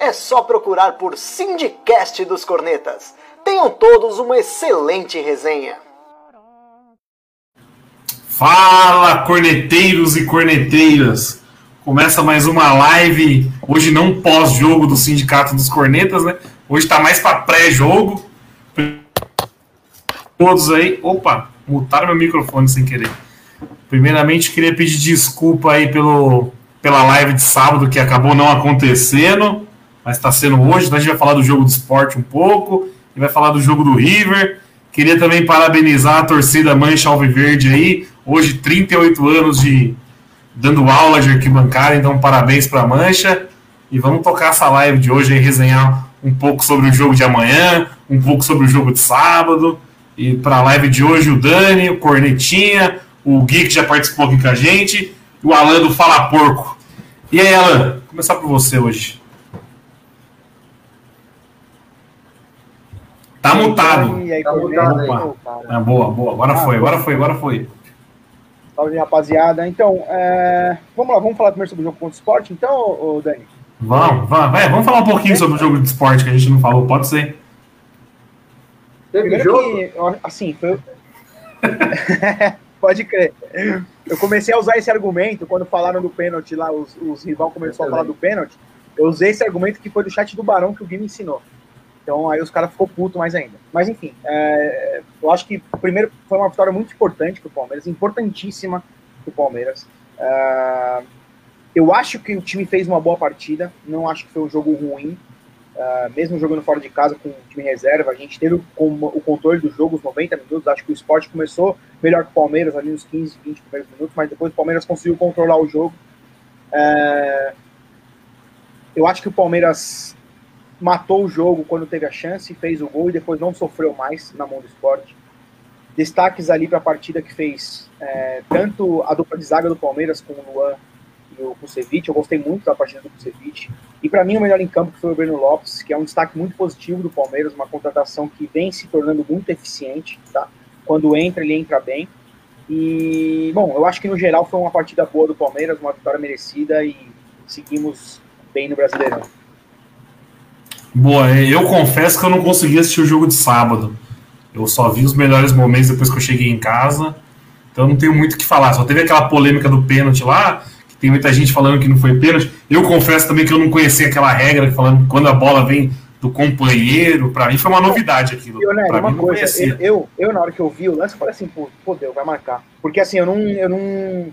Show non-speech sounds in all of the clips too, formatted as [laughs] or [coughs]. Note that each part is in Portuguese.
é só procurar por Sindicast dos Cornetas. Tenham todos uma excelente resenha. Fala, corneteiros e corneteiras! Começa mais uma live, hoje não pós-jogo do Sindicato dos Cornetas, né? Hoje tá mais para pré-jogo. Todos aí. Opa, mutaram meu microfone sem querer. Primeiramente, queria pedir desculpa aí pelo, pela live de sábado que acabou não acontecendo mas está sendo hoje. Então a gente vai falar do jogo do esporte um pouco e vai falar do jogo do River. Queria também parabenizar a torcida Mancha Alviverde aí. Hoje, 38 anos de dando aula de arquibancada, então parabéns para a Mancha. E vamos tocar essa live de hoje e resenhar um pouco sobre o jogo de amanhã, um pouco sobre o jogo de sábado. E para a live de hoje, o Dani, o Cornetinha, o Gui que já participou aqui com a gente, e o Alan do Fala Porco. E aí, Alan, começar por você hoje. Tá mutado. Aí, tá mutado. Ah, boa, boa. Agora ah, foi, agora foi, agora foi. Salve, rapaziada. Então, é... vamos lá, vamos falar primeiro sobre o jogo contra o esporte, então, Dani? Vamos, vamos, vai, vamos falar um pouquinho sobre o jogo de esporte que a gente não falou, pode ser. Teve jogo? Que, assim, foi... [laughs] pode crer. Eu comecei a usar esse argumento quando falaram do pênalti lá, os, os rival começaram a falar do pênalti. Eu usei esse argumento que foi do chat do Barão que o Gui me ensinou. Então aí os caras ficou puto mais ainda. Mas enfim, é, eu acho que primeiro foi uma vitória muito importante para o Palmeiras, importantíssima para o Palmeiras. É, eu acho que o time fez uma boa partida, não acho que foi um jogo ruim. É, mesmo jogando fora de casa com o time reserva, a gente teve o, o controle do jogo os 90 minutos. Acho que o esporte começou melhor que o Palmeiras ali nos 15, 20 primeiros minutos, mas depois o Palmeiras conseguiu controlar o jogo. É, eu acho que o Palmeiras matou o jogo quando teve a chance, fez o gol e depois não sofreu mais na mão do esporte. Destaques ali para a partida que fez é, tanto a dupla de zaga do Palmeiras com o Luan e o Kusevich. Eu gostei muito da partida do Kusevich. E para mim, o melhor em campo foi o Breno Lopes, que é um destaque muito positivo do Palmeiras, uma contratação que vem se tornando muito eficiente. Tá? Quando entra, ele entra bem. E, bom, eu acho que no geral foi uma partida boa do Palmeiras, uma vitória merecida e seguimos bem no Brasileirão. Boa, eu confesso que eu não consegui assistir o jogo de sábado. Eu só vi os melhores momentos depois que eu cheguei em casa. Então não tenho muito o que falar. Só teve aquela polêmica do pênalti lá, que tem muita gente falando que não foi pênalti. Eu confesso também que eu não conhecia aquela regra falando que quando a bola vem do companheiro, para mim foi uma novidade aquilo. Né, pra mim, coisa, eu, eu, eu, na hora que eu vi o lance, falei assim, pô, pô Deus, vai marcar. Porque assim, eu não, eu não,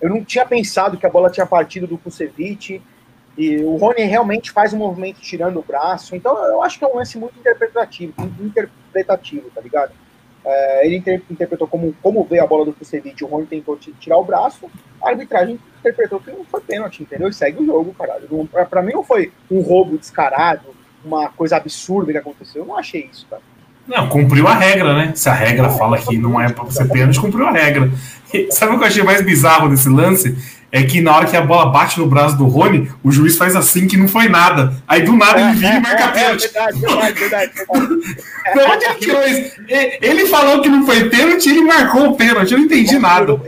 eu não tinha pensado que a bola tinha partido do Kusevich e o Rony realmente faz um movimento tirando o braço. Então eu acho que é um lance muito interpretativo, interpretativo, tá ligado? É, ele interpretou como, como veio a bola do Kusevich, o Rony tentou tirar o braço, a arbitragem interpretou que não foi pênalti, entendeu? E segue o jogo, caralho. Pra, pra mim não foi um roubo descarado, uma coisa absurda que aconteceu. Eu não achei isso, cara. Não, cumpriu a regra, né? Se a regra fala que não é pra ser pênalti, cumpriu a regra. [laughs] Sabe o que eu achei mais bizarro desse lance? é que na hora que a bola bate no braço do Rony, o juiz faz assim que não foi nada. Aí do nada ele vira e [laughs] marca pênalti. É, verdade, verdade, verdade. ele tirou isso? Ele falou que não foi pênalti ele marcou o pênalti. Eu não entendi nada.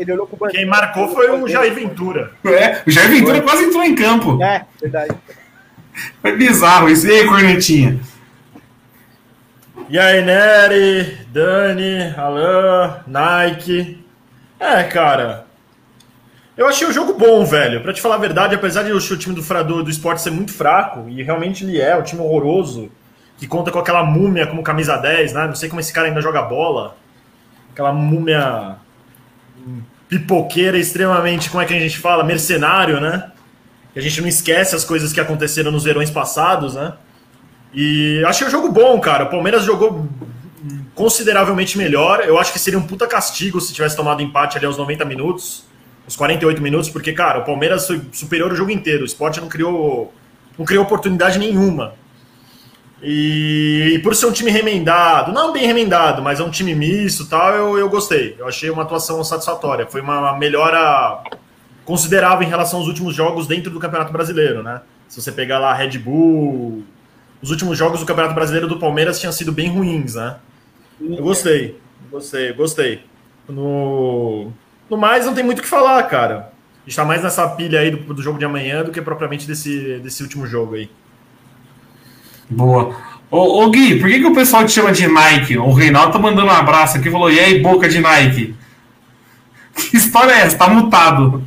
Quem marcou foi o Jair Ventura. É, o Jair Ventura quase entrou em campo. É, verdade. Foi bizarro isso. E aí, Cornetinha? E aí, Nery, Dani, Alan, Nike. É, cara, eu achei o jogo bom, velho. Para te falar a verdade, apesar de o time do Frador do esporte ser muito fraco, e realmente ele é, um time horroroso, que conta com aquela múmia como camisa 10, né? Não sei como esse cara ainda joga bola. Aquela múmia pipoqueira extremamente, como é que a gente fala? Mercenário, né? A gente não esquece as coisas que aconteceram nos verões passados, né? E achei o jogo bom, cara. O Palmeiras jogou consideravelmente melhor. Eu acho que seria um puta castigo se tivesse tomado empate ali aos 90 minutos os 48 minutos, porque, cara, o Palmeiras foi superior o jogo inteiro. O Sport não criou, não criou oportunidade nenhuma. E, e, por ser um time remendado, não bem remendado, mas é um time misto tal, eu, eu gostei. Eu achei uma atuação satisfatória. Foi uma melhora considerável em relação aos últimos jogos dentro do Campeonato Brasileiro, né? Se você pegar lá Red Bull, os últimos jogos do Campeonato Brasileiro do Palmeiras tinham sido bem ruins, né? Eu gostei, gostei, gostei. No, no mais, não tem muito o que falar, cara. A gente tá mais nessa pilha aí do, do jogo de amanhã do que propriamente desse, desse último jogo aí. Boa. Ô, ô, Gui, por que, que o pessoal te chama de Nike? O Reinaldo tá mandando um abraço aqui e falou: e aí, boca de Nike? [laughs] Que história é essa? Tá mutado.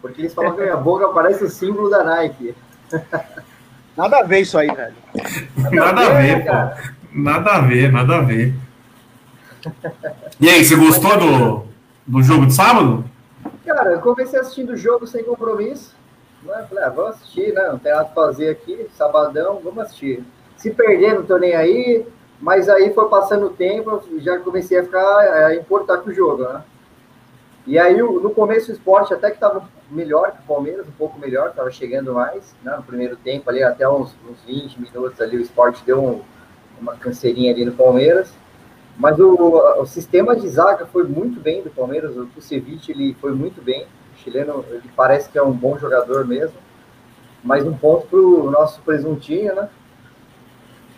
Porque eles falam que a boca parece o símbolo da Nike. [laughs] Nada a ver isso aí, velho. Nada, nada a ver, pô. Nada a ver, nada a ver. E aí, você gostou do, do jogo de sábado? Cara, eu comecei assistindo o jogo sem compromisso. Né? Falei, ah, vamos assistir, né? Não tem nada pra fazer aqui, sabadão, vamos assistir. Se perder, não tô nem aí, mas aí foi passando o tempo, já comecei a ficar a importar com o jogo, né? E aí, no começo, o esporte até que estava melhor que o Palmeiras, um pouco melhor, estava chegando mais, né? No primeiro tempo ali, até uns, uns 20 minutos ali, o esporte deu um, uma canseirinha ali no Palmeiras. Mas o, o sistema de zaga foi muito bem do Palmeiras, o Kusevich, ele foi muito bem, o chileno, ele parece que é um bom jogador mesmo. Mais um ponto para o nosso presuntinho, né?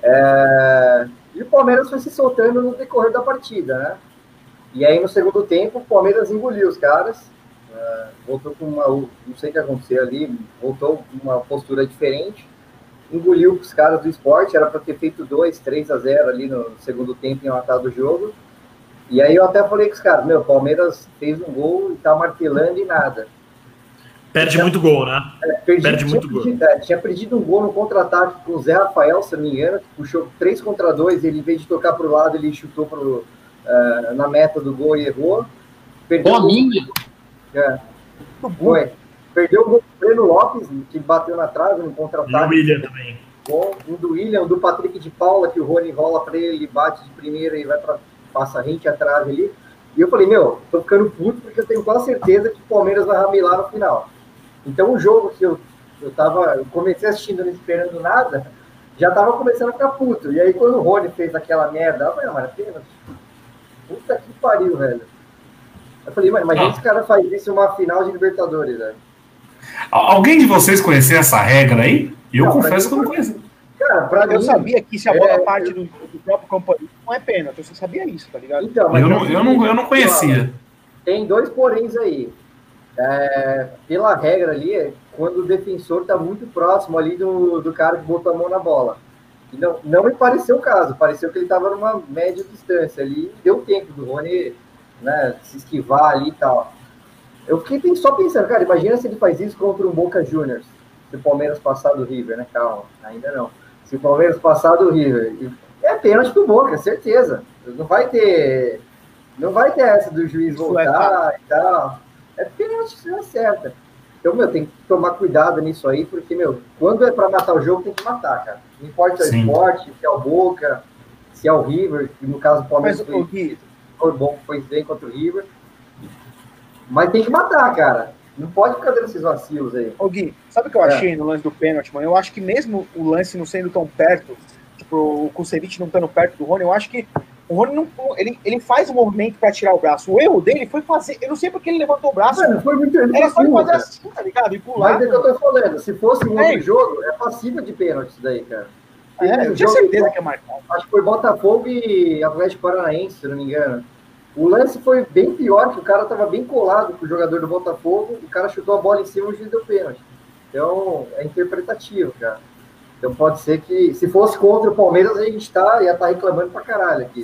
É... E o Palmeiras foi se soltando no decorrer da partida, né? E aí no segundo tempo o Palmeiras engoliu os caras, uh, voltou com uma, não sei o que aconteceu ali, voltou com uma postura diferente, engoliu os caras do esporte, era para ter feito 2, 3 a 0 ali no segundo tempo em matado o jogo. E aí eu até falei com os caras, meu, o Palmeiras fez um gol e tá martelando e nada. Perde muito gol, né? É, perdi, Perde muito perdido, gol. É, tinha perdido um gol no contra-ataque com o Zé Rafael, se não me engano, que puxou 3 contra 2, ele em vez de tocar para o lado, ele chutou pro, uh, na meta do gol e errou. Perdeu minha. É. Foi. Perdeu o gol do Breno Lopes, que bateu na trave no contra-ataque. E o William também. Bom, um do William, do Patrick de Paula, que o Rony rola para ele, bate de primeira e vai para passa rente atrás ali. E eu falei, meu, tô ficando puto porque eu tenho quase certeza que o Palmeiras vai ramelar no final. Então o jogo que eu, eu tava, eu comecei assistindo não esperando nada, já tava começando a ficar puto. E aí quando o Rony fez aquela merda, eu falei, não, mas é pênalti. Puta que pariu, velho. Eu falei, mano, imagina ah. esse cara faz isso em uma final de Libertadores, velho. Alguém de vocês conhecia essa regra aí? Eu não, confesso que eu não conhecia. Cara, eu mim, sabia que se a bola é... parte do, do próprio companheiro não é pênalti, só sabia isso, tá ligado? Então, eu, não, eu, não, eu não conhecia. Tem dois poréns aí. É, pela regra ali, quando o defensor está muito próximo ali do, do cara que botou a mão na bola. E não, não me pareceu o caso, pareceu que ele estava numa média distância ali, deu tempo do Rony né, se esquivar ali e tal. Eu fiquei só pensando, cara, imagina se ele faz isso contra um Boca Juniors, se o Palmeiras passar do River, né? Calma, ainda não. Se o Palmeiras passar do River, é pênalti do Boca, certeza. Não vai ter, não vai ter essa do juiz voltar e tal. É pênalti, não é certa. Então, meu, tem que tomar cuidado nisso aí, porque, meu, quando é para matar o jogo, tem que matar, cara. Não importa se é esporte, se é o Boca, se é o River, que no caso o Palmeiras Mas, foi, foi bom, foi bem contra o River. Mas tem que matar, cara. Não pode ficar dando esses vacilos aí. Ô Gui, sabe o que eu achei é. no lance do pênalti, mano? Eu acho que mesmo o lance não sendo tão perto, tipo, o Kusevich não estando perto do Rony, eu acho que o Rony não, ele, ele faz o movimento para tirar o braço. O erro dele foi fazer. Eu não sei porque ele levantou o braço. Mano, foi muito Era só fazer assim, tá ligado? E pular. Mas é que eu tô falando. Se fosse um é. outro jogo, é passivo de pênalti isso daí, cara. É, eu tinha certeza que é marcado. Acho que foi Botafogo e Atlético Paranaense, se não me engano. O lance foi bem pior, que o cara estava bem colado com o jogador do Botafogo, o cara chutou a bola em cima e o juiz deu pênalti. Então, é interpretativo, cara. Então pode ser que, se fosse contra o Palmeiras, a gente tá, ia estar tá reclamando pra caralho aqui.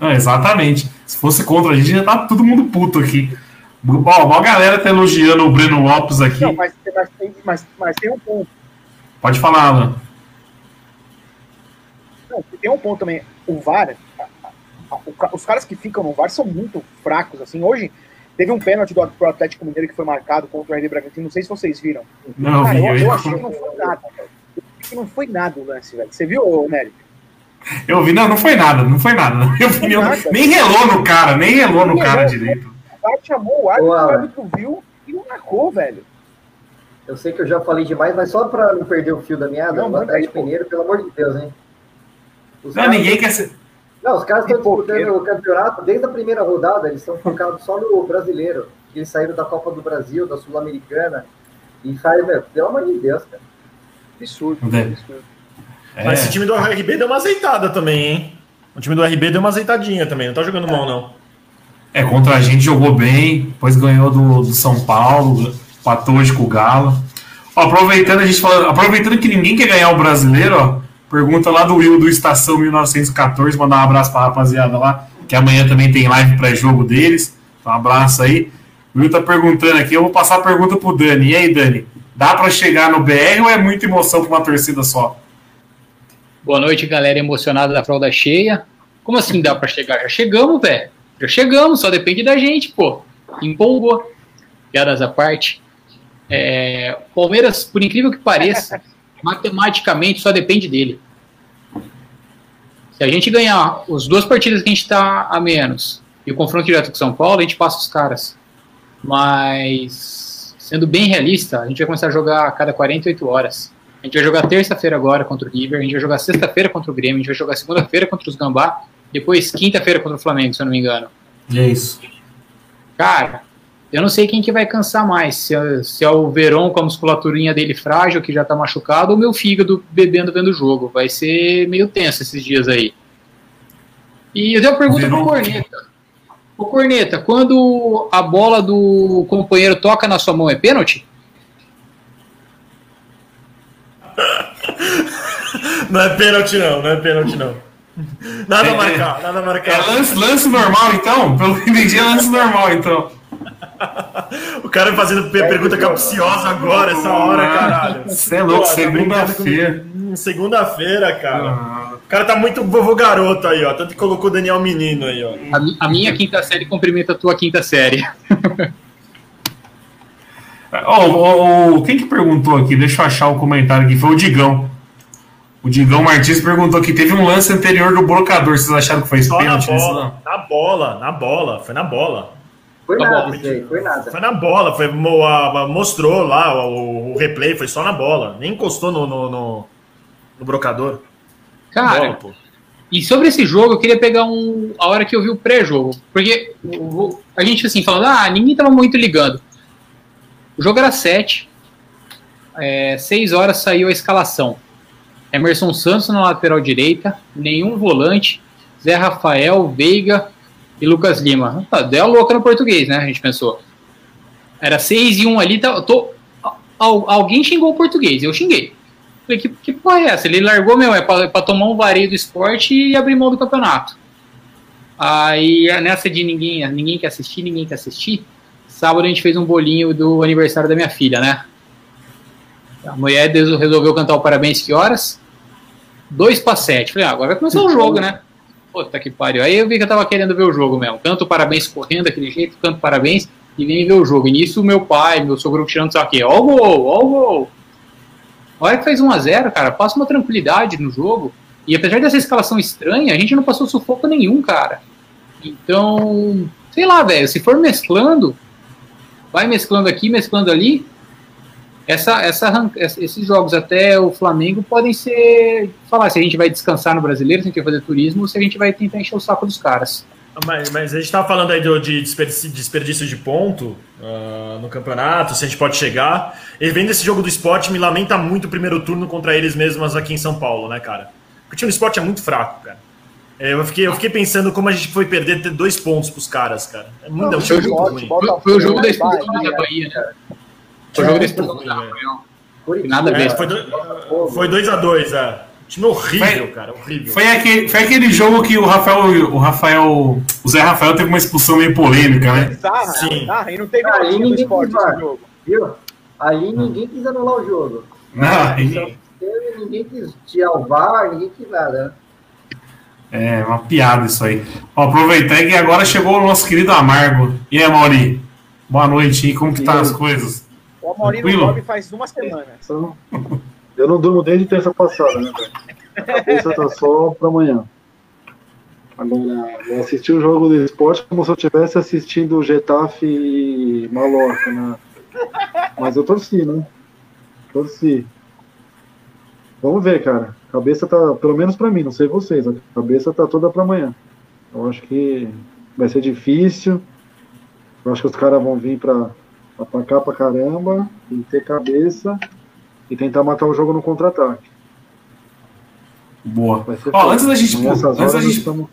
Não, exatamente. Se fosse contra a gente, já tá todo mundo puto aqui. Bom, a galera tá elogiando o Breno Lopes aqui. Não, mas, mas, tem, mas, mas tem um ponto. Pode falar, Alan. Não, tem um ponto também. O VAR, os caras que ficam no VAR são muito fracos, assim. Hoje teve um pênalti do pro Atlético Mineiro que foi marcado contra o RB Bragantino, não sei se vocês viram. Não, cara, vi, eu, eu, achei que não foi nada, Eu achei que não foi nada o lance, velho. Você viu, Nery? Eu vi, não, não foi nada, não foi nada. Eu vi, nada. nem relou no cara, nem relou no cara direito. O cara chamou o árbitro, o árbitro viu e não marcou, velho. Eu sei que eu já falei demais, mas só para não perder o fio da meada, Não, o Atlético. Mineiro, pelo amor de Deus, hein? Os Não, caras- ninguém quer ser. Não, os caras estão disputando o campeonato desde a primeira rodada, eles estão focados só no brasileiro. Eles saíram da Copa do Brasil, da Sul-Americana. E faz, meu, pelo amor de Deus, cara. Absurdo. É. absurdo. É. Mas esse time do RB deu uma azeitada também, hein? O time do RB deu uma azeitadinha também, não tá jogando mal, não. É, contra a gente jogou bem, depois ganhou do, do São Paulo, empatou hoje com o Galo. Ó, aproveitando, a gente fala, aproveitando que ninguém quer ganhar o brasileiro, ó, pergunta lá do Will do Estação 1914, mandar um abraço pra rapaziada lá, que amanhã também tem live pré-jogo deles. Então, um abraço aí. O Will tá perguntando aqui, eu vou passar a pergunta pro Dani. E aí, Dani, dá pra chegar no BR ou é muita emoção pra uma torcida só? Boa noite, galera emocionada da fralda cheia. Como assim dá pra chegar? Já chegamos, velho. Já chegamos, só depende da gente, pô. Empolgou. Piadas à parte. É, Palmeiras, por incrível que pareça, matematicamente só depende dele. Se a gente ganhar as duas partidas que a gente tá a menos e o confronto direto com São Paulo, a gente passa os caras. Mas, sendo bem realista, a gente vai começar a jogar a cada 48 horas. A gente vai jogar terça-feira agora contra o River, a gente vai jogar sexta-feira contra o Grêmio, a gente vai jogar segunda-feira contra os Gambá, depois quinta-feira contra o Flamengo, se eu não me engano. É isso. Cara, eu não sei quem que vai cansar mais, se é, se é o Verón com a musculaturinha dele frágil, que já tá machucado, ou meu fígado bebendo vendo o jogo. Vai ser meio tenso esses dias aí. E eu tenho uma pergunta pro Verón. Corneta. Ô Corneta, quando a bola do companheiro toca na sua mão é pênalti? Não é pênalti, não, não é pênalti, não. Nada a É, marcar, nada a É marcar. lance, lance normal, então? Pelo que entendi, é lance normal, então. O cara fazendo pe- pergunta capciosa agora, essa hora, caralho. Você é louco, segunda-feira. Segunda-feira, cara. Ah, O cara tá muito vovô garoto aí, ó. Tanto que colocou o Daniel Menino aí, ó. A, a minha quinta série cumprimenta a tua quinta série. [laughs] Ó, ó, ó, quem que perguntou aqui? Deixa eu achar o comentário aqui. Foi o Digão. O Digão Martins perguntou que teve um lance anterior do brocador. Vocês acharam que foi na pênalti? bola, na bola, na bola, foi na bola. Foi Tá nada bom, aí, foi nada. Foi na bola, foi, mostrou lá o, o replay, foi só na bola. Nem encostou no, no, no, no brocador. Cara, Bola, pô. E sobre esse jogo, eu queria pegar um, a hora que eu vi o pré-jogo. Porque a gente, assim, falando, ah, ninguém tava muito ligando. O jogo era 7. É, 6 horas saiu a escalação. Emerson Santos na lateral direita, nenhum volante, Zé Rafael, Veiga e Lucas Lima. Tá, deu a louca no português, né? A gente pensou. Era 6 e 1 ali, tá, tô, al- alguém xingou o português, eu xinguei. Falei, que, que porra é essa? Ele largou, meu, é pra, é pra tomar um vareio do esporte e abrir mão do campeonato. Aí, nessa de ninguém, ninguém quer assistir, ninguém quer assistir, sábado a gente fez um bolinho do aniversário da minha filha, né? A mulher resolveu cantar o parabéns que horas? Dois para sete. Falei, ah, agora vai começar o jogo, né? Puta que pariu. Aí eu vi que eu tava querendo ver o jogo mesmo. Canto parabéns correndo daquele jeito, canto parabéns e vem ver o jogo. E nisso meu pai, meu sogro tirando isso aqui. Ó o gol, ó o gol. A hora que faz 1x0, cara, passa uma tranquilidade no jogo. E apesar dessa escalação estranha, a gente não passou sufoco nenhum, cara. Então, sei lá, velho, se for mesclando, vai mesclando aqui, mesclando ali, essa, essa, esses jogos até o Flamengo podem ser. Falar se a gente vai descansar no brasileiro, se a gente vai fazer turismo, ou se a gente vai tentar encher o saco dos caras. Mas, mas a gente tava falando aí do- de desperdício, de ponto ah, no campeonato, se a gente pode chegar. E vendo esse jogo do esporte, me lamenta muito o primeiro turno contra eles mesmos aqui em São Paulo, né, cara? Porque o time do esporte é muito fraco, cara. É, Eu fiquei, eu fiquei pensando como a gente foi perder ter dois pontos pros caras, cara. É muito, é um Não, foi bota- Foi, foi o jogo da Vai, expulsão da. Bahia, né? Foi jogo É, da ruim, Bahia. Curitiba, Nada a ver. É, foi, do- foi 2x2, é. Time horrível, Foi- cara, horrível. Foi aquele, foi aquele jogo que o Rafael, o Rafael, o Zé Rafael teve uma expulsão meio polêmica, né? Bizarra, Sim. bizarra, e não teve do ninguém esporte esse jogo. Viu? Ali ninguém quis anular o jogo. Não, teve- ninguém quis tirar o VAR, ninguém quis nada. né? é uma piada isso aí. Ó, aproveitar que agora chegou o nosso querido Amargo. E aí, Mauri? Boa noite, e como que tá as coisas? O Amaury não dorme faz uma semana. Eu não durmo desde terça passada, né, velho? A cabeça tá só pra amanhã. Agora, eu assisti o jogo do esporte como se eu estivesse assistindo o Getafe e Mallorca, né? Mas eu torci, né? Torci. Vamos ver, cara. A cabeça tá, pelo menos pra mim, não sei vocês, a cabeça tá toda pra amanhã. Eu acho que vai ser difícil. Eu acho que os caras vão vir pra atacar pra caramba e ter cabeça e tentar matar o jogo no contra-ataque. Boa. Vai ser Ó, antes da gente. Nessas Antes da horas gente estamos-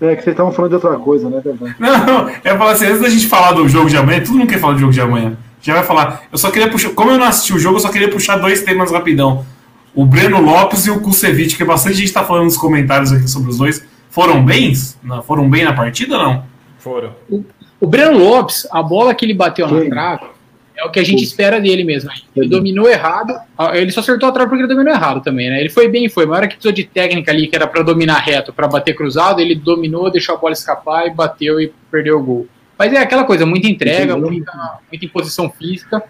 É que vocês estavam falando de outra coisa, né, verdade? [laughs] Não, eu ia falar assim, antes da gente falar do jogo de amanhã, todo mundo quer falar do jogo de amanhã. Já vai falar. Eu só queria puxar. Como eu não assisti o jogo, eu só queria puxar dois temas rapidão. O Breno Lopes e o Kusevich, que bastante gente tá falando nos comentários aqui sobre os dois. Foram bens? Não, Foram bem na partida ou não? Foram. O Breno Lopes, a bola que ele bateu na Sim. trave, é o que a gente espera dele mesmo. Ele dominou errado. Ah, Ele só acertou a trave porque ele dominou errado também, né? Ele foi bem, foi. Mas na hora que precisou de técnica ali, que era pra dominar reto, pra bater cruzado, ele dominou, deixou a bola escapar e bateu e perdeu o gol. Mas é aquela coisa, muita entrega, muita, muita imposição física.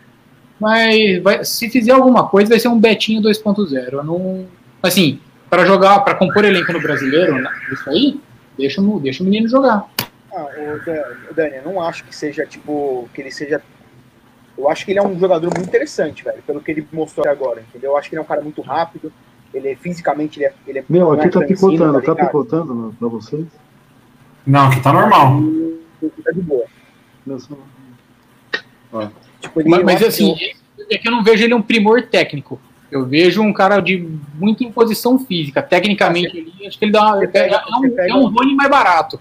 Mas vai- se fizer alguma coisa, vai ser um Betinho 2.0. Eu não. Assim, pra jogar, pra compor elenco no brasileiro, né, isso aí, deixa, deixa o menino jogar. Ah, o Dan- o Dani, eu não acho que seja, tipo, que ele seja. Eu acho que ele é um jogador muito interessante, velho, pelo que ele mostrou até agora, entendeu? Eu acho que ele é um cara muito rápido, ele é, fisicamente ele é. Ele é Meu, aqui é tá picotando, tá ligado? picotando pra vocês? Não, aqui tá normal. Tá de boa. Tipo, ele, Mas, eu mas, assim, é que eu não vejo ele um primor técnico. Eu vejo um cara de muita imposição física. Tecnicamente, ele, acho que ele dá uma, pega- é, é um, pega é um um- Rony mais barato.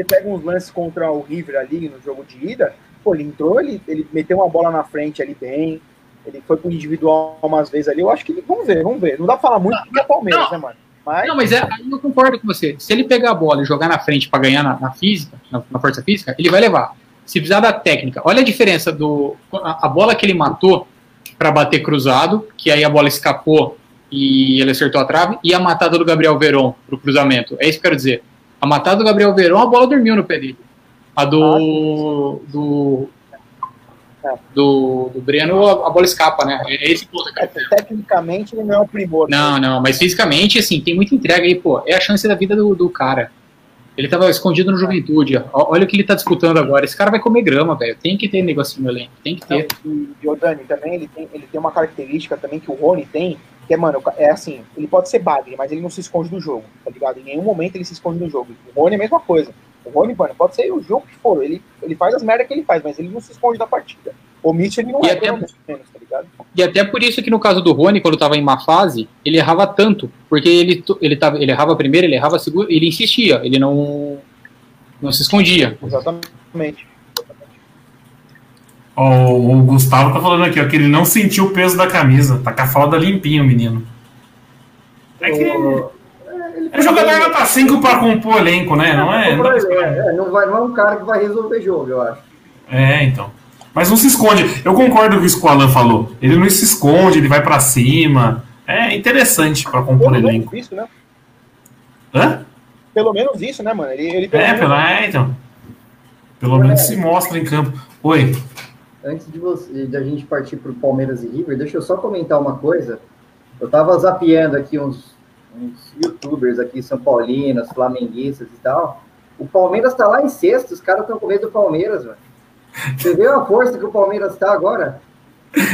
Você pega uns lances contra o River ali no jogo de ida, pô, ele entrou, ele, ele meteu uma bola na frente ali bem, ele foi pro individual umas vezes ali, eu acho que ele, vamos ver, vamos ver. Não dá pra falar muito porque é Palmeiras, não. né, mano? Mas, Não, mas é, eu concordo com você. Se ele pegar a bola e jogar na frente para ganhar na, na física, na, na força física, ele vai levar. Se precisar da técnica, olha a diferença do. A, a bola que ele matou para bater cruzado, que aí a bola escapou e ele acertou a trave, e a matada do Gabriel Veron pro cruzamento. É isso que eu quero dizer. A matada do Gabriel Veron, a bola dormiu no pé dele. A do. do. Do, do Breno, a, a bola escapa, né? É esse ponto quero tecnicamente ele não é um primor. não, não, mas fisicamente, assim, tem muita entrega aí, pô. É a chance da vida do, do cara. Ele tava escondido no juventude. ó. Olha o que ele tá disputando agora. Esse cara vai comer grama, velho. Tem que ter negocinho no elenco. Tem que ter. e o Dani também, ele tem, ele tem uma característica também que o Rony tem, que é, mano, é assim, ele pode ser bagre, mas ele não se esconde do jogo, tá ligado? Em nenhum momento ele se esconde do jogo. O Rony é a mesma coisa. O Rony, mano, pode ser o jogo que for, ele, ele faz as merdas que ele faz, mas ele não se esconde da partida. O Mitch ele não E é, até- menos, tá ligado? E até por isso que no caso do Rony, quando tava em má fase, ele errava tanto. Porque ele, ele, tava, ele errava a primeira, ele errava a segunda, ele insistia. Ele não, não se escondia. Exatamente. Ó, o Gustavo tá falando aqui, ó, que ele não sentiu o peso da camisa. Tá com a falda limpinho, menino. É que. É jogador nota 5 pra compor elenco, né? Não é? Não dá pra esperar. É, não, vai, não é um cara que vai resolver jogo, eu acho. É, então. Mas não se esconde. Eu concordo com isso que o Alan falou. Ele não se esconde, ele vai pra cima. É interessante pra compor Pelo elenco. menos isso, né? Hã? Pelo menos isso, né, mano? Ele, ele pelo É, menos- pela, é, então. Pelo menos se mostra em campo. Oi. Antes de, você, de a gente partir para o Palmeiras e River, deixa eu só comentar uma coisa. Eu tava zapeando aqui uns, uns youtubers aqui, São Paulinos, flamenguistas e tal. O Palmeiras tá lá em sexto, os caras estão com medo do Palmeiras, velho. Você vê a força que o Palmeiras tá agora?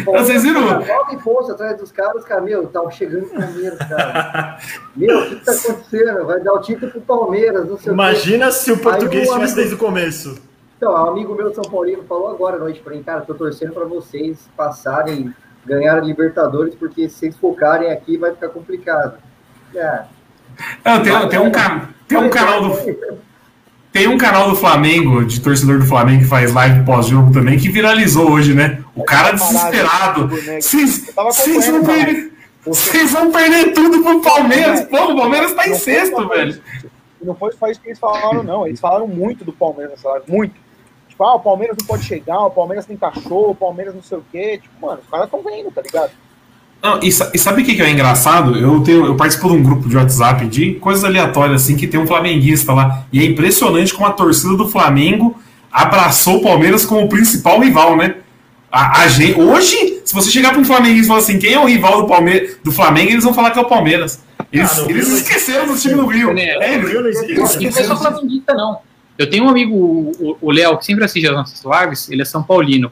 Vocês viram? tá nove pontos atrás dos caras, cara, meu, tá chegando o Palmeiras, cara. Meu, o que, tá acontecendo? Vai dar o título pro Palmeiras, não sei o quê. Imagina se o português Aí tivesse amigo- desde o começo. Então, um amigo meu de São Paulino falou agora à noite pra mim, cara, tô torcendo pra vocês passarem, ganhar a Libertadores, porque se vocês focarem aqui vai ficar complicado. É. Não, tem, tem um, ca- tem um canal do. Tem um canal do Flamengo, de torcedor do Flamengo, que faz live pós-jogo também, que viralizou hoje, né? O cara desesperado. Vocês tava vocês vão perder. Vocês vão perder tudo pro Palmeiras. Pô, o Palmeiras tá em sexto, velho. não foi só isso que eles falaram, não. Eles falaram muito do Palmeiras nessa live, muito. Tipo, ah, o Palmeiras não pode chegar, o Palmeiras tem cachorro, o Palmeiras não sei o quê. Tipo, mano, os caras estão vendo, tá ligado? Não, e, e sabe o que, que é engraçado? Eu, tenho, eu participo de um grupo de WhatsApp de coisas aleatórias, assim, que tem um flamenguista lá. E é impressionante como a torcida do Flamengo abraçou o Palmeiras como o principal rival, né? A, a gente, hoje, se você chegar para um flamenguista e falar assim, quem é o rival do, Palme do Flamengo, eles vão falar que é o Palmeiras. Eles, Ah, eles esqueceram do time do Rio. Né? É, não não é só flamenguista, não. Eu tenho um amigo, o- Léo, que sempre assiste as nossas lives, ele é São Paulino.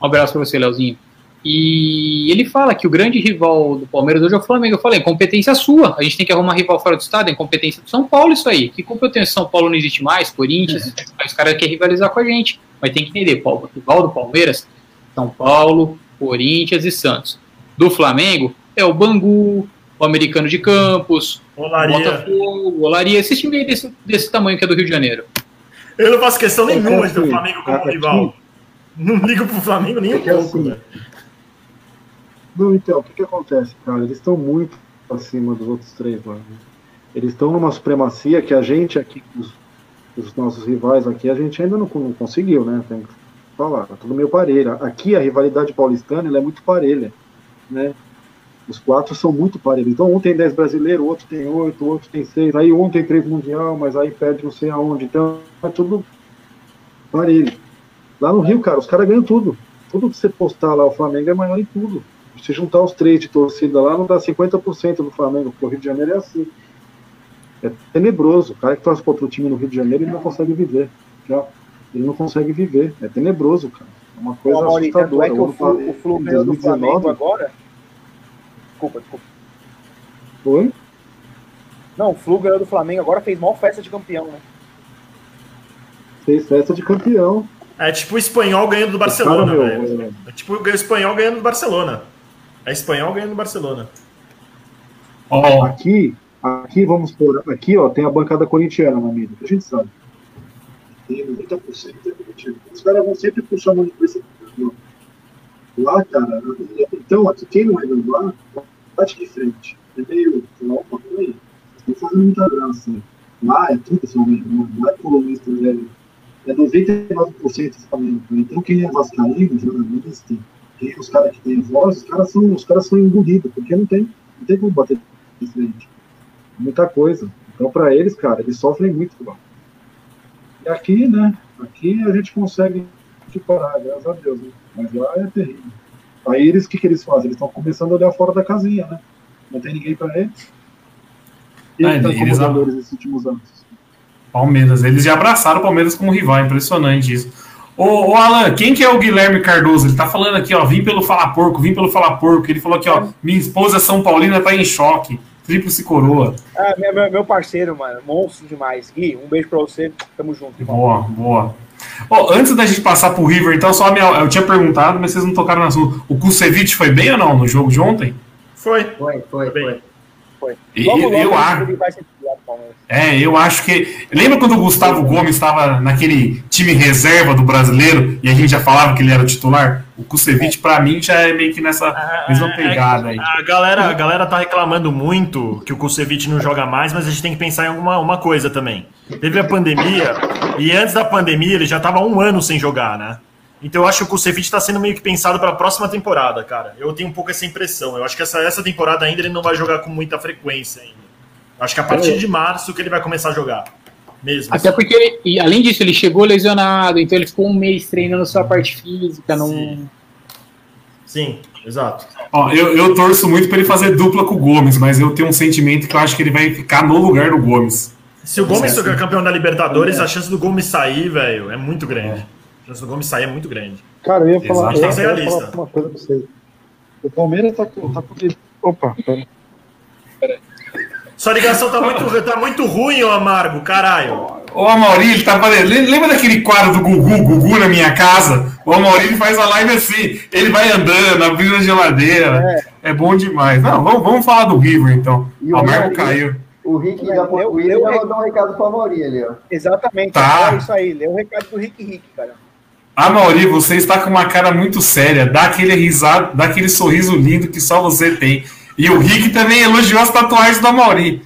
Um abraço pra você, Léozinho. E ele fala que o grande rival do Palmeiras hoje é o Flamengo. Eu falei, competência sua. A gente tem que arrumar rival fora do estado, é competência do São Paulo isso aí. Que competência São Paulo não existe mais, Corinthians, Uhum. aí os caras querem rivalizar com a gente. Mas tem que entender, Paulo, rival do Palmeiras, São Paulo, Corinthians e Santos. Do Flamengo é o Bangu, o Americano de Campos, o Olaria. Botafogo, o Olaria, esse time aí desse, desse tamanho que é do Rio de Janeiro. Eu não faço questão nenhuma de ter o Flamengo como rival. Não ligo pro Flamengo nem um pouco, assim, velho. Não, então, o que, que acontece, cara? Eles estão muito acima dos outros três lá. né? Eles estão numa supremacia que a gente aqui, os, os nossos rivais aqui, a gente ainda não, não conseguiu, né? Tem que falar, tá tudo meio parelho. Aqui a rivalidade paulistana é muito parelha, né? Os quatro são muito parelhos. Então um tem 10 brasileiros, o outro tem 8, o outro tem 6, aí um tem 3 mundial, mas aí perde não sei aonde. Então é tudo parelho. Lá no Rio, cara, os caras ganham tudo. Tudo que você postar lá, o Flamengo é maior em tudo. Se juntar os três de torcida lá, não dá 50% do Flamengo, porque o Rio de Janeiro é assim. É tenebroso. O cara que torce para outro time no Rio de Janeiro, ele não consegue viver. Já. Ele não consegue viver. É tenebroso, cara. É uma coisa Ô, Mauri, tanto assustadora. é o o Flu em ganhou do 2019, Flamengo agora. Desculpa, desculpa. Foi? Não, o Flu ganhou do Flamengo agora, fez maior festa de campeão, né? Fez festa de campeão. É tipo o espanhol ganhando do Barcelona, Cara, meu, velho. É tipo o espanhol ganhando do Barcelona. É espanhol ganhando do Barcelona. Ó, Aqui, aqui, vamos por. Aqui, ó, tem a bancada corintiana na mídia, que a gente sabe. Tem 90% é corintiano. Os caras vão sempre puxar esse jogo. Lá, cara, então, aqui quem não é do lá, bate de frente. É meio, fala, opa, peraí, estão fazendo muita graça. Lá é tudo Flamengo, né? lá é colunista, velho. É 99% Flamengo. Então quem é vascaíno, jornalista, quem é os caras que têm voz, os caras são, os caras são engolidos, porque não tem, não tem como bater de frente. Muita coisa. Então, para eles, cara, eles sofrem muito lá. E aqui, né? Aqui a gente consegue equiparar, graças a Deus. Né? Mas lá é terrível. Aí eles, o que, que eles fazem? Eles estão começando a olhar fora da casinha, né? Não tem ninguém para eles. E Ah, tá eles- eles nesses últimos anos. Palmeiras. Eles já abraçaram o Palmeiras como rival, impressionante isso. Ô, ô, Alan, quem que é o Guilherme Cardoso? Ele tá falando aqui, ó, vim pelo Fala Porco, vim pelo Fala Porco. Ele falou aqui, ó, minha esposa São Paulina tá em choque. Tríplice coroa. Ah, meu, meu, meu parceiro, mano. Monstro demais. Gui, um beijo pra você. Tamo junto, irmão. Boa, boa. Ó, antes da gente passar pro River, então, só a minha, eu tinha perguntado, mas vocês não tocaram no assunto. O Kusevich foi bem ou não no jogo de ontem? Foi. Foi, foi, Bem. foi. Foi. E- Logo, eu, logo, eu acho. ele vai ser Palmeiras. É, eu acho que. Lembra quando o Gustavo Gomes estava naquele time reserva do brasileiro e a gente já falava que ele era o titular? O Kusevich, pra mim, já é meio que nessa mesma pegada aí. A galera, a galera tá reclamando muito que o Kusevich não joga mais, mas a gente tem que pensar em alguma uma coisa também. Teve a pandemia, e antes da pandemia ele já tava há um ano sem jogar, né? Então eu acho que o Kusevich tá sendo meio que pensado para a próxima temporada, cara. Eu tenho um pouco essa impressão. Eu acho que essa, essa temporada ainda ele não vai jogar com muita frequência ainda. Acho que a partir de março que ele vai começar a jogar. Mesmo. Até porque, ele, e além disso, ele chegou lesionado, então ele ficou um mês treinando sua parte física. Não... Sim. Sim, exato. Ó, eu, eu torço muito pra ele fazer dupla com o Gomes, mas eu tenho um sentimento que eu acho que ele vai ficar no lugar do Gomes. Se o Gomes for campeão da Libertadores, a chance do Gomes sair, velho, é muito grande. A chance do Gomes sair é muito grande. Cara, eu ia falar, Exato. eu ia falar uma coisa pra vocês. O Palmeiras tá com. Tá com... Opa, pera. Sua ligação tá muito, tá muito ruim, ô Amargo, caralho. O Amaury, ele tá fazendo. Lembra daquele quadro do Gugu, Gugu na minha casa? O Amaury faz a live assim. Ele vai andando, abrindo a geladeira. É, bom demais. Não, vamos, vamos falar do River então. E o Amargo caiu. O Rick já, o já mandou um recado pro Amaury ali, ó. Exatamente. Tá. É isso aí. Lê o recado do Rick Rick, cara. Amaury, você está com uma cara muito séria. Dá aquele risado, dá aquele sorriso lindo que só você tem. E o Rick também elogiou as tatuagens do Amaury.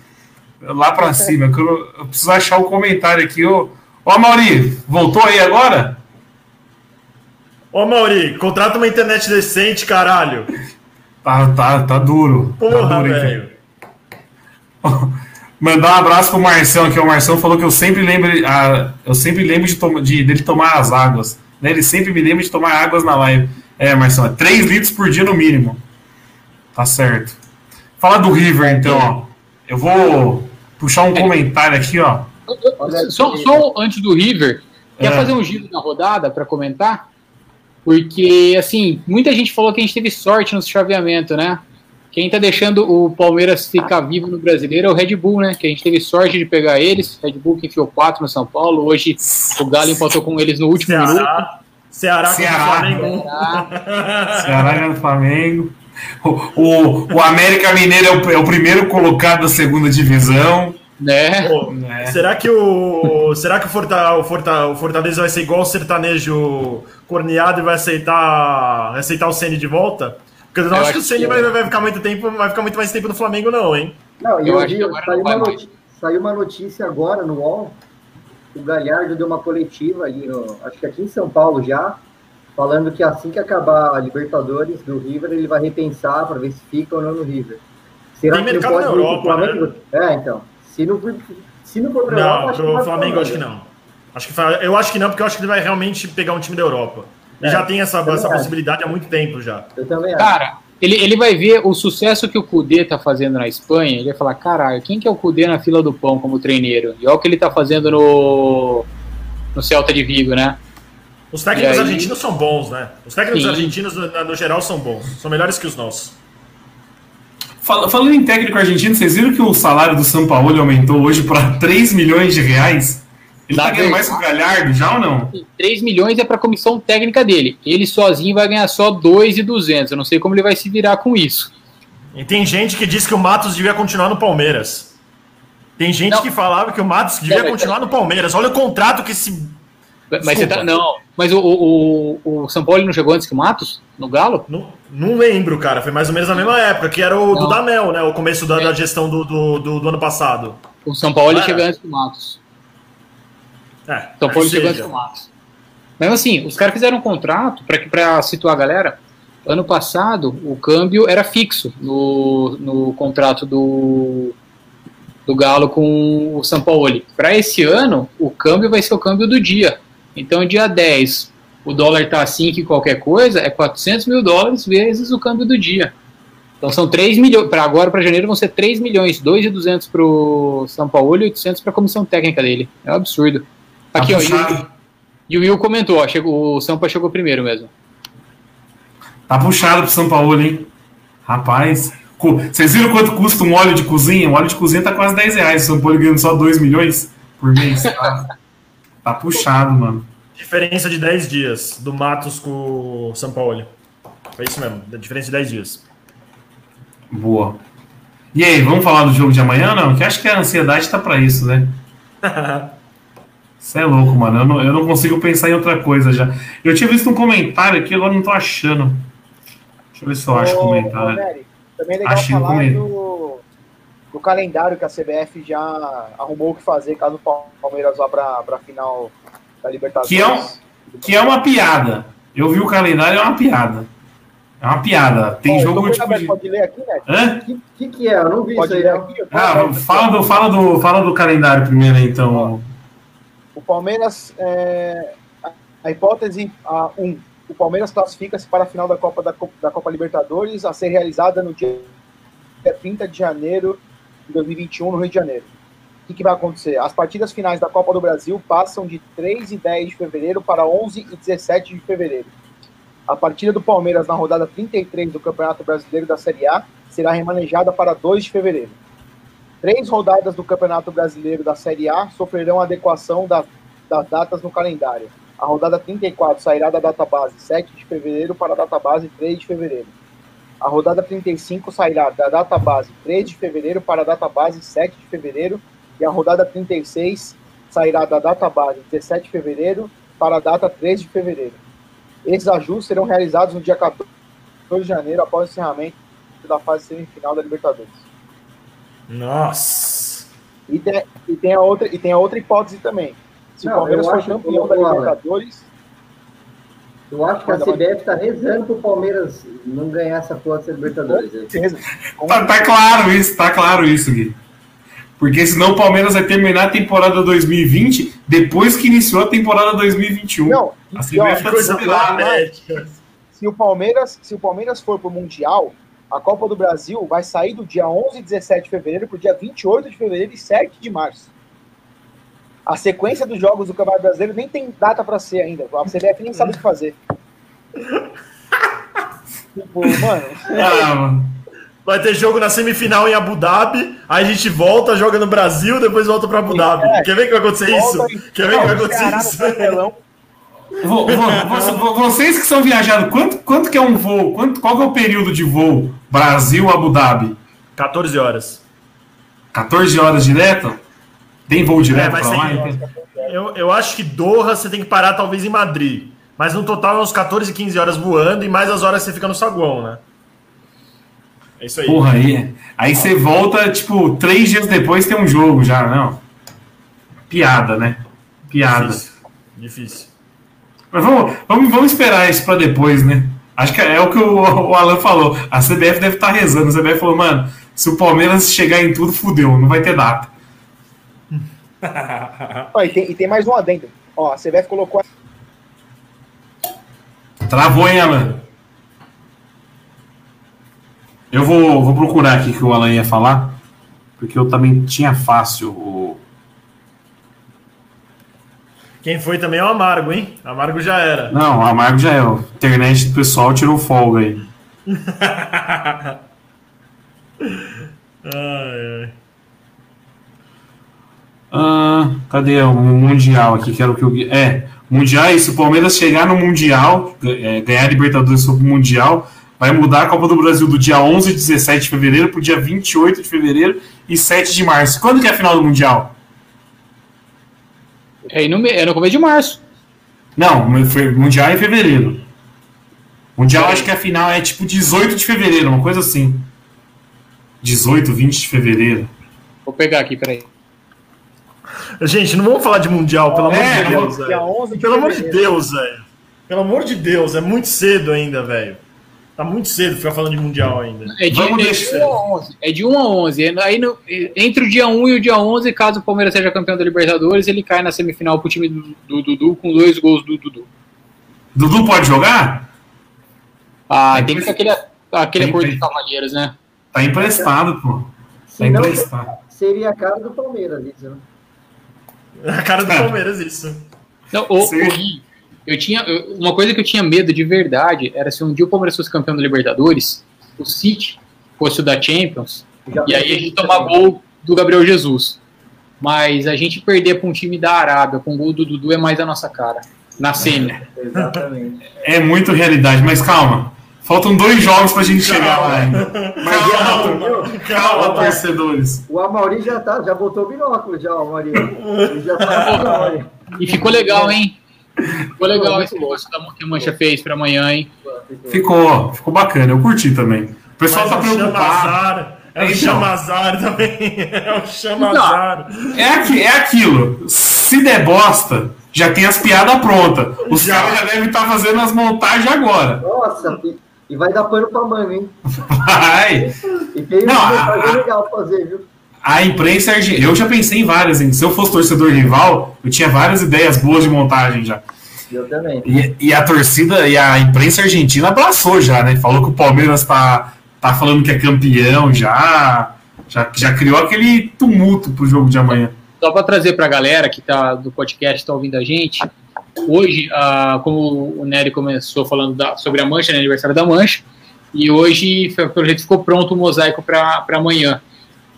Lá pra cima. que Eu, eu preciso achar o comentário aqui. Ô, ô Amaury, voltou aí agora? Ô Mauri, contrata uma internet decente, caralho. [laughs] Tá, tá, tá duro. tá Porra, duro, hein, velho. [laughs] Mandar um abraço pro Marção, que o Marção falou que eu sempre lembro, ah, eu sempre lembro de, de- dele tomar as águas. Né? Ele sempre me lembra de tomar águas na live. É, Marção, é 3 litros por dia no mínimo. Tá certo. Fala do River, então, ó. Eu vou puxar um comentário aqui, ó. Só, aqui. só antes do River, quer É. fazer um giro na rodada para comentar? Porque, assim, muita gente falou que a gente teve sorte no chaveamento, né? Quem tá deixando o Palmeiras ficar vivo no brasileiro é o Red Bull, né? Que a gente teve sorte de pegar eles. Red Bull que enfiou quatro no São Paulo. Hoje o Galo empatou com eles no último minuto. Ceará, Ceará, contra Ceará. o Flamengo. Ceará do Flamengo. O, o, o América Mineiro é o, é o primeiro colocado da segunda divisão. Né? Pô, É. Será que o será que o, Forta, o, Forta, o Fortaleza vai ser igual o sertanejo corneado e vai aceitar vai aceitar o Ceni de volta? Porque eu não Eu acho que o acho Ceni que vai, vai ficar muito tempo, vai ficar muito mais tempo no Flamengo não, hein? Não, e Eu eu acho vi, que agora saiu, não vai uma mais. noti- saiu uma notícia agora no UOL. O Galhardo deu uma coletiva ali, no- acho que aqui em São Paulo já, falando que assim que acabar a Libertadores do River, ele vai repensar para ver se fica ou não no River. Será Tem que mercado não pode na Europa, né? Flamengo? É, então. Se não for, se não for pra Europa, Não, acho que pro vai Flamengo acho que não. Acho que eu acho que não, porque eu acho que ele vai realmente pegar um time da Europa. Ele É, já tem essa, essa acho. possibilidade há muito tempo já. Eu também acho. Cara, ele, ele vai ver o sucesso que o Kudê tá fazendo na Espanha. Ele vai falar: caralho, quem que é o Kudê na fila do pão como treineiro? E olha o que ele tá fazendo no, no Celta de Vigo, né? Os técnicos aí- argentinos são bons, né? Os técnicos Sim. argentinos, no, no geral, são bons. São melhores que os nossos. Fal- Falando em técnico argentino, vocês viram que o salário do São Paulo aumentou hoje para 3 milhões de reais? Ele Na tá ganhando mais que o Galhardo já ou não? 3 milhões é para a comissão técnica dele. Ele sozinho vai ganhar só 2,200. Eu não sei como ele vai se virar com isso. E tem gente que diz que o Matos devia continuar no Palmeiras. Tem gente Não. que falava que o Matos devia continuar no Palmeiras. Olha o contrato que esse. Mas você tá, não, mas o, o, o, São Paulo não chegou antes que o Matos? No Galo? Não, não lembro, cara. Foi mais ou menos na mesma época, que era o Não. do Damel, né? O começo da, É. da gestão do, do, do, do ano passado. O São Paulo chega é. antes que o Matos. É, São Paulo chegou antes que o Matos. Mas assim, os caras fizeram um contrato, para situar a galera, ano passado o câmbio era fixo no, no contrato do, do Galo com o São Paulo. Para esse ano, o câmbio vai ser o câmbio do dia. Então, dia 10, o dólar está assim que qualquer coisa, é 400 mil dólares vezes o câmbio do dia. Então são 3 milhões, para agora, para janeiro, vão ser 3 milhões, 2,200 para o São Paulo e 800 para a comissão técnica dele. É um absurdo. Tá Aqui, ó, e o- puxado. e o Will comentou, ó, chegou, o Sampa chegou primeiro mesmo. Tá puxado pro São Paulo, hein? Rapaz. Vocês viram quanto custa um óleo de cozinha? Um óleo de cozinha tá quase 10 reais. O São Paulo ganhando só 2 milhões por mês. Tá, [laughs] tá puxado, mano. Diferença de 10 dias do Matos com o São Paulo. É isso mesmo, da diferença de 10 dias. Boa. E aí, vamos falar do jogo de amanhã ou não? Que acho que a ansiedade tá pra isso, né? [laughs] Você é louco, mano. Eu não, eu não consigo pensar em outra coisa já. Eu tinha visto um comentário aqui, agora não tô achando. Deixa eu ver se eu acho o comentário. Também é legal Achei falar comentário. do, do calendário que a CBF já arrumou o que fazer caso o Palmeiras vá para a final da Libertadores. Que é um- Que é uma piada. Eu vi o calendário, é uma piada. É uma piada. Tem Ó, jogo tipo aberto, de. Pode ler aqui, né? Hã? O que, que, que é? Eu não vi Pode isso aí, aqui? Ah, fala do, fala, do, fala do calendário primeiro, aí, então. O Palmeiras, é, a, hipótese a 1, um, o Palmeiras classifica-se para a final da Copa, da, Copa- da Copa Libertadores a ser realizada no dia 30 de janeiro de 2021 no Rio de Janeiro. O que, que vai acontecer? As partidas finais da Copa do Brasil passam de 3 e 10 de fevereiro para 11 e 17 de fevereiro. A partida do Palmeiras na rodada 33 do Campeonato Brasileiro da Série A será remanejada para 2 de fevereiro. Três rodadas do Campeonato Brasileiro da Série A sofrerão adequação da- das datas no calendário. A rodada 34 sairá da data base 7 de fevereiro para a data base 3 de fevereiro. A rodada 35 sairá da data base 3 de fevereiro para a data base 7 de fevereiro. E a rodada 36 sairá da data base 17 de fevereiro para a data 3 de fevereiro. Esses ajustes serão realizados no dia 14 de janeiro, após o encerramento da fase semifinal da Libertadores. Nossa. E tem, e tem, a, outra, e tem a outra hipótese também. Se Não, o Palmeiras for campeão da olha, Libertadores, Eu acho que a. CBF tá rezando pro Palmeiras não ganhar essa porra da Libertadores. Tá, tá claro isso, tá claro isso, Gui. Porque senão o Palmeiras vai terminar a temporada 2020 depois que iniciou a temporada 2021. Não, A CBF tá desesperada. se o Palmeiras, se o Palmeiras for pro Mundial, a Copa do Brasil vai sair do dia 11 e 17 de fevereiro pro dia 28 de fevereiro e 7 de março. A sequência dos jogos do Campeonato Brasileiro nem tem data para ser ainda. A CBF nem sabe o que fazer. Tipo, mano, [laughs] Ah, mano. Vai ter jogo na semifinal em Abu Dhabi, aí a gente volta, joga no Brasil, depois volta pra Abu Dhabi. É. Quer ver que vai acontecer isso? e- Quer ver que vai acontecer isso? Vocês que são viajados, quanto, quanto que é um voo? Quanto, qual que é o período de voo Brasil-Abu Dhabi? 14 horas. 14 horas direto? Tem voo direto É, mas pra lá? Eu, eu acho que Doha você tem que parar talvez em Madrid. Mas no total é uns 14, 15 horas voando e mais as horas você fica no saguão, né? É isso aí. Porra, aí, aí você volta, tipo, três dias depois tem um jogo já, não? Piada, né? Piada. Difícil. Difícil. Mas vamos, vamos, vamos esperar isso pra depois, né? Acho que é o que o, o Alan falou. A CBF deve estar rezando. A CBF falou, mano, se o Palmeiras chegar em tudo, fudeu, não vai ter data. Ó, e, tem, e tem mais um adendo. Ó, a CBF colocou Travou, hein, Alan? Eu vou, vou procurar aqui o que o Alan ia falar, porque eu também tinha fácil o. Quem foi também é o Amargo, hein? Amargo já era. Não, o Amargo já é. A internet do pessoal tirou folga aí. [laughs] Ai, ai. Ah, cadê o Mundial aqui? Quero que eu. É, Mundial é isso. O Palmeiras chegar no Mundial, é, ganhar a Libertadores sobre o Mundial, vai mudar a Copa do Brasil do dia 11 e 17 de fevereiro para o dia 28 de fevereiro e 7 de março. Quando que é a final do Mundial? É, no, é no começo de março. Não, Mundial é em fevereiro. Mundial acho que a final é tipo 18 de fevereiro, uma coisa assim. 18, 20 de fevereiro. Vou pegar aqui, peraí. Gente, não vamos falar de Mundial, pelo amor É, de não Deus, dia velho. 11 de Pelo amor de. Deus, velho. Pelo amor de Deus, é muito cedo ainda, velho. Tá muito cedo ficar falando de Mundial ainda. É de, Vamos é de deixar- 1 a 11. É de 1 a 11. É Aí no- entre o dia 1 e o dia 11, caso o Palmeiras seja campeão da Libertadores, ele cai na semifinal pro time do, do Dudu com dois gols do Dudu. Dudu pode jogar? Ah, tem que ser aquele, aquele Tem- acordo de cavalheiros, né? Tá emprestado, pô. Tá emprestado. seria a cara do Palmeiras, isso, né? A cara do É. Palmeiras, isso. Não, o, o Gui, eu tinha, eu- uma coisa que eu tinha medo de verdade era se um dia o Palmeiras fosse campeão da Libertadores, o City fosse o da Champions, e aí a gente tomar gol do Gabriel Jesus. Mas a gente perder para um time da Arábia com gol do Dudu é mais a nossa cara. Na semi. Exatamente. É muito realidade, mas calma. Faltam dois jogos pra gente chegar lá ainda. Calma, calma, torcedores. O Amauri já tá, já botou o binóculo já, o Amauri. Ele já tá E ficou legal, hein? Ficou legal esse negócio da que a Mancha fez para amanhã, hein? Ficou, ficou bacana, eu curti também. O pessoal tá Mas o preocupado. Chamazar, é o Então. Chamazar também. [laughs] É o Chamazar. É, aqui, é aquilo. Se der bosta, já tem as piadas prontas. Os caras já devem estar fazendo as montagens agora. Nossa, e, vai dar pano pra manga, hein? Vai. E tem Não, uma a- legal pra fazer, viu? A imprensa argentina. Eu já pensei em várias, hein? Se eu fosse torcedor rival, eu tinha várias ideias boas de montagem já. Eu também. E, e a torcida e a imprensa argentina abraçou já, né? Falou que o Palmeiras tá, tá falando que é campeão já. Já, já criou aquele tumulto pro jogo de amanhã. Só para trazer para a galera que tá do podcast está ouvindo a gente, hoje, como o Nery começou falando da- sobre a Mancha, né, aniversário da Mancha, e hoje, pelo jeito, ficou pronto o mosaico para amanhã.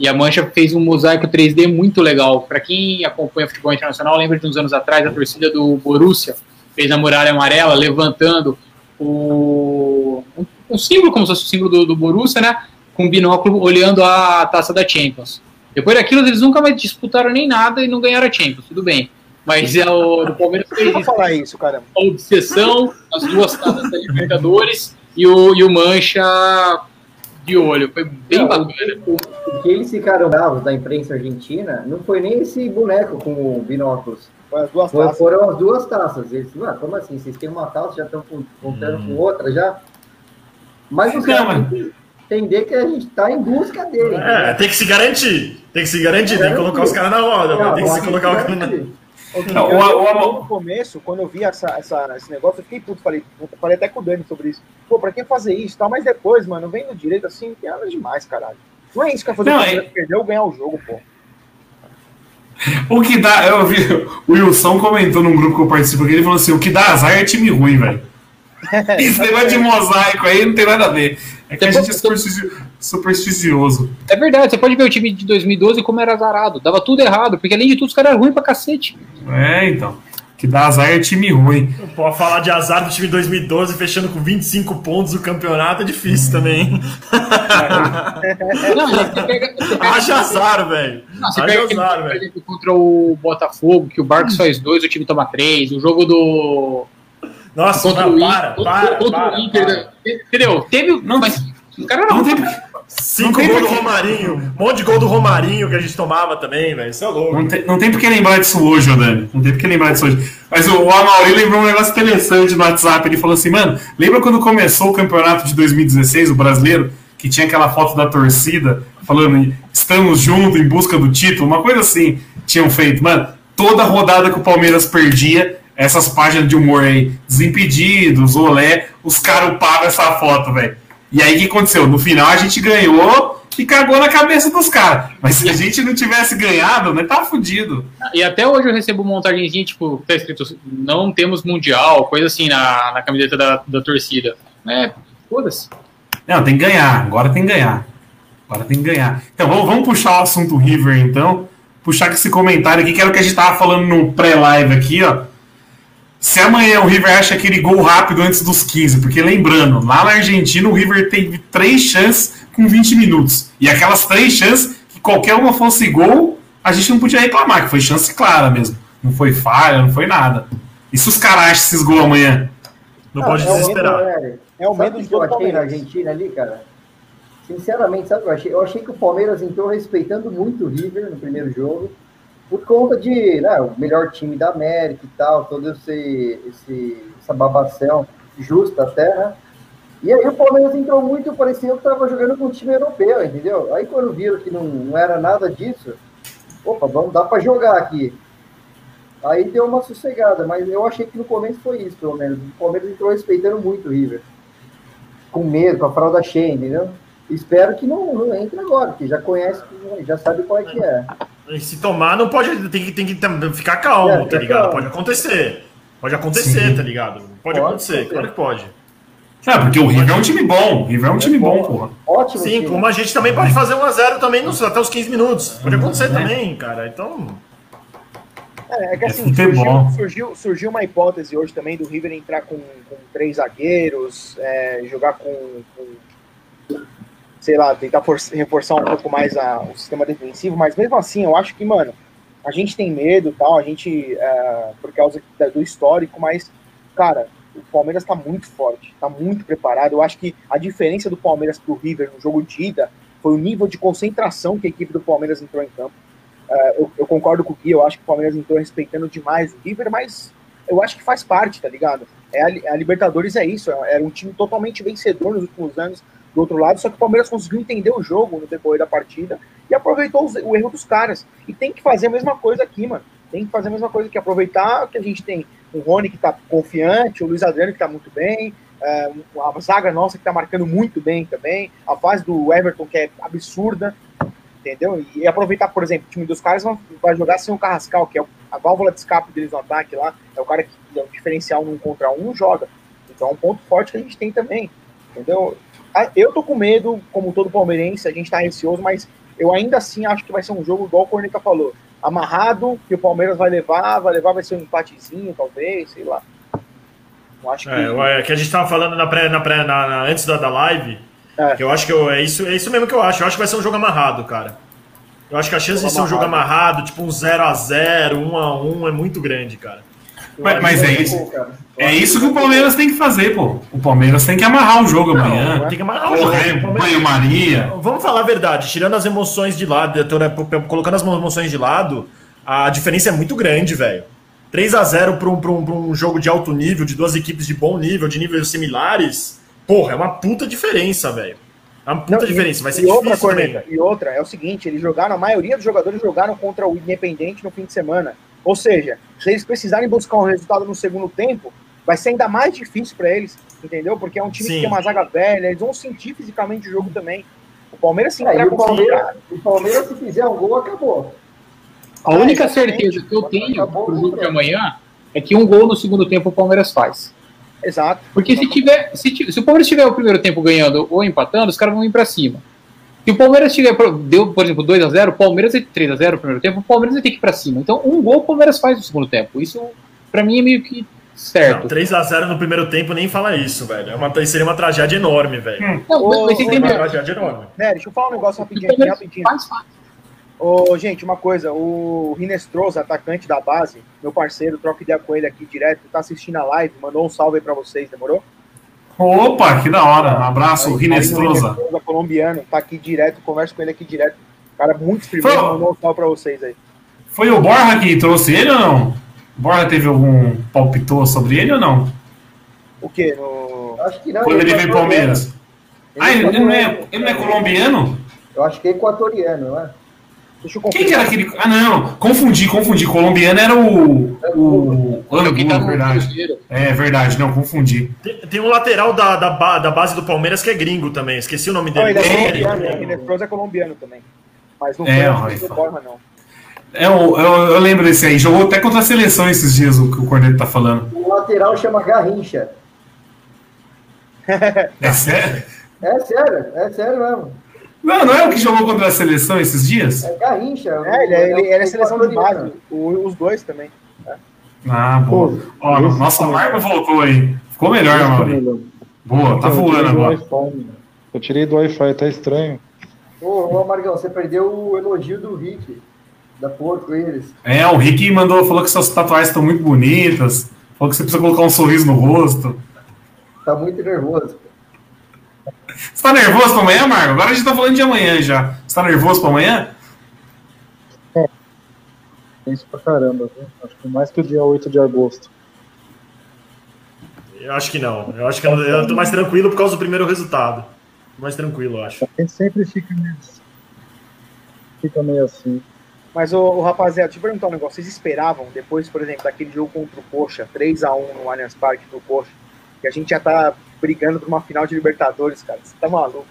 E a Mancha fez um mosaico 3D muito legal. Para quem acompanha futebol internacional, lembra de uns anos atrás a torcida do Borussia fez a muralha amarela levantando o um, um símbolo como se fosse o símbolo do, do Borussia, né? Com binóculo olhando a taça da Champions. Depois daquilo, eles nunca mais disputaram nem nada e não ganharam a Champions, tudo bem. Mas é o do Palmeiras fez isso, falar isso, cara. a obsessão, as duas taças da Libertadores e o, e o Mancha de olho. Foi bem Não, o, bacana. o, o que eles ficaram bravos da imprensa argentina não foi nem esse boneco com binóculos. Foi as duas taças. foram as duas taças. Eles, ué, como assim? Vocês têm uma taça, já estão contando com outra já? Mas os caras têm que entender que a gente está em busca dele. É, tem que se garantir. Tem que se garantir, tem que colocar os caras na roda. Tem que se colocar o cara na. Gui, Não, eu, o- eu- no começo, quando eu vi essa, essa- esse negócio, eu fiquei puto. Falei, falei até com o Dani sobre isso. Pô, pra que fazer isso? Tá? Mas depois, mano, vem no direito assim, tem nada demais, caralho. Não é isso que vai fazer Não, é- perder ou ganhar o jogo, pô. [laughs] O que dá, eu vi, o Wilson comentou num grupo que eu participo aqui, ele falou assim: o que dá azar é time ruim, velho. [laughs] Esse negócio de mosaico aí não tem nada a ver. É que a Depois- gente é superstici- supersticioso. É verdade, você pode ver o time de 2012 como era azarado. Dava tudo errado, porque além de tudo, os caras eram ruins pra cacete. É, então. Que dá azar é time ruim. Pô, falar de azar do time 2012 fechando com 25 pontos o campeonato é difícil também. [laughs] Não, você pega. Você pega Haja azar, velho. Não, você pega azar, por velho. exemplo, contra o Botafogo, que o Barcos faz dois, o time toma três. O jogo do. Nossa, Contra não, o para, Inter. para, contra para, o Inter. para. da- Entendeu? Teve. Não- mas os caras não. Não tem, Cinco gols do. Romarinho. Um monte de gol do Romarinho que a gente tomava também, velho. Isso é louco. não, tem, não tem por que lembrar disso hoje, ô Dani. Não tem por que lembrar disso hoje. Mas o, o Amauri lembrou um negócio interessante no WhatsApp. Ele falou assim, mano, lembra quando começou o campeonato de 2016, o brasileiro, que tinha aquela foto da torcida falando estamos juntos em busca do título? Uma coisa assim tinham feito. Mano, toda rodada que o Palmeiras perdia, essas páginas de humor aí, Desimpedidos, Olé, os caras upavam essa foto, velho. E aí o que aconteceu? No final a gente ganhou e cagou na cabeça dos caras. Mas se a gente não tivesse ganhado, né, tá fudido. E até hoje eu recebo montagenzinha, tipo, tá escrito não temos mundial, coisa assim na, na camiseta da, da torcida. É, foda-se. Não, tem que ganhar. Agora tem que ganhar. Agora tem que ganhar. Então vamos, vamos puxar o assunto River, então. Puxar com esse comentário aqui, que era o que a gente tava falando no pré-live aqui, ó. Se amanhã o River acha aquele gol rápido antes dos 15, porque lembrando, lá na Argentina o River teve três chances com 20 minutos. E aquelas três chances, que qualquer uma fosse gol, a gente não podia reclamar, que foi chance clara mesmo. Não foi falha, não foi nada. E se os caras acham esses gols amanhã? Não pode é o desesperar. medo? É o Sabe medo que eu achei na. Argentina ali, cara? Sinceramente, sabe o que eu achei? Eu achei que o Palmeiras entrou respeitando muito o River no primeiro jogo, por conta de, né, o melhor time da América e tal, todo esse, esse essa babação justa até, né? E aí o Palmeiras entrou muito, parecia que estava jogando com um time europeu, entendeu? Aí quando viram que não, não era nada disso, opa, vamos dar para jogar aqui. Aí deu uma sossegada, mas eu achei que no começo foi isso, pelo menos. O Palmeiras entrou respeitando muito o River. Com medo, com a fralda cheia, entendeu? Espero que não, não entre agora, porque já conhece, já sabe qual é que é. E se tomar, não pode. Tem que, tem que ficar calmo, É, tá ligado? calmo. Pode acontecer. Pode acontecer, Sim. tá ligado? Pode, Pode acontecer, acontecer. claro que pode. Ah, porque o River é um time bom. O River é um time bom, porra. Ótimo. Sim, time. como a gente também pode fazer 1x0 também nos, até os 15 minutos. Pode acontecer também, cara. Então. É, é que É assim, futebol. surgiu, surgiu, surgiu uma hipótese hoje também do River entrar com, com três zagueiros, é, jogar com, com, sei lá, tentar for- reforçar um pouco mais a- o sistema defensivo, mas mesmo assim, eu acho que, mano, a gente tem medo tal, a gente, é, por causa do histórico, mas, cara, o Palmeiras tá muito forte, tá muito preparado. Eu acho que a diferença do Palmeiras pro River no jogo de ida foi o nível de concentração que a equipe do Palmeiras entrou em campo. É, eu, eu concordo com o Gui, eu acho que o Palmeiras entrou respeitando demais o River, mas eu acho que faz parte, tá ligado? É a, Li- a Libertadores é isso, é- era um time totalmente vencedor nos últimos anos do outro lado, só que o Palmeiras conseguiu entender o jogo no decorrer da partida e aproveitou os- o erro dos caras. E tem que fazer a mesma coisa aqui, mano. Tem que fazer a mesma coisa aqui, aproveitar que a gente tem o Rony que tá confiante, o Luiz Adriano que tá muito bem, é, a zaga nossa que tá marcando muito bem também, a fase do Everton que é absurda, entendeu? E aproveitar, por exemplo, o time dos caras vai jogar sem o Carrascal, que é a válvula de escape deles no ataque lá, é o cara que é o diferencial num contra um, joga. Então é um ponto forte que a gente tem também, entendeu? Ah, Eu tô com medo, como todo palmeirense, a gente tá receoso, mas eu ainda assim acho que vai ser um jogo igual o Corneta falou, amarrado, que o Palmeiras vai levar, vai levar, vai ser um empatezinho, talvez, sei lá. Eu acho que... É, eu- é que a gente tava falando na pré, na pré, na, na- antes da, da live. É. Que eu acho que eu- é, isso, é isso mesmo que eu acho. Eu acho que vai ser um jogo amarrado, cara. Eu acho que a chance de ser um jogo amarrado, tipo um 0x0, 1x1, é muito grande, cara. Mas, mas é Pô, isso. cara. É isso que o Palmeiras tem que fazer, pô. O Palmeiras tem que amarrar o jogo amanhã. Tem que amarrar o jogo. Correr, O Palmeiras- banho-maria. Vamos falar a verdade, tirando as emoções de lado, eu tô, né, colocando as emoções de lado, a diferença é muito grande, velho. 3 a 0 para um, pra um, pra um jogo de alto nível, de duas equipes de bom nível, de níveis similares, porra, é uma puta diferença, velho. É uma puta Não, diferença, vai ser e outra, difícil Corneta, também. e outra, é o seguinte, eles jogaram, a maioria dos jogadores jogaram contra o Independente no fim de semana. Ou seja, se eles precisarem buscar um resultado no segundo tempo, vai ser ainda mais difícil para eles, entendeu? Porque é um time Sim. que tem uma zaga velha, eles vão sentir fisicamente o jogo também. O Palmeiras se É, e entrar o Palmeiras, o Palmeiras, se fizer um gol, acabou. A Ah, única exatamente. certeza que eu tenho pro o jogo de amanhã é que um gol no segundo tempo o Palmeiras faz. Exato. Porque se, tiver, se, se o Palmeiras tiver o primeiro tempo ganhando ou empatando, os caras vão ir pra cima. Se o Palmeiras tiver, deu, por exemplo, 2x0, o Palmeiras é 3x0 no primeiro tempo, o Palmeiras vai ter que ir pra cima. Então, um gol o Palmeiras faz no segundo tempo. Isso, pra mim, é meio que certo. Não, 3x0 no primeiro tempo, nem fala isso, velho. É uma, seria uma tragédia enorme, velho. Não, Ô, mas você ô, Uma entendeu? tragédia enorme. Né, deixa eu falar um negócio rapidinho aqui, rapidinho. faz fácil. Ô, gente, uma coisa, o Rinestrosa, atacante da base, meu parceiro, troca ideia com ele aqui direto, tá assistindo a live, mandou um salve aí pra vocês, demorou? Opa, que da hora. Um abraço, Rinestrosa. Rinestrosa, colombiano, tá aqui direto, converso com ele aqui direto. Cara muito Foi- firme, mandou um salve pra vocês aí. Foi o Borja que trouxe ele ou não? O Borja teve algum palpitou sobre ele ou não? O quê? No... Acho que não. Quando ele é veio Palmeiras. Ah, ele, ele não é, ele não é colombiano? Eu acho que é equatoriano, não é? Deixa eu Quem que era aquele. Ah, não, confundi, confundi. Colombiano era o. O. É o que Angulo, no verdade. É verdade, não, confundi. Tem, tem um lateral da, da, da base do Palmeiras que é gringo também. Esqueci o nome Não, dele. ele é É, colombiano, É, o Rinestrosa é colombiano também. Mas não É, foi o Rafa. do Borja, não. É, eu, eu, eu lembro desse aí. Jogou até contra a seleção esses dias, o que o Corneto tá falando. O lateral chama Garrincha. É sério? [laughs] É sério, é sério mesmo. Não, não é o que jogou contra a seleção esses dias? É Garrincha. É, ele é, ele, ele é seleção de base, o- os dois também. Ah, boa. Pô, Ó, nossa também. marca voltou aí. Ficou melhor, Mauri. Boa, tá voando agora. Eu tirei do Wi-Fi, tá estranho. Ô, ô, Margão, você perdeu o elogio do Rick, da Porto Eles. É, o Rick mandou, falou que suas tatuagens estão muito bonitas. Falou que você precisa colocar um sorriso no rosto. Tá muito nervoso. Você tá nervoso pra amanhã, Marco? Agora a gente tá falando de amanhã já. Você tá nervoso pra amanhã? É isso pra caramba, viu? Acho que mais que o dia 8 de agosto. Eu acho que não. Eu acho que eu, eu tô mais tranquilo por causa do primeiro resultado. Mais tranquilo, eu acho. A gente sempre fica meio, fica meio assim. Mas, ô, ô, rapaziada, deixa eu perguntar um negócio. Vocês esperavam, depois, por exemplo, daquele jogo contra o Coxa, 3x1 no Allianz Parque pro Coxa, que a gente já tá brigando por uma final de Libertadores, cara. Você tá maluco?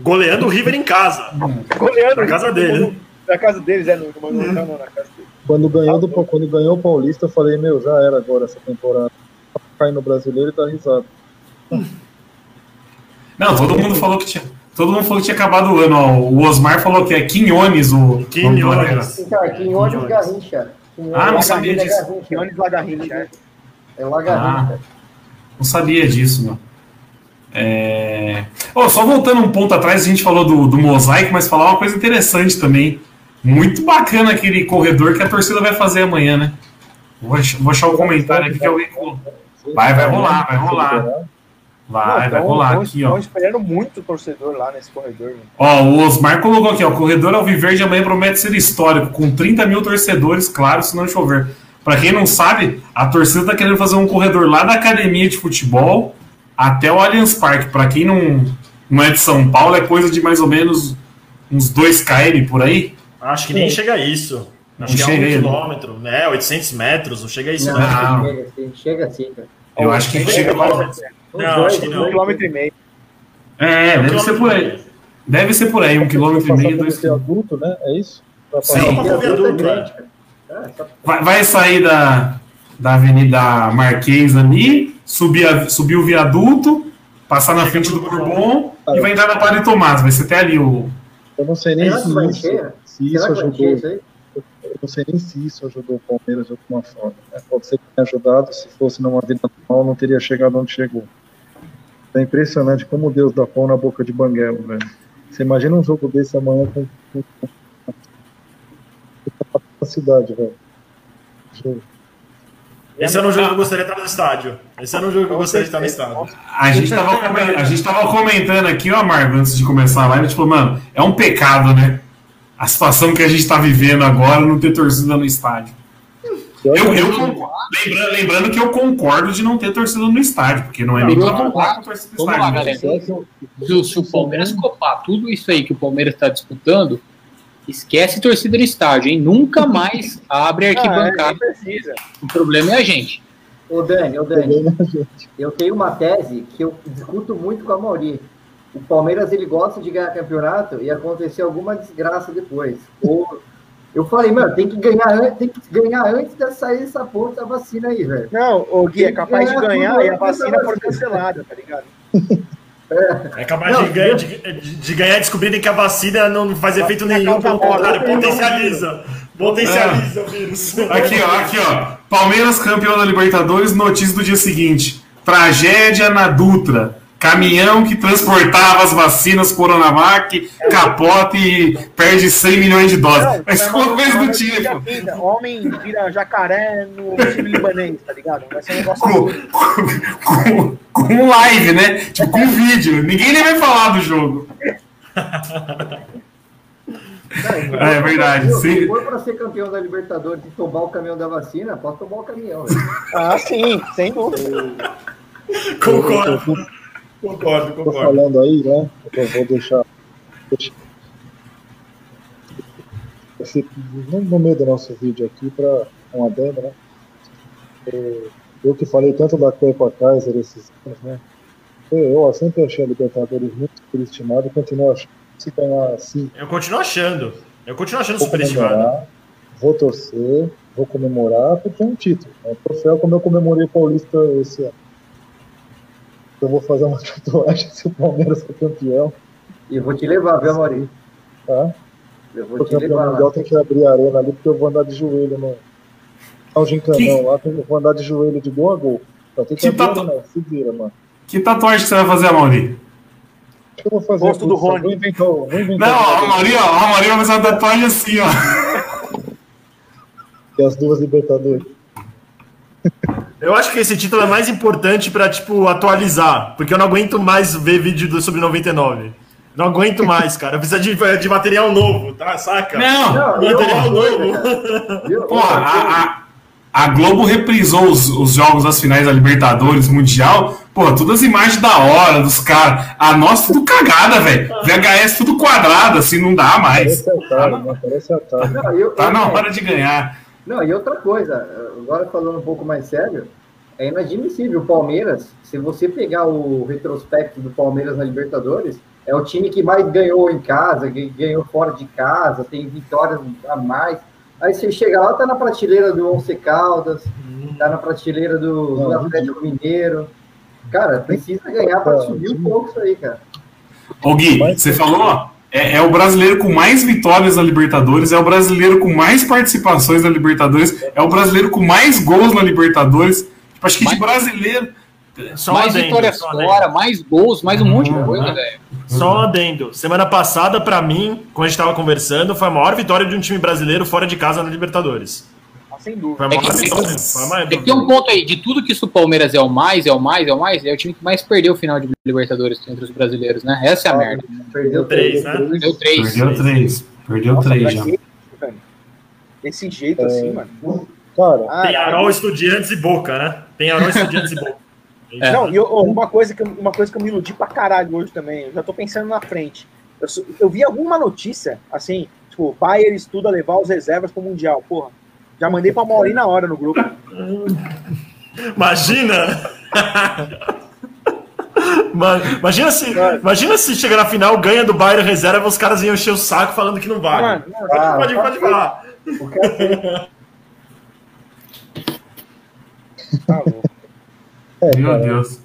Goleando o River em casa. [laughs] Goleando. Na casa dele, né? Na casa deles, é, no, no, não, não, na casa deles. Quando ganhou, do, quando ganhou o Paulista, eu falei, meu, já era agora essa temporada. Cai no brasileiro e dá risada. Não, todo mundo falou que tinha. Todo mundo falou que tinha acabado o ano. Ó. O Osmar falou que é Quinones o. Quinones. Então, Quinones Quinones. Garrincha. Quinones Ah, não sabia é disso. Quinones Lagarrincha, é. É o Lagarrincha. Não sabia disso, meu. É... Ô, só voltando um ponto atrás, a gente falou do, do mosaico, mas falar uma coisa interessante também. Muito bacana aquele corredor que a torcida vai fazer amanhã, né? Vou, vou achar o comentário aqui que alguém. Vai, vai rolar, vai rolar. Vai, vai rolar aqui, ó. Estão esperando muito torcedor lá nesse corredor. mano. Ó, o Osmar colocou aqui, ó. Corredor Alviverde amanhã promete ser histórico, com 30 mil torcedores, claro, se não chover. Pra quem não sabe, a torcida tá querendo fazer um corredor lá da academia de futebol até o Allianz Parque. Pra quem não, não é de São Paulo, é coisa de mais ou menos uns 2 km por aí. Acho que nem chega a isso. Acho Não que é um chega né? quilômetro, né? 800 metros, não chega a isso, Não, não. Não. chega assim, chega assim, cara. Eu acho que chega Não, acho que não. Um quilômetro e meio. É, Um deve ser por aí. Deve ser por aí, um quilômetro e meio, dois quilômetros. adulto, né? É isso? Pra Sim. pra Viaduto é grande, é. É, só- Vai, vai sair da, da Avenida Marquês ali, subir, a- subir o viaduto, passar na frente do Bourbon e vai entrar na Padre Tomás. Vai ser até ali o. Eu não sei nem se isso, se isso ajudou. isso? Eu não sei nem se isso ajudou o Palmeiras de alguma forma. né? Pode ser que tenha ajudado, se fosse numa vida normal, não teria chegado onde chegou. É impressionante como Deus dá pão na boca de Banguelo, velho. Você imagina um jogo desse amanhã com, com, com, com capacidade, velho. Esse era um jogo que eu gostaria de estar no estádio. Esse era um jogo que eu gostaria de estar no estádio. A gente tava, a gente tava comentando aqui, ó, Marco, antes de começar a live, a gente falou, mano, é um pecado, né? A situação que a gente tá vivendo agora não ter torcida no estádio. Eu, eu. Lembrando, lembrando que eu concordo de não ter torcida no estádio, porque não é nem pra com torcida no Vamos lá, estádio. galera. Se, se o Palmeiras copar tudo isso aí que o Palmeiras está disputando, esquece torcida no estádio, hein? Nunca mais abre Ah, é, arquibancada. precisa. O problema é a gente. Ô, Dani, ô, Dani, eu tenho uma tese que eu discuto muito com a Mauri. O Palmeiras ele gosta de ganhar campeonato e acontecer alguma desgraça depois. Ou Eu falei, mano, tem que ganhar, an- tem que ganhar antes de sair essa porra da vacina aí, velho. Não, o Gui é capaz de Ganhar e a vacina da for vacina. cancelada, tá ligado? [laughs] É capaz Não, de, ganhar, de, de- ganhar e descobrirem que a vacina não faz efeito nenhum, pelo contrário, potencializa. Potencializa o vírus. [laughs] Aqui, ó, aqui, ó. Palmeiras campeão da Libertadores, notícia do dia seguinte. Tragédia na Dutra. Caminhão que transportava as vacinas Coronavac, capota e perde 100 milhões de doses. Não, Vai ser é uma coisa do tipo. Homem vira jacaré no time libanês, tá ligado? Vai ser um negócio Com, assim. com, com live, né? Tipo, com vídeo. Ninguém nem vai falar do jogo. É verdade. Se for pra ser campeão da Libertadores e tomar o caminhão da vacina, pode tomar o caminhão, velho. Ah, sim, sem dúvida. Concordo. Concordo, Tô concordo. falando aí, né? Eu vou deixar. deixa- Esse, no no meio do nosso vídeo aqui, para um adendo, né? Eu, eu que falei tanto da Copa Kaiser esses anos, né? Eu, eu sempre achei a Libertadores muito superestimada e continuo achando. Se ganhar assim, Eu continuo achando. Eu continuo achando comemorar, vou torcer, vou comemorar, porque é um título. É um troféu como eu comemorei o Paulista esse ano. Eu vou fazer uma [laughs] tatuagem se o Palmeiras for campeão, E eu vou te levar, viu, Maurício? tá? Eu vou O te levar mundial tem que abrir a arena ali, porque eu vou andar de joelho no. Ao Gincanão lá, eu vou andar de joelho de gol a gol. Vai ter que, Que abrir a tatu- arena, se vira, mano. Que tatuagem que você vai fazer, Mauri? Que eu vou fazer. Rosto do Rony. Vou inventar, vou inventar. Não, Mauri, ó, o Mauri vai fazer uma tatuagem assim, ó. E as duas Libertadores. [laughs] Eu acho que esse título é mais importante pra, tipo, atualizar. Porque eu não aguento mais ver vídeo do Sub 99. Não aguento mais, cara. Eu preciso de, de material novo, tá? Saca? Não, Não, Material novo. coisa. a, a, a Globo reprisou os, os jogos das finais da Libertadores, Mundial. Porra, todas as imagens da hora dos caras. A nossa tudo cagada, velho. VHS tudo quadrado, assim, não dá mais. Parece né? Parece eu- Tá eu- na hora de ganhar. Não, e outra coisa, agora falando um pouco mais sério, é inadmissível o Palmeiras, se você pegar o retrospecto do Palmeiras na Libertadores, é o time que mais ganhou em casa, que ganhou fora de casa, tem vitórias a mais. Aí você chega lá, tá na prateleira do Once Caldas, tá na prateleira do, do Não, Atlético Mineiro. Cara, precisa ganhar para subir um pouco isso aí, cara. Ô Gui, você falou, é, é o brasileiro com mais vitórias na Libertadores, é o brasileiro com mais participações na Libertadores, é o brasileiro com mais gols na Libertadores. Tipo, acho que de Mais- brasileiro. Só mais adendo, vitórias só adendo. fora, mais gols, mais um monte de coisa, Uhum. velho. Só um adendo. Semana passada, pra mim, quando a gente tava conversando, foi a maior vitória de um time brasileiro fora de casa na Libertadores. Sem dúvida. É que- Tem que ter um ponto aí, de tudo que isso o Palmeiras é o mais, é o mais, é o mais, é o time que mais perdeu o final de Libertadores entre os brasileiros, né? Essa é a merda. Perdeu Três, né? Deu três. Perdeu três. Perdeu Nossa, três já. que? Desse jeito assim, mano. Cara, Ah, Tem Arol, Estudiantes e Boca, né? Tem Arol, Estudiantes e Boca. [laughs] É. Não, e uma, coisa que, eu- uma coisa que eu me iludi pra caralho hoje também, eu já tô pensando na frente. Eu, eu vi alguma notícia, assim, tipo, Bayer estuda levar os reservas pro Mundial. Porra, já mandei pra Mauri na hora no grupo. Imagina! Imagina se, imagina se chegar na final, ganha do Bayern reserva, os caras iam encher o saco falando que não vale. Mano, não, Ah, pode, pode falar. O cara tá louco. é, Meu cara, Deus.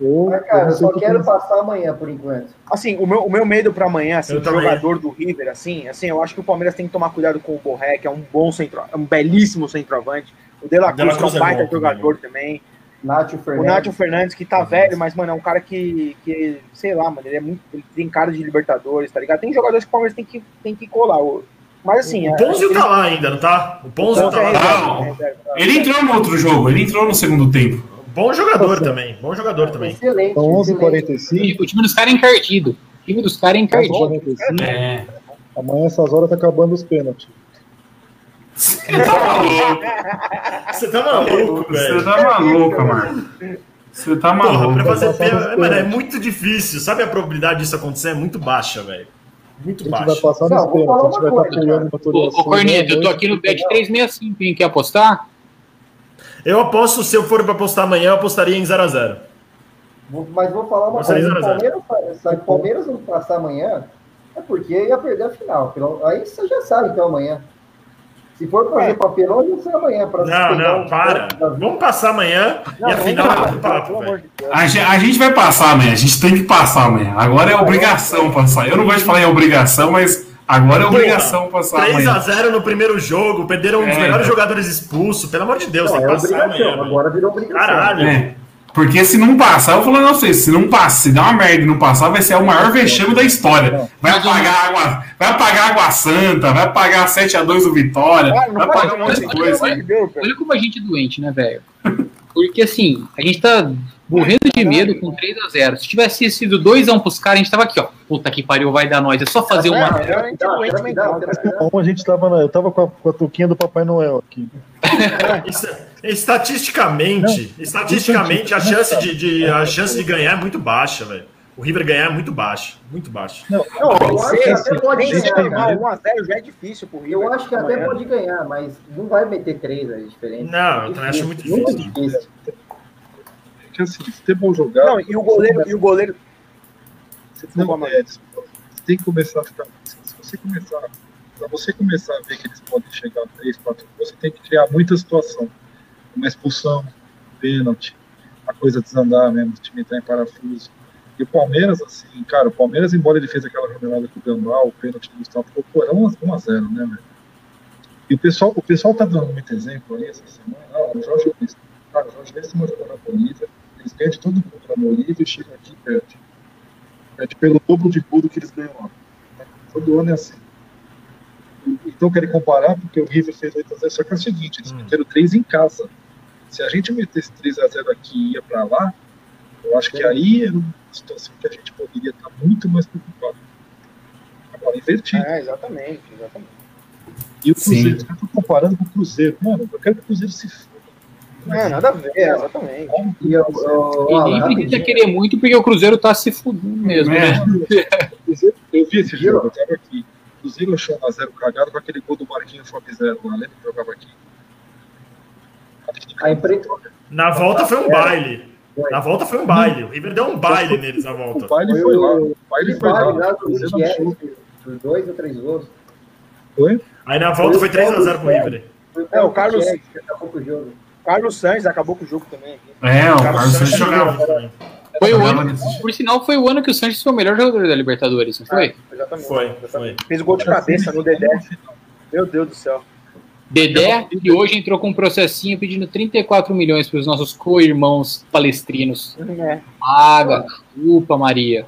Eu, Mas, cara, eu só que quero passar amanhã, por enquanto. Assim, o meu, o meu medo pra amanhã, assim, também. jogador do River, assim, assim, eu acho que o Palmeiras tem que tomar cuidado com o Borré, que é um bom centro, é um belíssimo centroavante. O De La De La Cruz, que é Cruz um é baita bom jogador também. Nacho O Fernandes. Nacho Fernandes, que tá velho, mas, mano, é um cara que, que sei lá, mano, ele é muito. Ele tem cara de Libertadores, tá ligado? Tem jogadores que o Palmeiras tem que, tem que colar. o- Mas assim. O é- Ponzio ele- tá lá ainda, não tá? O Ponzio Ponzio tá é lá. reserva, Não. é reserva. Ele entrou no outro jogo, ele entrou no segundo tempo. Bom jogador também, bom jogador também. Excelente. São excelente. 11h45. O time dos caras é encardido. O time dos caras é encardido. 11h45. É. Amanhã, essas horas, tá acabando os pênaltis. Você tá maluco. Você tá maluco, Você velho. tá maluco, mano. Você tá Porra, pra maluco. fazer Vai passar pênalti, mano, é muito difícil. Sabe a probabilidade disso acontecer? É muito baixa, velho. Muito A gente vai baixa. passar Não, nos pênaltis. A gente vai estar pulando Ô, motorização. ô Corneta, eu tô aqui no Bet 365, hein? Quer apostar? Eu aposto, se eu for pra apostar amanhã, eu apostaria em 0x0. Vou- Mas vou falar uma coisa. Se o 0 a 0. Palmeiras, se o Palmeiras não passar amanhã, é porque ia perder a final. Pelo- Aí você já sabe então amanhã. Se for fazer papelão, vai ser amanhã. Pra Não, não, um- para. Vamos passar amanhã Não, e não, afinal não, é não, papo, velho. A a gente vai passar amanhã, a gente tem que passar amanhã. Agora é obrigação passar. Eu não gosto de falar em obrigação, mas agora é obrigação passar 3 amanhã. a 0 no primeiro jogo, perderam um dos É. melhores jogadores expulsos. Pelo amor de Deus, Não, tem é que passar obrigação. amanhã. velho. Agora virou obrigação. Caralho. É. Porque se não passar, eu falar pra vocês, se não passar, se der uma merda e não passar, vai ser o maior vexame da história. Vai apagar água, vai apagar água santa, vai apagar 7x2 do Vitória, não vai apagar um monte de coisa. cara. Olha como a gente é doente, né, velho? Porque assim, a gente tá morrendo de medo com 3x0. Se tivesse sido 2x1 pros caras, a gente tava aqui, ó. Puta que pariu, vai dar nós. É só fazer uma. É, é, a gente é a tava na, eu tava com a, com a touquinha do Papai Noel aqui. Isso- estatisticamente, estatisticamente a chance de, de- a chance de ganhar é muito baixa, velho. O River ganhar é muito baixa, muito baixa. Não, Eu acho que até pode ganhar. normal, 1x0 já é difícil pro River. Eu acho que até Amanhã. pode ganhar, mas não vai meter três aí, diferente. Não, eu também acho muito Muito difícil. Porque assim, futebol jogado. Não, e o goleiro, e o goleiro. Você Não, é, tem que começar a ficar. Se você começar. Para você começar a ver que eles podem chegar a 3, 4 gols, você tem que criar muita situação. Uma expulsão, pênalti, a coisa desandar mesmo, o time entrar em parafuso. E o Palmeiras, assim, cara, o Palmeiras, embora ele fez aquela jornada com o Gambá, o pênalti do Gustavo, ficou, pô, era 1x0, né, velho? E o pessoal, o pessoal tá dando muito exemplo aí essa semana. Ah, o Jorge Luiz. Cara, o Jorge Luiz se jogou na Bolívia, eles ganham de todo mundo na Bolívia e chegam aqui e perdem. Perde pelo dobro de tudo que eles ganham lá. Todo ano é assim. Então querem comparar porque o River fez 8x0, só que é o seguinte, eles Hum. meteram 3 em casa. Se a gente metesse 3x0 aqui e ia pra lá, eu acho que aí era uma situação que a gente poderia estar muito mais preocupado. Agora, invertido. É, exatamente, exatamente. E o Cruzeiro, Sim. caras estão comparando com o Cruzeiro. Mano, eu quero que o Cruzeiro se foda. Não, é nada a ver, exatamente. E eu, eu, E nem precisa querer muito, porque o Cruzeiro tá se fudendo mesmo, É. né? [laughs] O Eu vi esse jogo, eu tava aqui. O Cruzeiro achou 1x0 cagado com aquele gol do Marquinhos Fome Zero lá. Lembra que jogava aqui? A imprensa- Na volta foi um baile. Na volta foi um baile. O River deu um baile neles na O volta. baile Foi foi o- lá. O baile foi lá. lá O Cruzeiro achou. Gutierrez, por dois ou três gols. Foi? Aí na volta foi 3x0 pro River. Foi É, o Carlos- Carlos Sainz acabou com o jogo também. aqui. É, o Carlos Carlos Santos jogava. Foi o ano, por sinal, foi o ano que o Sanches foi o melhor jogador da Libertadores, não foi? Exatamente. Foi, exatamente. foi. Fez o gol de cabeça no Dedé. Meu Deus do céu. Dedé, que hoje entrou com um processinho pedindo 34 milhões para os nossos co-irmãos palestrinos. É. Paga, culpa, Maria.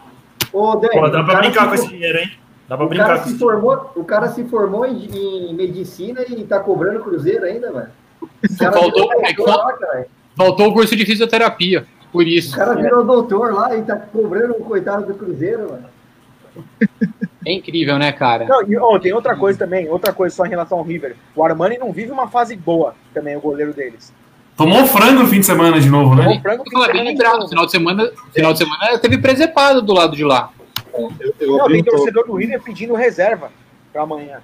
Ô, Dani, Pô, dá cara brincar se com esse dinheiro, hein? Dá pra O brincar cara, com se esse formou, o cara se formou em, em medicina e tá cobrando cruzeiro ainda, velho. O cara Faltou- virou é, doutor lá, cara. Faltou o curso de fisioterapia, por O isso. cara virou doutor lá e tá cobrando o coitado do cruzeiro, mano. É incrível, né, cara? Não, e ó, tem outra coisa também, outra coisa só em relação ao River. O Armani não vive uma fase boa também, o goleiro deles. Tomou frango no fim de semana de novo, né? O Franco Vou falar bem lembrado, final de semana, final de semana teve presepado do lado de lá. Eu, eu Não, tem to- torcedor do River pedindo reserva pra amanhã.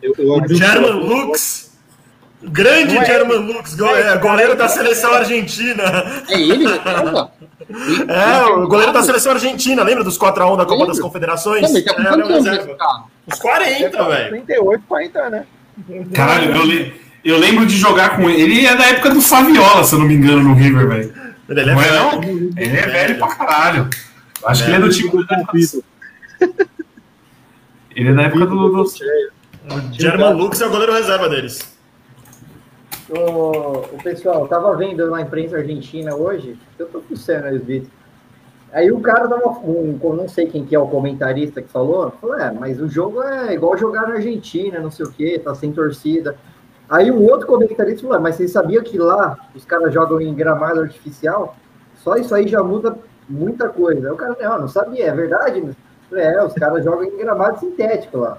eu, eu O German Lux. Grande é German ele. Lux, go- é, goleiro da seleção argentina. É ele? É, o goleiro da seleção argentina, lembra dos 4x1 da Copa Lembro. das Confederações? Não, mas tá É, com ele é 40, velho. 38, 40, né? Caralho, eu, le- eu lembro de jogar com ele. Ele é da época do Saviola, se eu não me engano, no River, velho. Ele é Não é velho. não? Ele é velho pra caralho. Acho que ele é do time. do Pompido. Ele é da época do. do- O German Lux é o goleiro reserva deles. O, o pessoal, tava vendo na imprensa argentina hoje, eu tô aí os. Aí o cara dava um, eu não sei quem que é o comentarista que falou, falou, é, mas o jogo é igual jogar na Argentina, não sei o que, tá sem torcida. Aí um outro comentarista falou, "É, mas vocês sabiam que lá os caras jogam em gramado artificial? Só isso aí já muda muita coisa. Aí o cara, não, não sabia, é verdade? Falei, É, os caras jogam em gramado sintético lá.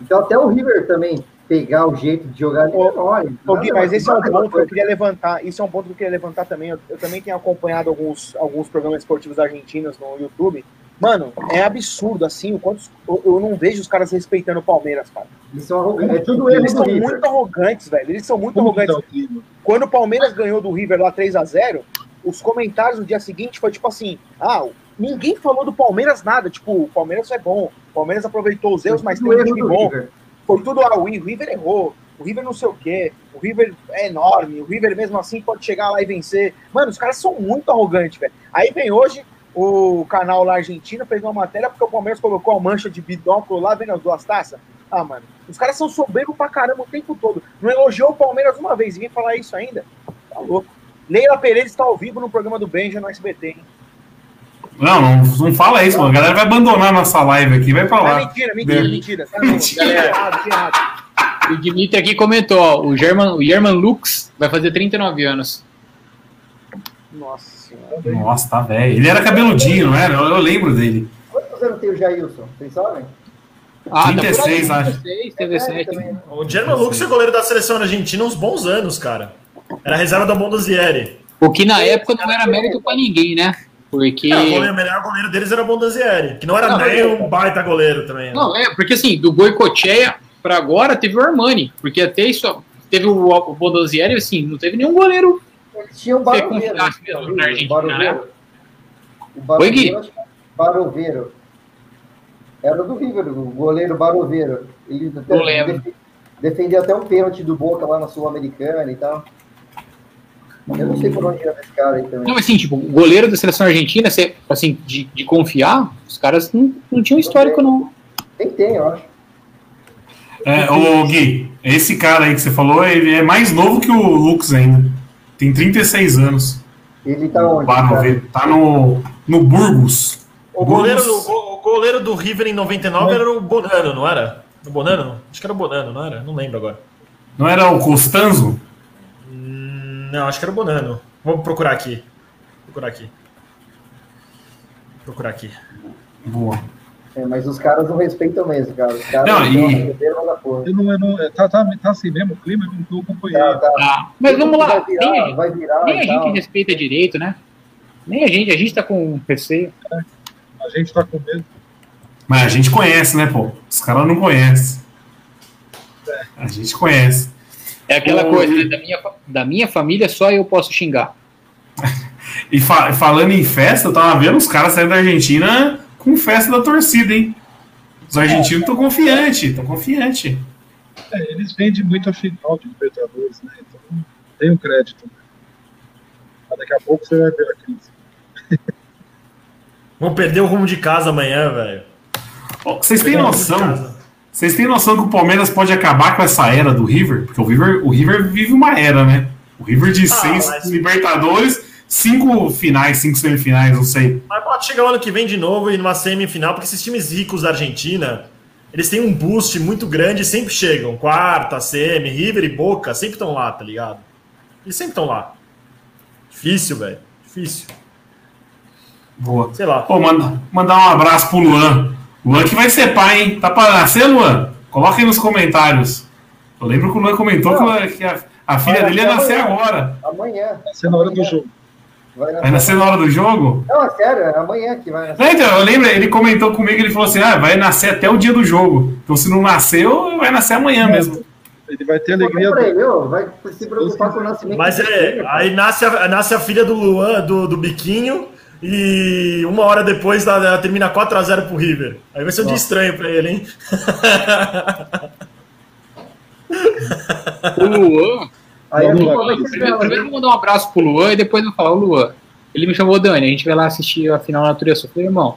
Então até o River também pegar o jeito de jogar Ô, olha, Ô, Gui, mas esse é um ponto que eu queria levantar. Isso é um ponto que eu queria levantar também. Eu, eu também tenho acompanhado alguns, alguns programas esportivos argentinos no YouTube. Mano, é absurdo, assim, o quanto eu, eu não vejo os caras respeitando o Palmeiras, cara. Eles são arrogantes. É tudo Eles são River. muito arrogantes, velho. Eles são muito arrogantes. Quando o Palmeiras ganhou do River lá 3 a 0 os comentários no dia seguinte foi tipo assim: ah, ninguém falou do Palmeiras nada. Tipo, o Palmeiras é bom, o Palmeiras aproveitou os erros, mas tem um time bom. River. Foi tudo, ah, o River errou. o River não sei o quê, o River é enorme, o River mesmo assim pode chegar lá e vencer. Mano, os caras são muito arrogantes, velho. Aí vem hoje o canal lá argentino, fez uma matéria porque o Palmeiras colocou a mancha de bidóculo lá, vendo as duas taças. Ah, mano, os caras são soberbos pra caramba o tempo todo. Não elogiou o Palmeiras uma vez, e vem falar isso ainda? Tá louco. Leila Pereira está ao vivo no programa do Benja no SBT, hein? Não, não, não fala isso, mano. A galera vai abandonar nossa live aqui, vai pra lá. mentira, mentira, Né? mentira. Tá bom, galera, errado, errado. O Dimitri aqui comentou, ó, o German, o German Lux vai fazer 39 anos. Nossa senhora. Nossa, tá velho. Ele era cabeludinho, não era? Eu, eu lembro dele. Quantos anos tem o Jailson? Vocês sabem? Ah, 36, tá aí, acho. 36, É, 37. também. O German Lux é goleiro da seleção argentina há uns bons anos, cara. Era reserva da Bondazieri. O que na época não era mérito pra ninguém, né? Porque. É, o, goleiro, o melhor goleiro deles era Bondazieri, que não era Não, nem mas- um baita goleiro também. né? Não, é, porque assim, do Goicoechea pra agora teve o Armani. Porque até isso. Teve o, o assim, não teve nenhum goleiro. Eles tinham o Você Baroveiro. confiasse mesmo na o Argentina, Baroveiro. O Oi, Gui? Baroveiro, é. Era do River, o goleiro Baroveiro. Ele até Não lembro. defe- defendeu até um pênalti do Boca lá na Sul-Americana e tal. Eu não sei por onde era esse cara aí também. Não, assim, tipo, o goleiro da seleção argentina, você, assim, de, de confiar, os caras não, não tinham histórico, não. Nem tem, eu acho. É, ô Gui, esse cara aí que você falou, ele é mais novo que o Lux ainda. Tem 36 anos. Ele tá onde? Para ver. Tá no, no Burgos. O goleiro, do, Burgos. go- o goleiro do River em 99 era o Bonano, não era? O Bonano? Acho que era o Bonano, não era? Não lembro agora. Não era o Costanzo? Não, acho que era o Bonano. Vamos procurar aqui. Procurar aqui. Procurar aqui. Boa. É, mas os caras não respeitam mesmo, cara. Os caras Não, não, e-. Eu não, eu não, é, tá, tá, tá assim mesmo o clima, eu não tô Tá, acompanhando. tá. Ah, mas vamos lá, Vai virar, nem, a- vai virar nem a tal. gente respeita direito, né? Nem a gente, a gente tá com receio. A gente tá com medo. Mas a gente conhece, né, pô? Os caras não conhecem. A gente conhece. É aquela coisa, e- né? Da minha, da minha família só eu posso xingar. [laughs] E fa- falando em festa, eu tava vendo os caras saindo da Argentina com festa da torcida, hein? Os argentinos estão confiantes, estão confiantes. É, eles vendem muito a final de Libertadores, né? Então tem um crédito. Mas daqui a pouco você vai ver a crise. Vamos perder o rumo de casa amanhã, velho. Vocês têm o noção? Vocês têm noção que o Palmeiras pode acabar com essa era do River? Porque o River, o River vive uma era, né? O River de seis mas- Libertadores, cinco finais, cinco semifinais, não sei. Mas pode chegar o ano que vem de novo e numa semifinal, porque esses times ricos da Argentina, eles têm um boost muito grande e sempre chegam. Quarta, semi, River e Boca, sempre estão lá, tá ligado? Eles sempre estão lá. Difícil, velho. Difícil. Boa. Sei lá. Pô, manda, mandar um abraço pro Luan. Luan que vai ser pai, hein? Tá pra nascer, Luan? Coloca aí nos comentários. Eu lembro que o Luan comentou que o- que a, a filha dele ia nascer nascer amanhã. agora. Amanhã. Vai na hora do jogo. Vai Vai nascer na hora do jogo? Não, é sério, é amanhã que vai nascer. Não, então, eu lembro, ele comentou comigo, ele falou assim, ah, vai nascer até o dia do jogo. Então se não nasceu, vai nascer amanhã mesmo. Ele vai ter alegria. pra ele, vai se preocupar com o nascimento Mas do é, aí nasce a, nasce a filha do Luan, do, do Biquinho, e uma hora depois dá- termina 4x0 pro River. Aí vai ser um dia estranho pra ele, hein? O Luan. Aí lá, vai ser Primeiro, mandar um abraço pro Luan e depois eu vou falar, ô Luan. Ele me chamou, Dani, a gente vai lá assistir a final da natureza. Eu falei, irmão,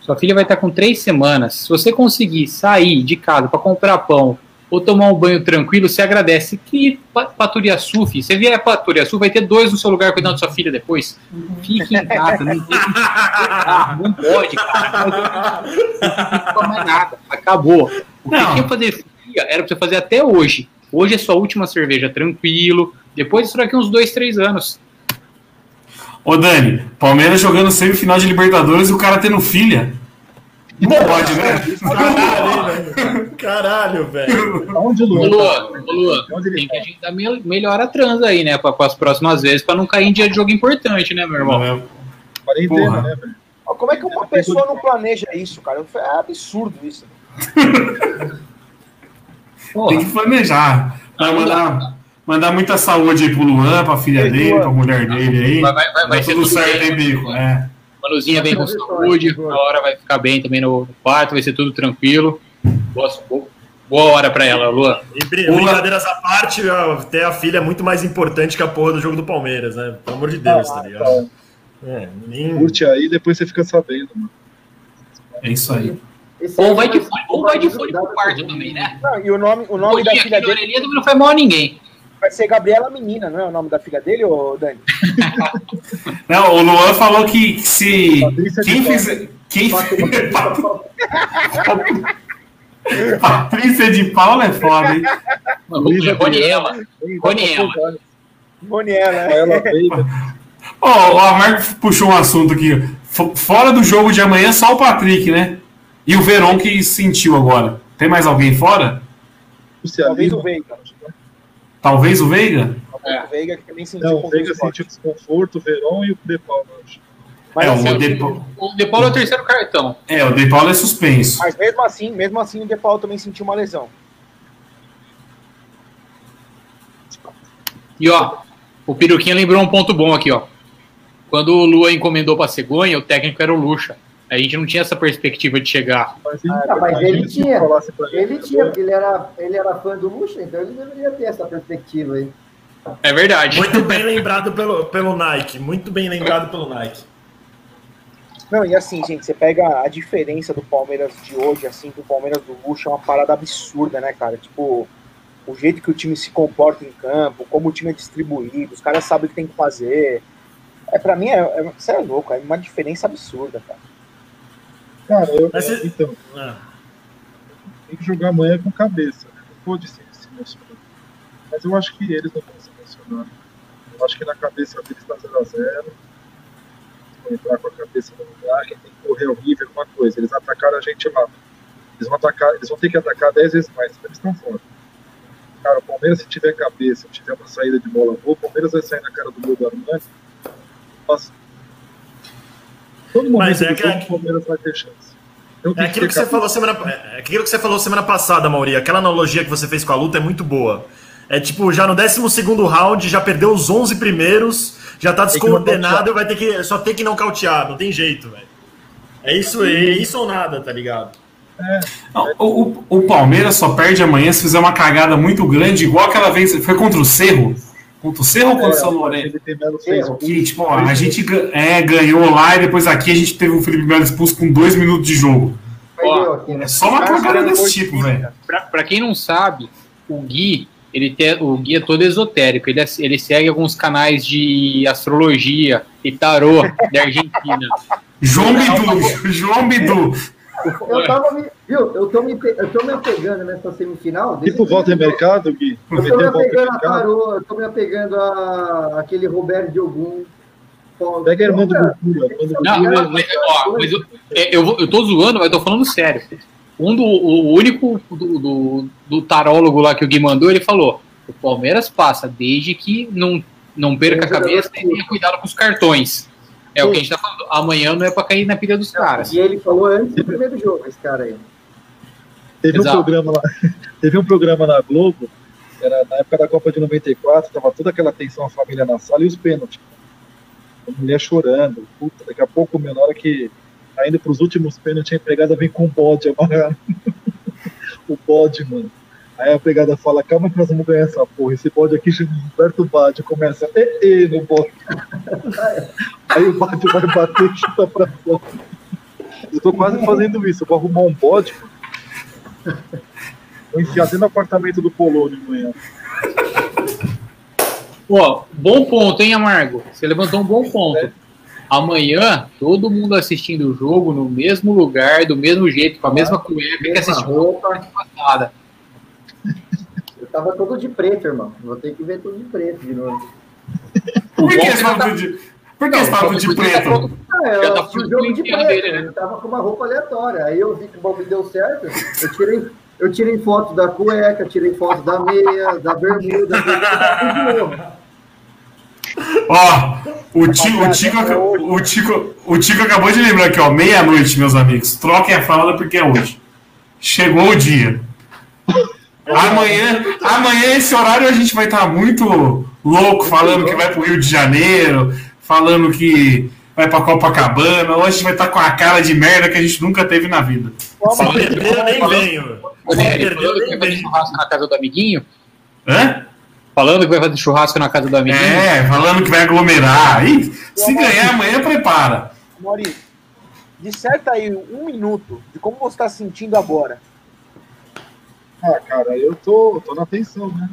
sua filha vai estar com três semanas. Se você conseguir sair de casa para comprar pão ou tomar um banho tranquilo, você agradece. Que pa- pra Turiaçu, filho. Você vier pra Turiaçu, vai ter dois no seu lugar cuidando da sua filha depois. Fique em casa, não, tem- [laughs] não pode, cara. Não pode mais nada. Acabou. O que Não. tinha que fazer fria era pra você fazer até hoje. Hoje é sua última cerveja tranquilo. Depois isso daqui uns dois, três anos. Ô Dani, Palmeiras jogando semifinal de Libertadores e o cara tendo filha. Não pode, né? [laughs] Caralho, velho. [laughs] Onde Luan? Luan, ô, Luan, Onde ele tem que agendar me- melhor a transa aí, né? Para as próximas vezes, pra não cair em dia de jogo importante, né, meu irmão? Quarentena, Porra. né, velho? Como é que uma pessoa não planeja isso, cara? É absurdo isso. [laughs] Porra, Tem que planejar. Vai mandar, mandar muita saúde aí pro Luan, pra filha dele, pra mulher dele aí. Vai- vai- vai- vai Tá ser tudo tudo certo, bem. hein, Bico? É. Manuzinha vem com saúde, a hora vai ficar bem também no quarto, vai ser tudo tranquilo. Boa, bo- Boa hora pra ela, Luan. E brin- brincadeiras à parte, ter a filha é muito mais importante que a porra do jogo do Palmeiras, né? Pelo amor de Deus, tá ligado? É, nem... Curte aí, depois você fica sabendo, mano. É isso aí. Esse Ou aí vai de fone, ou vai de fone dá pro quarto também, né? Não, e o nome, o nome da filha dele não foi mal a ninguém. vai ser Gabriela Menina, não é o nome da filha dele, ô Dani? [laughs] Não, o Luan falou que se. Patrícia de Quem fizer. Quem [laughs] [laughs] Patrícia de Paula é foda, hein? Roniela. Roniela. Roniela? Ela. Ó, [laughs] o Amargo puxou um assunto aqui. Fora do jogo de amanhã, só o Patrick, né? E o Verón que sentiu agora. Tem mais alguém fora? Talvez o Veiga. Talvez o Veiga? O Veiga que também sentiu Não, o Veiga sentiu desconforto, o Verón e o De Paula. acho. Mas, É, o assim, De- O De Paulo é o terceiro cartão. É, o De Paulo é suspenso. mas mesmo assim, mesmo assim, o De Paulo também sentiu uma lesão. E ó, o Peruquinha lembrou um ponto bom aqui, ó. Quando o Lua encomendou pra Cegonha, o técnico era o Lucha. A gente não tinha essa perspectiva de chegar. Mas, ele- Ah, mas ele tinha. Ele ele, tinha, porque ele era, ele era fã do Lucha, então ele deveria ter essa perspectiva aí. É verdade. Muito bem [laughs] lembrado pelo, pelo Nike. Muito bem lembrado pelo Nike. Não, e assim, gente, você pega a diferença do Palmeiras de hoje, assim, do Palmeiras do Lucha, é uma parada absurda, né, cara? Tipo, o jeito que o time se comporta em campo, como o time é distribuído, os caras sabem o que tem que fazer. É, pra mim, é, é, você é louco, é uma diferença absurda, cara. Cara, eu, Mas então, Ah, tem que jogar amanhã com cabeça, né? Não pode se, se emocionar. Mas eu acho que eles não vão se emocionar. Eu acho que na cabeça deles está 0x0. Entrar com a cabeça no lugar, quem tem que correr é o River, uma coisa. Eles atacaram a gente lá. Eles vão, atacar, eles vão ter que atacar 10 vezes mais, eles estão fora. Cara, o Palmeiras, se tiver cabeça, se tiver uma saída de bola boa, o Palmeiras vai sair na cara do gol do Armani. Nossa. Todo momento Mas é do que- jogo, o Palmeiras vai ter chance. É aquilo ter que você falou semana, é aquilo que você falou semana passada, Mauri. Aquela analogia que você fez com a luta é muito boa. É tipo, já no 12 round, já perdeu os 11 primeiros, já tá descoordenado e vai ter que só ter que nocautear, não tem jeito, velho. É isso, é isso ou nada, tá ligado? Não, o, o- Palmeiras só perde amanhã se fizer uma cagada muito grande, igual aquela vez. Foi contra o Cerro? Contra o Cerro ou contra o São Lourenço? Que, tipo, ó, a gente é, ganhou lá e depois aqui a gente teve o Felipe Melo expulso com dois minutos de jogo. Aqui, né? É só uma cagada desse gol tipo, velho. Pra, pra quem não sabe, o Gui, ele tem, o Gui é todo esotérico. Ele, é- ele segue alguns canais de astrologia e tarô da Argentina. [laughs] João Bidu, [laughs] João Bidu. Eu tava me. Viu? Eu tô me, eu tô me apegando nessa semifinal. Tipo que- Walter Mercado, Gui. Eu tô me apegando a. Tarô, eu tô me apegando a aquele Roberto Diogum. Pô, Pega a irmã do Goku, Não, mas, ó, mas eu, é, eu, eu tô zoando, mas eu tô falando sério. Um do, o único do, do, do tarólogo lá que o Gui mandou, ele falou: o Palmeiras passa desde que não, não perca a cabeça e tenha cuidado com os cartões. É o que a gente tá falando. Amanhã não é pra cair na pilha dos caras. E ele falou antes do primeiro jogo, esse cara aí. Teve um Exato. programa lá, [laughs] teve um programa na Globo, era na época da Copa de 94, tava toda aquela tensão, a família na sala e os pênaltis. A mulher chorando, puta, daqui a pouco, meu, na hora que tá indo pros últimos pênaltis, a empregada vem com o bode amarrado. [laughs] o bode, mano. Aí a empregada fala, calma que nós vamos ganhar essa porra. Esse bode aqui chama Humberto Bade, começa, e, e no bode. [laughs] Aí o bode vai bater e chuta pra fora. Eu tô quase fazendo isso, eu vou arrumar um bode, Vou enfiar dentro do apartamento do Polônio amanhã. Pô, bom ponto, hein, Amargo? Você levantou um bom ponto. Amanhã, todo mundo assistindo o jogo no mesmo lugar, do mesmo jeito, com a mesma cueca que assistiu roupa. passada. Eu tava todo de preto, irmão. Vou ter que ver tudo de preto de novo. Por que esse já tá- papo de, por que esse papo de tá preto? Ah, Já eu tá assisti o tudo jogo de preto. dele, né? Eu tava com uma roupa aleatória. Aí eu vi que o bagulho deu certo. Eu tirei, eu tirei foto da cueca, tirei foto da meia, da bermuda, tudo de novo. Ó, o Tico, o, Tico, o, Tico, o Tico acabou de lembrar aqui, ó, meia-noite, meus amigos. Troquem a fralda porque é hoje. Chegou o dia. Amanhã, amanhã, esse horário, a gente vai estar muito louco, falando que vai pro Rio de Janeiro, falando que vai pra Copacabana, ou a gente vai estar com a cara de merda que a gente nunca teve na vida. Se perder, eu nem venho. Se perder, nem vai fazer venho. na casa do amiguinho? Hã? Falando que vai fazer churrasco na casa do amiguinho? É, falando que vai aglomerar. Ih, se ganhar amanhã, prepara. Maurício, disserta aí um minuto de como você está se sentindo agora. Ah, cara, eu tô, tô na tensão, né?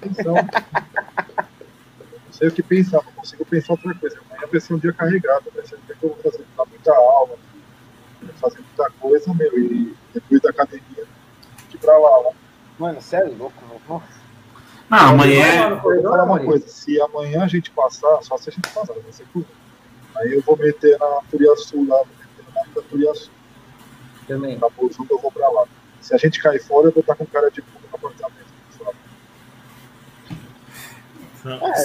Tensão. Não sei o que pensar, não consigo pensar outra coisa. Amanhã vai ser um dia carregado, vai ser um dia que eu vou fazer dar muita aula, vou fazer muita coisa, meu, e depois da academia, de pra lá, lá. Mano, sério, louco, louco. Não, Vai amanhã. corredor, Vou falar uma coisa, se amanhã a gente passar, só se a gente passar, vai ser tudo. Aí eu vou meter na Turiaçu lá, vou meter na da Turiaçu. Também. Acabou o jogo, eu vou pra lá. Se a gente cair fora, eu vou estar com cara de puta no apartamento. sabe?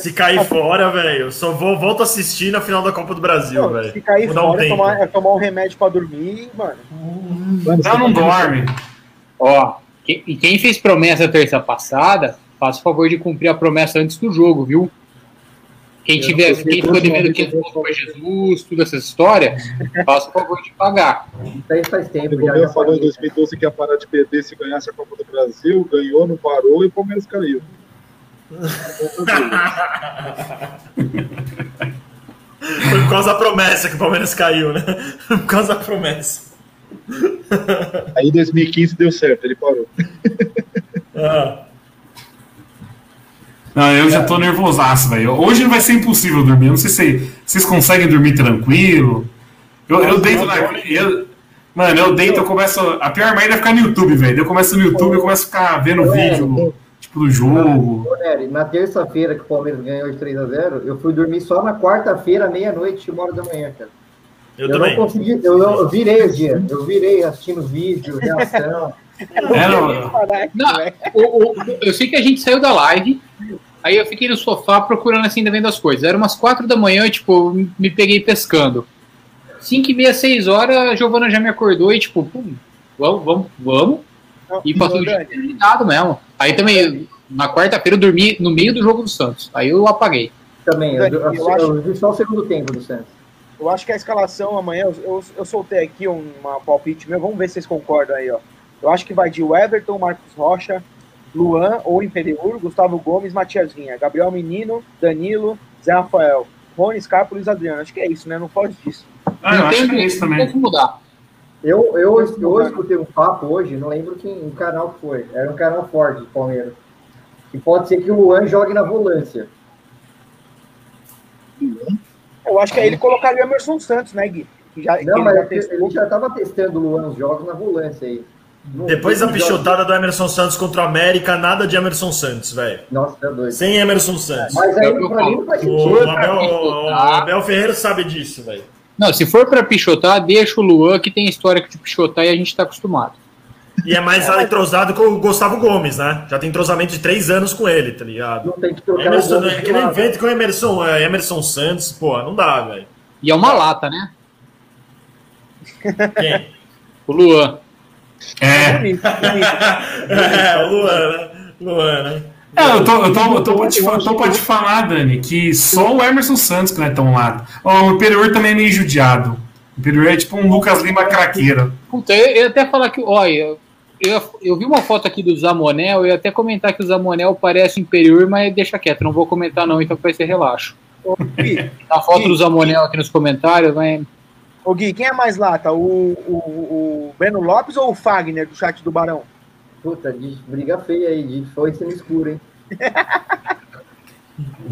Se cair fora, velho, eu só vou, volto a assistir na final da Copa do Brasil, Não, velho. se cair Vou dar um fora, é tomar, é tomar um remédio pra dormir, mano. Mano, Não, não dorme. Ó, e quem fez promessa terça passada, faça o favor de cumprir a promessa antes do jogo, viu? Quem Eu tiver, quem ficou devendo é que 500 eu pontos pra Jesus, toda essa história, [laughs] faça o favor de pagar. Isso aí faz tempo. O Já, falou em falei. 2012 que ia parar de perder se ganhasse a Copa do Brasil, ganhou, não parou e o Palmeiras caiu. [laughs] Foi por causa da promessa que o Palmeiras caiu, né? Foi [laughs] por causa da promessa. Aí em 2015 deu certo, ele parou. Ah. Não, eu já tô nervosaço, velho. Hoje vai ser impossível dormir. Eu não sei se vocês conseguem dormir tranquilo. Eu, eu deito na. eu- mano, eu deito, eu começo. A pior merda é ficar no YouTube, velho. Eu começo no YouTube, eu começo a ficar vendo vídeo, tipo, do jogo. Ô, Nery, na terça-feira que o Palmeiras ganhou de 3x0, eu fui dormir só na quarta-feira, meia-noite, uma hora da manhã, cara. Eu, Eu, também. não consegui, eu, eu, eu virei o dia. Eu virei assistindo vídeo, reação. É, não, Não, o- o- eu sei que a gente saiu da live, aí eu fiquei no sofá procurando assim, vendo as coisas. Era umas quatro da manhã, tipo, eu me peguei pescando. Cinco e meia, seis horas, a Giovana já me acordou e, tipo, pum, vamos, vamos, vamos. E passou o dia ligado mesmo. Aí também, na quarta-feira, eu dormi no meio do jogo do Santos. Aí eu apaguei. Também, eu, eu, Eu eu, acho- vi só o segundo tempo do Santos. Eu acho que a escalação amanhã, eu, eu, eu soltei aqui um uma palpite meu, vamos ver se vocês concordam aí, ó. Eu acho que vai de Everton, Marcos Rocha, Luan ou Imperiur, Gustavo Gomes, Matias Vinha, Gabriel Menino, Danilo, Zé Rafael, Rony, Scarpa Luiz Adriano. Acho que é isso, né? Não foge disso. Ah, eu acho que é isso não tem também. como mudar. Eu, eu, eu escutei um papo hoje, não lembro quem, um canal que foi. Era um canal forte do Palmeiras. E pode ser que o Luan jogue na volância. Eu acho que aí ele colocaria o Emerson Santos, né, Gui? Que já, que Não, ele mas já ele, testou. ele já estava testando o Luan os jogos na volância aí. Depois da pichotada do Emerson Santos contra o América, nada de Emerson Santos, velho. Nossa, tá doido. Sem Emerson Santos. Mas É aí, eu pra mim, não faz sentido. o Abel, o- o Abel Ferreira sabe disso, velho. Não, se for pra pichotar, deixa o Luan, que tem história de pichotar e a gente tá acostumado. E é mais entrosado com o Gustavo Gomes, né? Já tem entrosamento de três anos com ele, tá ligado? Não tem que trocar Emerson, o é lado. invente com o Emerson, é, Emerson Santos, pô, não dá, velho. E é uma lata, né? Quem? O Luan. É. Bonito, bonito. [laughs] É, o Luan, né? Luan, né? É, eu tô, eu tô, eu tô, pra te, fa- tô pra te falar, Dani, que só o Emerson Santos que não é tão lado. Ó, o Imperior também é meio judiado. O Imperior é tipo um Lucas Lima craqueiro. Puta, eu, eu ia até falar que, olha, eu, eu vi uma foto aqui do Zamonel, eu ia até comentar que o Zamonel parece inferior, mas deixa quieto, não vou comentar não, então vai ser relaxo. Gui, A foto do Zamonel aqui nos comentários, mas ô, Gui, quem é mais lata? O, o, o Breno Lopes ou o Fagner do chat do Barão? Puta, de briga feia aí, de foi no escuro, hein? [laughs]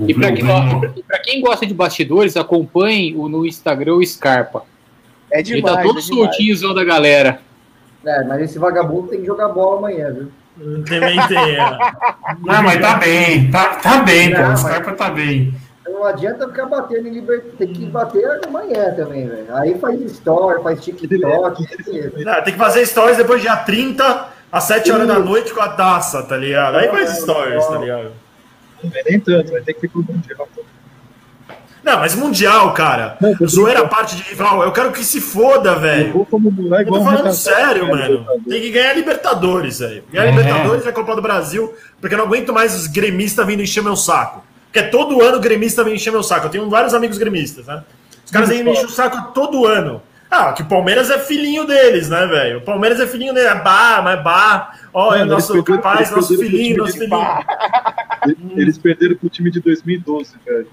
E pra, quem, pra quem gosta de bastidores, acompanhe o, no Instagram o Scarpa. É Ele demais. tá todo é soltinho da galera. É, mas esse vagabundo tem que jogar bola amanhã, viu? Também tem, é. Não, mas tá bem, tá, tá bem, pô. Não, O mas- Scarpa tá bem. Então não adianta ficar batendo em Libertadores. Tem que bater amanhã também, velho. Aí faz story, faz TikTok. Não, tem que fazer stories depois do dia 30, às 7 horas da noite com a taça, tá ligado? Aí faz stories, tá ligado? Não é nem tanto, vai ter que ir pro Mundial. Não, mas Mundial, cara. Não, Zoeira a parte de rival. Eu quero que se foda, Eu velho. Eu tô falando sério, mano. Tem que ganhar Libertadores, velho. Ganhar É. Libertadores e a Copa do Brasil, porque eu não aguento mais os gremistas vindo encher meu saco. Porque todo ano o gremista vem encher meu saco. Eu tenho vários amigos gremistas, né? Os caras aí me enchem o saco todo ano. Ah, que o Palmeiras é filhinho deles, né, velho? O Palmeiras é filhinho dele. É bah, mas bah. Ó, é Mano, nosso capaz, nosso filhinho, nosso filhinho. Eles perderam pro time de 2012, velho.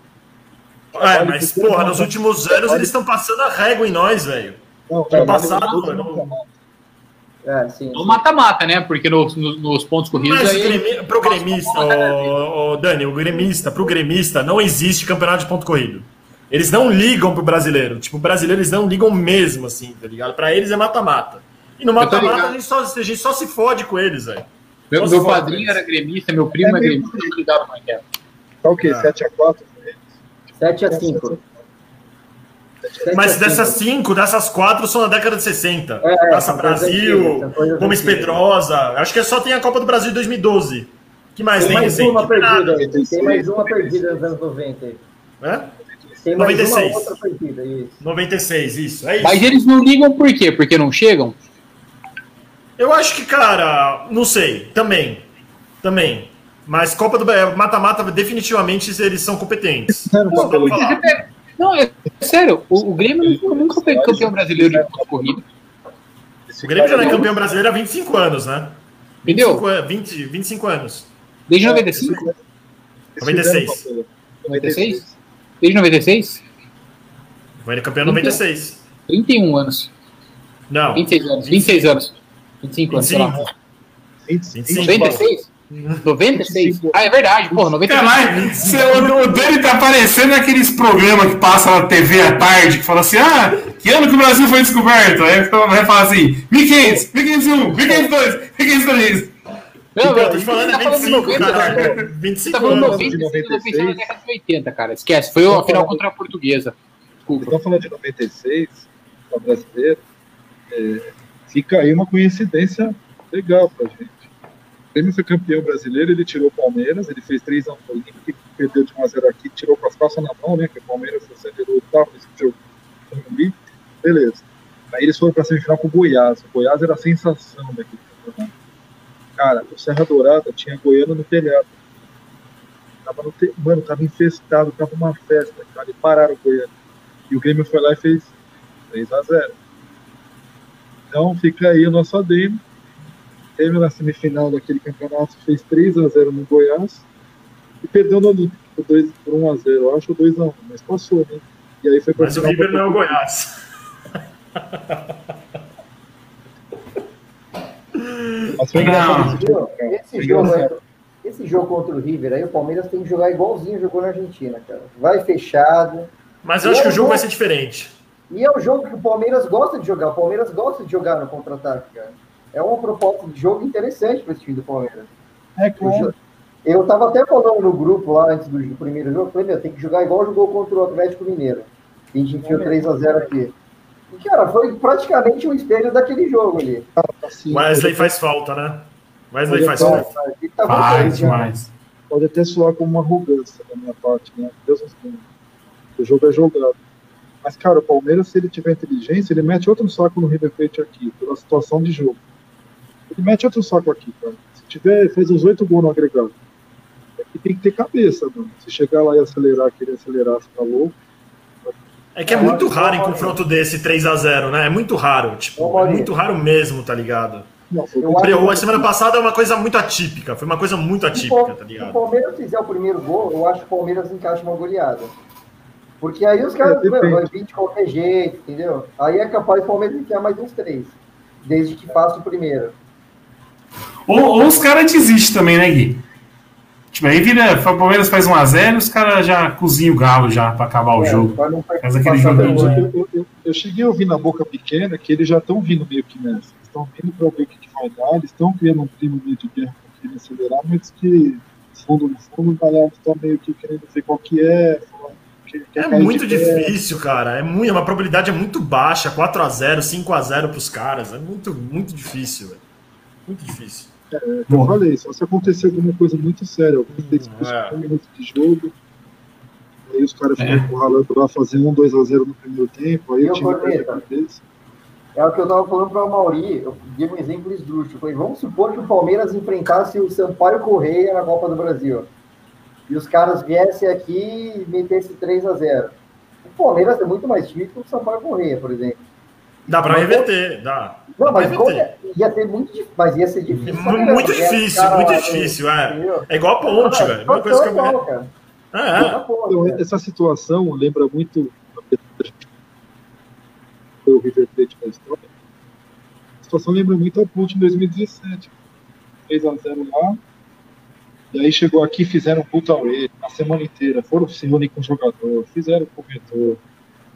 É, mas, porra, nos últimos anos eles estão passando a régua em nós, velho. Não, passado, mundo. É, sim. No sim. mata-mata, né? Porque no- no- nos pontos corridos Mas aí. o gremi- pro gremista, ô, ô, Dani, o gremista, pro gremista, não existe campeonato de ponto corrido. Eles não ligam pro brasileiro. Tipo, o brasileiro eles não ligam mesmo, assim, tá ligado? Pra eles é mata-mata. E no mata-mata a gente, só, a gente só se fode com eles, velho. Meu, meu padrinho era gremista, meu primo É é gremista, ele dava uma queda. Tá o quê? Ah. 7x4? 7 a 5. Mas dessas cinco, dessas quatro são na década de 60. É, Taça Brasil, coisas Gomes antigas. Pedrosa. Acho que só tem a Copa do Brasil de 2012. que mais Tem tem mais recente? uma perdida aí. 96, Tem mais uma perdida nos anos 90 aí. Hã? Tem mais 96. uma outra perdida, isso. 96, isso. É isso. Mas eles não ligam por quê? Porque não chegam? Eu acho que, cara, não sei. Também. Também. Mas Copa do Brasil, mata-mata, definitivamente eles são competentes. Não, Não, não. Não, é sério, o, o Grêmio nunca, nunca foi campeão brasileiro de pontos corridos. O Grêmio já não é campeão brasileiro há 25 anos, né? Entendeu? 25, an- 20, 25 anos. Desde 95? 96. 96? Desde 96? Foi campeão em 96. 31 anos. Não. 26 anos. 26 anos. 25 anos, sei lá. 25. 96? 96? Ah, é verdade, porra, 96. Caralho, cê- o, o Dani tá parecendo aqueles programas que passa na TV à tarde, que fala assim, ah, que ano que o Brasil foi descoberto? Aí vai falar assim, 1500, 1501, 1502, 1503. Não, Eu tô falando, tá é falando 25, 90, caralho. cara. 25 Tá falando anos. 90, de eu tô na 96. década de 80, cara. Esquece, foi a final contra a portuguesa. Desculpa. Estão falando de 96, para brasileiro, é, fica aí uma coincidência legal pra gente. O Grêmio foi campeão brasileiro, ele tirou o Palmeiras, ele fez 3 x 1 no Olímpico, perdeu de 1 a 0 aqui, tirou com as calças na mão, né? Que o Palmeiras acelerou e tal, nesse jogo no Morumbi. Beleza. Aí eles foram pra semifinal com o Goiás. O Goiás era a sensação daquele campeonato. Cara, o Serra Dourada tinha Goiano no telhado. Tava no te... Mano, tava infestado, tava uma festa, cara, e pararam o Goiano. E o Grêmio foi lá e fez 3 a 0 Então fica aí o nosso adendo. Grêmio na semifinal daquele campeonato fez 3 a 0 no Goiás e perdeu no Olímpico por 2 por 1 a 0 Eu acho 2 a 1 mas passou, né? E aí foi Mas o River pra não é o. Goiás. Mas foi Não. esse jogo. Esse jogo, é- esse jogo contra o River aí, o Palmeiras tem que jogar igualzinho jogou na Argentina, cara. Vai fechado. Mas eu acho que o jogo vai ser diferente. E é o jogo que o Palmeiras gosta de jogar. O Palmeiras gosta de jogar no contra-ataque, cara. É uma proposta de jogo interessante para esse time do Palmeiras. É claro. Eu tava até falando no grupo lá antes do, do primeiro jogo, eu falei, meu, tem que jogar igual jogou contra o Atlético Mineiro. A gente enfiou 3x0 aqui. E, cara, foi praticamente um espelho daquele jogo ali. Assim, Wesley pode, faz falta, né? Wesley Olha faz falta. Ele tá Faz já. demais. pode até soar como uma arrogância da minha parte, né? Deus nos livre. O jogo é jogado. Mas, cara, o Palmeiras, se ele tiver inteligência, ele mete outro saco no River Plate aqui, pela situação de jogo. Ele mete outro saco aqui, cara. Se tiver, fez os oito gols no agregado. Aqui tem que ter cabeça, mano. Se chegar lá e acelerar, querer acelerar, você tá louco. É que é muito raro em confronto desse 3x0, né? É muito raro. Tipo, é muito raro mesmo, tá ligado? Foi Eu acho- A semana passada é uma coisa muito atípica. Foi uma coisa muito atípica, tá Se o ligado? Palmeiras fizer o primeiro gol, eu acho que o Palmeiras encaixa uma goleada. Porque aí os caras É, depende. meu, vai vir de qualquer jeito, entendeu? Aí é capaz o Palmeiras enfiar mais uns três. Desde que faça o primeiro. Ou, ou os caras desistem também, né, Gui? Tipo, aí vira, o Palmeiras faz 1x0 os caras já cozinham o galo já pra acabar o É, jogo. pra não Faz aquele de- vergonha. Eu, eu- eu cheguei a ouvir na boca pequena que eles já estão vindo meio que nessa. Eles estão vindo para ver o que, que vai dar, eles estão criando um clima meio de guerra para querer acelerar, mas que, no fundo, no fundo, a galera está meio que querendo ver qual que é. que quer É muito difícil, cara. É muito, uma probabilidade é muito baixa. 4x0, 5x0 pros caras. É muito, muito difícil, velho. Muito difícil. Eu falei, só se acontecer alguma coisa muito séria, alguns deles é. um minuto de jogo, aí os caras ficam É. encurralando lá, fazendo um 2x0 no primeiro tempo, aí E o time perde a cabeça. É o que eu tava falando para o Mauri, eu dei um exemplo esdrúxulo. Eu falei, vamos supor que o Palmeiras enfrentasse o Sampaio Correia na Copa do Brasil. E os caras viessem aqui e metessem 3 a 0 O Palmeiras é muito mais time que o Sampaio Correia, por exemplo. Dá pra Mas reverter, dá. Não, mas reverter. é- ia ser muito difícil, mas ia ser difícil. caramba, Muito né? difícil, Cara, muito lá, difícil, é. entendeu? É igual a ponte, velho. Uma coisa que eu cara. É, é. Então, essa situação lembra muito o River Plate da história. A situação lembra muito a Ponte em 2017. 3x0 lá. E aí chegou aqui, fizeram um puta away a semana inteira. Foram se reunir com o jogador, fizeram corretor,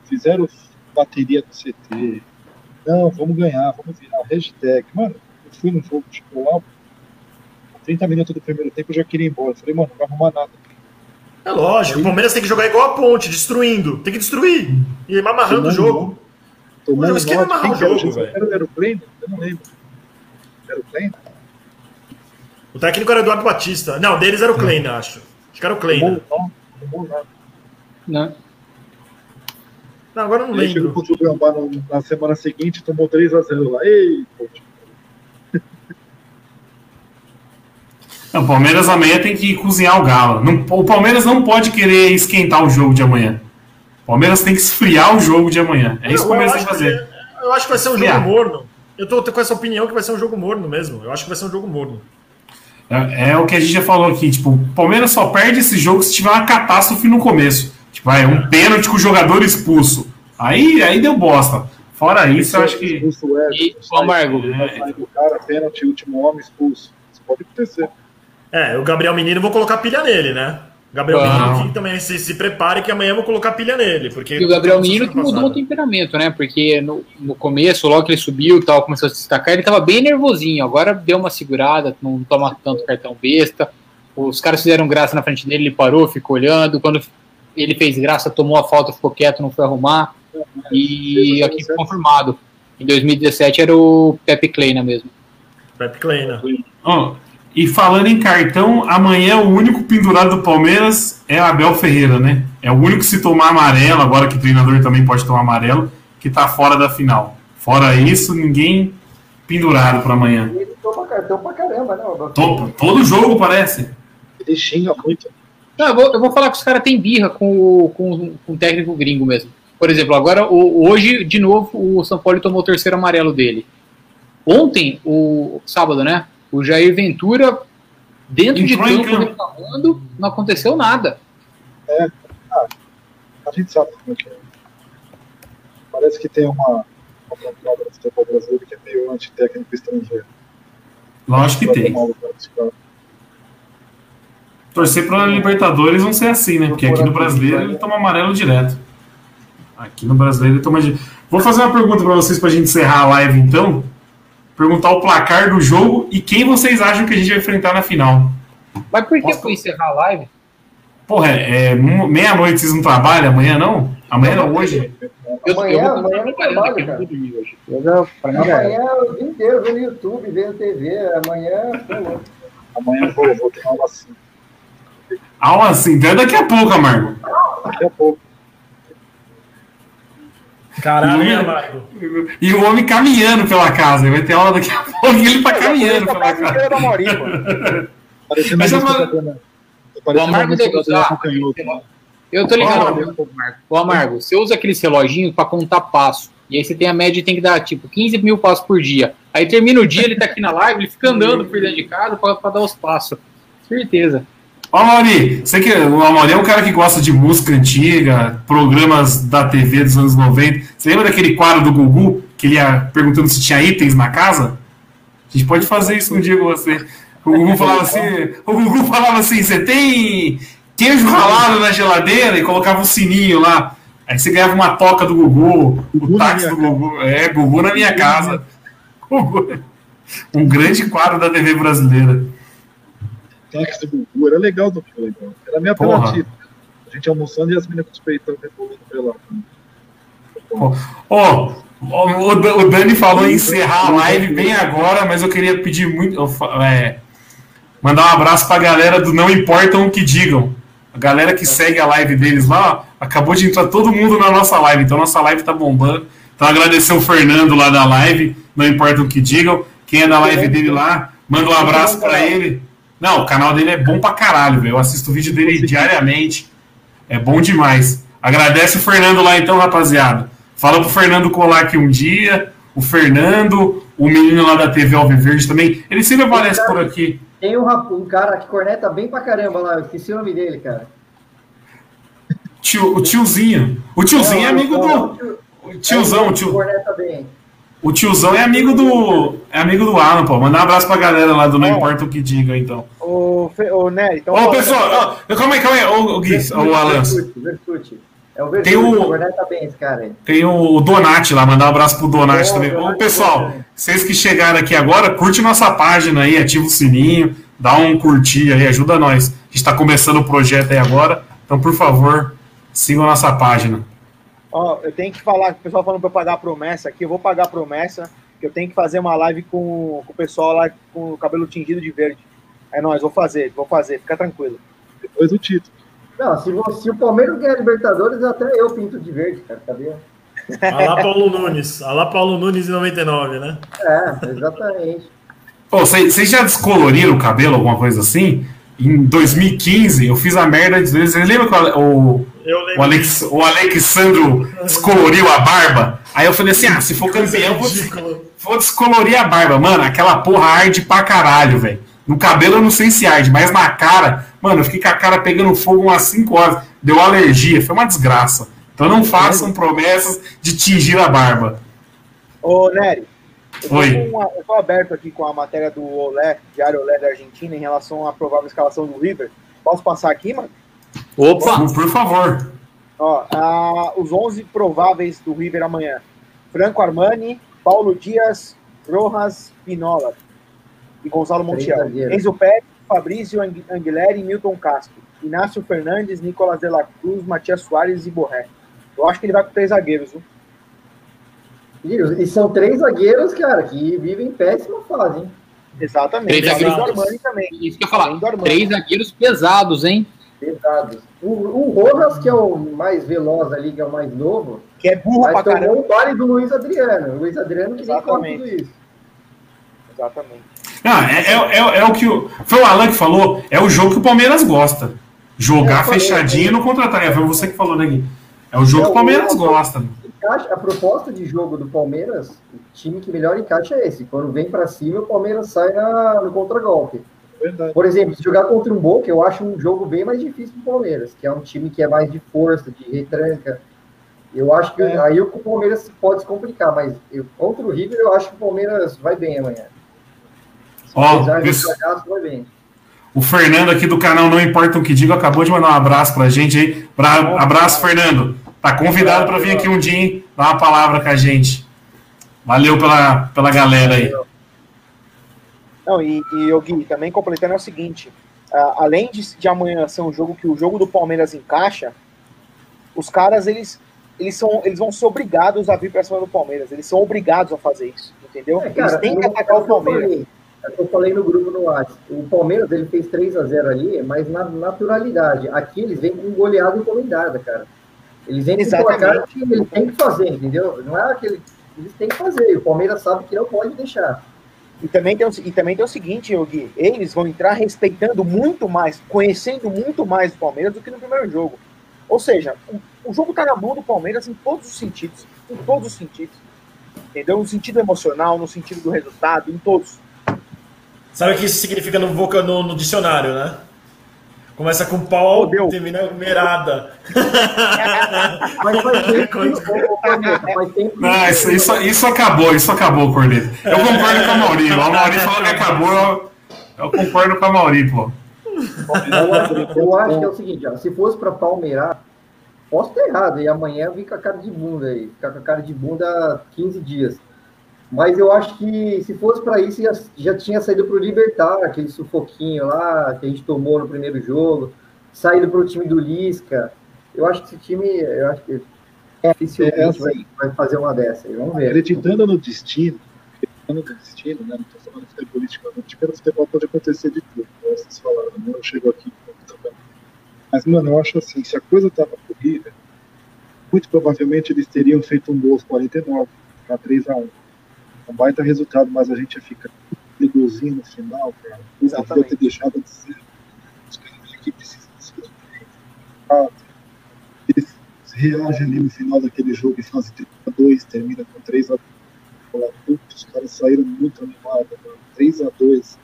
fizeram bateria do CT. Não, vamos ganhar, vamos virar. Hashtag. Mano, eu fui no jogo, chegou lá, 30 minutos do primeiro tempo eu já queria ir embora. Falei, mano, não vai arrumar nada. É lógico, o Palmeiras tem que jogar igual a ponte, destruindo. Tem que destruir. E amarrando o jogo. Tomando Mas quem vai nota. amarrar o era? jogo, velho? Era o Aeroplane? Eu não lembro. Aeroplane? O técnico era Eduardo Batista. Não, deles era o Kleina, acho. Acho que era o Kleina. Não, tomou nada. Não, agora eu não chegou lembro. contra o Gambá no- na semana seguinte, tomou 3x0 lá. Ei. Não, o Palmeiras amanhã tem que cozinhar o galo. Não- o Palmeiras não pode querer esquentar o jogo de amanhã. O Palmeiras tem que esfriar o jogo de amanhã. É isso que o Eu Palmeiras tem acho que fazer. que- Eu acho que vai ser um jogo Esfriar. morno. Eu tô com essa opinião que vai ser um jogo morno mesmo. Eu acho que vai ser um jogo morno. É, é o que a gente já falou aqui. Tipo, o Palmeiras só perde esse jogo se tiver uma catástrofe no começo. Tipo, vai, um pênalti com o jogador expulso. Aí, aí deu bosta. Fora isso, eu acho que. Expulso o Everton, E, ô, sair do cara, pênalti, último homem expulso. Isso pode acontecer. É, o Gabriel Menino, eu vou colocar pilha nele, né? Gabriel. Menino que também se, se prepare que amanhã eu vou colocar pilha nele. Porque E o Gabriel Menino que mudou o temperamento, né? Porque no, no começo, logo que ele subiu e tal, começou a se destacar, ele tava bem nervosinho. Agora deu uma segurada, não toma tanto cartão besta. Os caras fizeram graça na frente dele, ele parou, ficou olhando. Quando ele fez graça, tomou a falta, ficou quieto, não foi arrumar. E aqui foi confirmado. Em 2017 era o Pepe Kleina mesmo. Pepe Kleina. Ó, e falando em cartão, amanhã o único pendurado do Palmeiras é Abel Ferreira, né? É o único que se tomar amarelo, agora que o treinador também pode tomar amarelo, que tá fora da final. Fora isso, ninguém pendurado para amanhã. Ele toma cartão pra caramba, né? todo jogo parece. Ele xinga muito. Não, eu, vou, eu vou falar que os caras têm birra com, o- com, com o técnico gringo mesmo. Por exemplo, agora, o- hoje, de novo, o São Paulo tomou o terceiro amarelo dele. Ontem, o sábado, né? O Jair Ventura, dentro Entrou de campo, reclamando, não aconteceu nada. A gente sabe como é que é. Parece que tem uma, uma no futebol brasileiro que é meio anti-técnico estrangeiro. Lógico que tem. Mal do cara, esse cara. Torcer para Libertadores não ser assim, né? Porque aqui no brasileiro ele toma amarelo direto. Aqui no brasileiro ele toma. Vou fazer uma pergunta para vocês para a gente encerrar a live então. Perguntar o placar do jogo e quem vocês acham que a gente vai enfrentar na final. Mas por que Posso- foi encerrar a live? Porra, é, é meia-noite vocês não trabalham? Amanhã não? Amanhã não, hoje? Eu, Amanhã- eu vou amanhã trabalhando trabalho, eu cara. hoje. Eu já, era. Amanhã o dia inteiro vendo YouTube, vendo TV. Amanhã. pô. Amanhã eu vou, vou ter aula assim. Aula assim, até daqui a pouco, Amargo. Daqui a pouco. Caralho, Não. Amargo? E o homem caminhando pela casa. Vai ter aula daqui a pouco e ele tá caminhando pela casa. da. Parecendo Mas uma O Amargo deve usar. Eu tô ligado, ô, Amargo. Ô, Amargo, você usa aqueles reloginhos pra contar passo. E aí você tem a média e tem que dar, tipo, 15 mil passos por dia. Aí termina o dia, ele tá aqui na live, ele fica andando por dentro de casa pra, pra dar os passos. Certeza. Ó, Mauri, você que, o Mauri é um cara que gosta de música antiga, programas da TV dos anos 90. Você lembra daquele quadro do Gugu, que ele ia perguntando se tinha itens na casa? A gente pode fazer isso um dia com você. O Gugu falava assim, o Gugu falava assim, você tem queijo ralado na geladeira e colocava um sininho lá. Aí você ganhava uma toca do Gugu, o Gugu na táxi do Gugu. É, Gugu na minha casa. Gugu. Um grande quadro da TV brasileira. Do Gugu, era legal do que legal. Era minha alternativa. A gente almoçando e as meninas com os peitão rebolando pela. Ó, ó, o, Da- o Dani falou em encerrar a live bem agora, mas eu queria pedir muito. é, mandar um abraço pra galera do Não Importam o que Digam. A galera que segue a live deles lá, acabou de entrar todo mundo na nossa live, então nossa live tá bombando. Então agradecer o Fernando lá da live, não importa o que digam. Quem é da live dele lá, manda um abraço pra ele. Não, o canal dele é bom pra caralho, velho. Eu assisto o vídeo dele diariamente. É bom demais. Agradece o Fernando lá então, rapaziada. Fala pro Fernando colar aqui um dia. O Fernando, o menino lá da TV Alviverde também. Ele sempre aparece por aqui. Tem um, um cara que corneta bem pra caramba lá, eu esqueci o nome dele, cara. Tio, o tiozinho. O tiozinho é amigo do. O tiozão, o tio, Corneta bem. O tiozão é amigo do. É amigo do Alan, pô. Mandar um abraço pra galera lá do Não. Importa o que diga, então. Ô, Fe- ô Nery, então. Ô, pessoal, ó, calma aí, calma aí. Ô, ô Gui, ô Alan. É o Versuti, Tem o- corneta bem esse cara aí. Tem o Donati lá, mandar um abraço pro Donati Ô, também. Ô, Donati, pessoal, também. vocês que chegaram aqui agora, curte nossa página aí, ativa o sininho, dá um curtir aí, ajuda nós. A gente tá começando o projeto aí agora, então, por favor, sigam nossa página. Ó, eu tenho que falar, o pessoal falando pra eu pagar a promessa aqui, eu vou pagar a promessa, que eu tenho que fazer uma live com, com o pessoal lá com o cabelo tingido de verde. É nóis, vou fazer, vou fazer, fica tranquilo. Depois do título. Não, se, você- se o Palmeiras ganhar a Libertadores, até eu pinto de verde, cara, sabia? [laughs] Alá Paulo Nunes. Alá Paulo Nunes em 99, né? É, exatamente. Pô, vocês vocês já descoloriram o cabelo, alguma coisa assim? Em 2015, eu fiz a merda de. Vocês lembram que o, o. Alex, o Alexandro descoloriu a barba? Aí eu falei assim: ah, se for campeão, eu vou, vou descolorir a barba. Mano, aquela porra arde pra caralho, velho. No cabelo eu não sei se arde, mas na cara, mano, eu fiquei com a cara pegando fogo umas 5 horas. Deu alergia, foi uma desgraça. Então não façam promessas de tingir a barba. Ô, Nery, eu Oi. uma- eu tô aberto aqui com a matéria do Olé, Diário Olé da Argentina, em relação à provável escalação do River. Posso passar aqui, mano? Opa! Por, por favor. Ó, ah, os 11 prováveis do River amanhã. Franco Armani, Paulo Dias, Rojas Pinola e Gonzalo Montiel. Enzo Pérez, Fabrício Ang- Anguilera e Milton Castro. Inácio Fernandes, Nicolas de la Cruz, Matias Soares e Borré. Eu acho que ele vai com três zagueiros, viu? E, são três zagueiros, cara, que vivem em péssima fase, hein? Exatamente. Três zagueiros. Armani também. Isso que eu ia falar. Três zagueiros pesados, hein? Pesados. O, o Rojas, que é o mais veloz ali, que é o mais novo, Que é burro mas pra tomou caramba. o vale do Luiz Adriano. O Luiz Adriano que nem Exatamente. tudo isso. Exatamente. Ah, é, é, é, é o que o. Foi o Alan que falou, é o jogo que o Palmeiras gosta. Jogar É, falei, fechadinho eu no contra-ataque. Foi você que falou, né, Gui? É o jogo É, que o Palmeiras o- gosta. Encaixa- A proposta de jogo do Palmeiras, o time que melhor encaixa é esse. Quando vem pra cima, o Palmeiras sai na- no contragolpe. Verdade. Por exemplo, se jogar contra um Boca, eu acho um jogo bem mais difícil pro Palmeiras, que é um time que é mais de força, de retranca. Eu acho que É. aí o Palmeiras pode se complicar, mas eu- contra o River eu acho que o Palmeiras vai bem amanhã. Ó, isso- fracasso, vai bem. O Fernando aqui do canal Não Importa o que Digo acabou de mandar um abraço pra gente aí. Pra, abraço, Fernando. Tá convidado pra vir aqui um dia, hein? Dar uma palavra com a gente. Valeu pela, pela galera aí. Não, e, e o Gui, também completando é o seguinte: ah, além de, de amanhã ser um jogo que o jogo do Palmeiras encaixa, os caras eles, eles, são, eles vão ser obrigados a vir pra cima do Palmeiras. Eles são obrigados a fazer isso, entendeu? É, eles cara, têm que eu- atacar o eu Palmeiras. falei, é Eu falei no grupo no WhatsApp. O Palmeiras ele fez 3 a 0 ali, mas na naturalidade. Aqui eles vêm com goleada encomendada, cara. Eles vêm com placar que eles têm que fazer, entendeu? Não é aquele. Eles têm que fazer. E o Palmeiras sabe que não pode deixar. E também, tem o, e também tem o seguinte, Gui, eles vão entrar respeitando muito mais, conhecendo muito mais o Palmeiras do que no primeiro jogo. Ou seja, o, o jogo tá na mão do Palmeiras em todos os sentidos. Em todos os sentidos. Entendeu? No sentido emocional, no sentido do resultado, em todos. Sabe o que isso significa no, no, no dicionário, né? Começa com pau, Fodeu. termina com merada. [laughs] Mas faz tempo faz tempo Não, isso, isso, isso acabou, isso acabou, Corneta. Eu concordo com a Mauri. O Mauri falou que acabou, eu, eu concordo com a Mauri, pô. Eu acho que é o seguinte, ó, se fosse para Palmeirar, posso ter errado, e amanhã eu vim com a cara de bunda aí, ficar com a cara de bunda há 15 dias. Mas eu acho que se fosse para isso, já, já tinha saído para o Libertar, aquele sufoquinho lá que a gente tomou no primeiro jogo, saído para o time do Lisca. Eu acho que esse time, eu acho que é, dificilmente É, assim. vai, vai fazer uma dessa. Vamos ver. Acreditando no destino, acreditando no destino, né? Não estou falando futebolisticamente, porque no futebol pode acontecer de tudo. Como vocês falaram, né? Eu chego aqui também. Mas, mano, eu acho assim, se a coisa tava corrida, muito provavelmente eles teriam feito um gol aos 49, para 3x1. Um baita resultado, mas a gente ia ficar com golzinho no final, cara. Exatamente. ter deixado de ser. Os caras da equipe precisam ser. Eles reage ali no final daquele jogo e faz 32, termina com 3 a 2 Putz, os caras saíram muito animados, mano. 3 a 2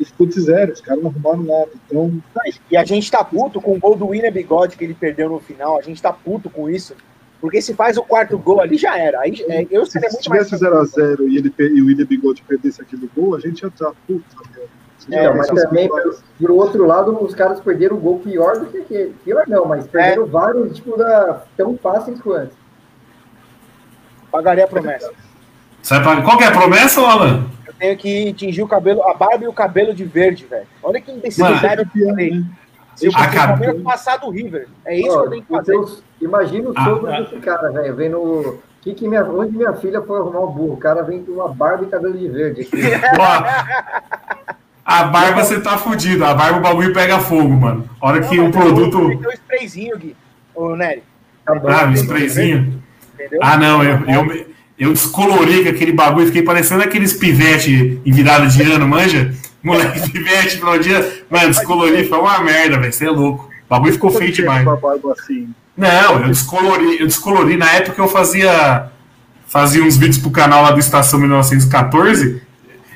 E ficou de zero, os caras não arrumaram nada. Então, E a gente tá puto com o gol do William Bigode que ele perdeu no final. A gente tá puto com isso. Porque se faz o quarto gol ali, já era. Aí, é, eu se seria muito mais. tivesse 0x0 e, ele, e o William Bigode perdesse aquele gol, a gente ia estar, puta, meu. Você É, já mas se também, faz? por, outro lado, os caras perderam o gol pior do que aquele. Pior não, mas perderam vários, tipo, da, tão fáceis quanto. Pagaria a promessa. Sai pra- Qual que é a promessa, Alan? Eu tenho que tingir o cabelo, a barba e o cabelo de verde, velho. Olha que imbecilidade eu Campeão, falei. né? Se eu A o passar do River. É isso Ó, que eu tenho que o fazer. teu- imagina o Ah, sogro ah. desse cara, velho, vendo. Que que minha, onde minha filha foi arrumar o burro? O cara vem com uma barba e cabelo de verde. aqui. [laughs] A barba você tá fudido. A barba o bagulho pega fogo, mano. A hora que o eu produto. meter o sprayzinho, Gui. Ô, Nery. Tá bom. Ah, um sprayzinho. Entendeu? Ah, não, eu, eu, eu descolori com aquele bagulho, fiquei parecendo aqueles pivete em virada de ano, manja? Moleque pivete no dia. Mano, descolori, foi uma merda, velho. Você é louco. O bagulho ficou feio demais. Assim. Não, eu descolori, eu descolori. Na época eu fazia fazia uns vídeos pro canal lá do Estação 1914.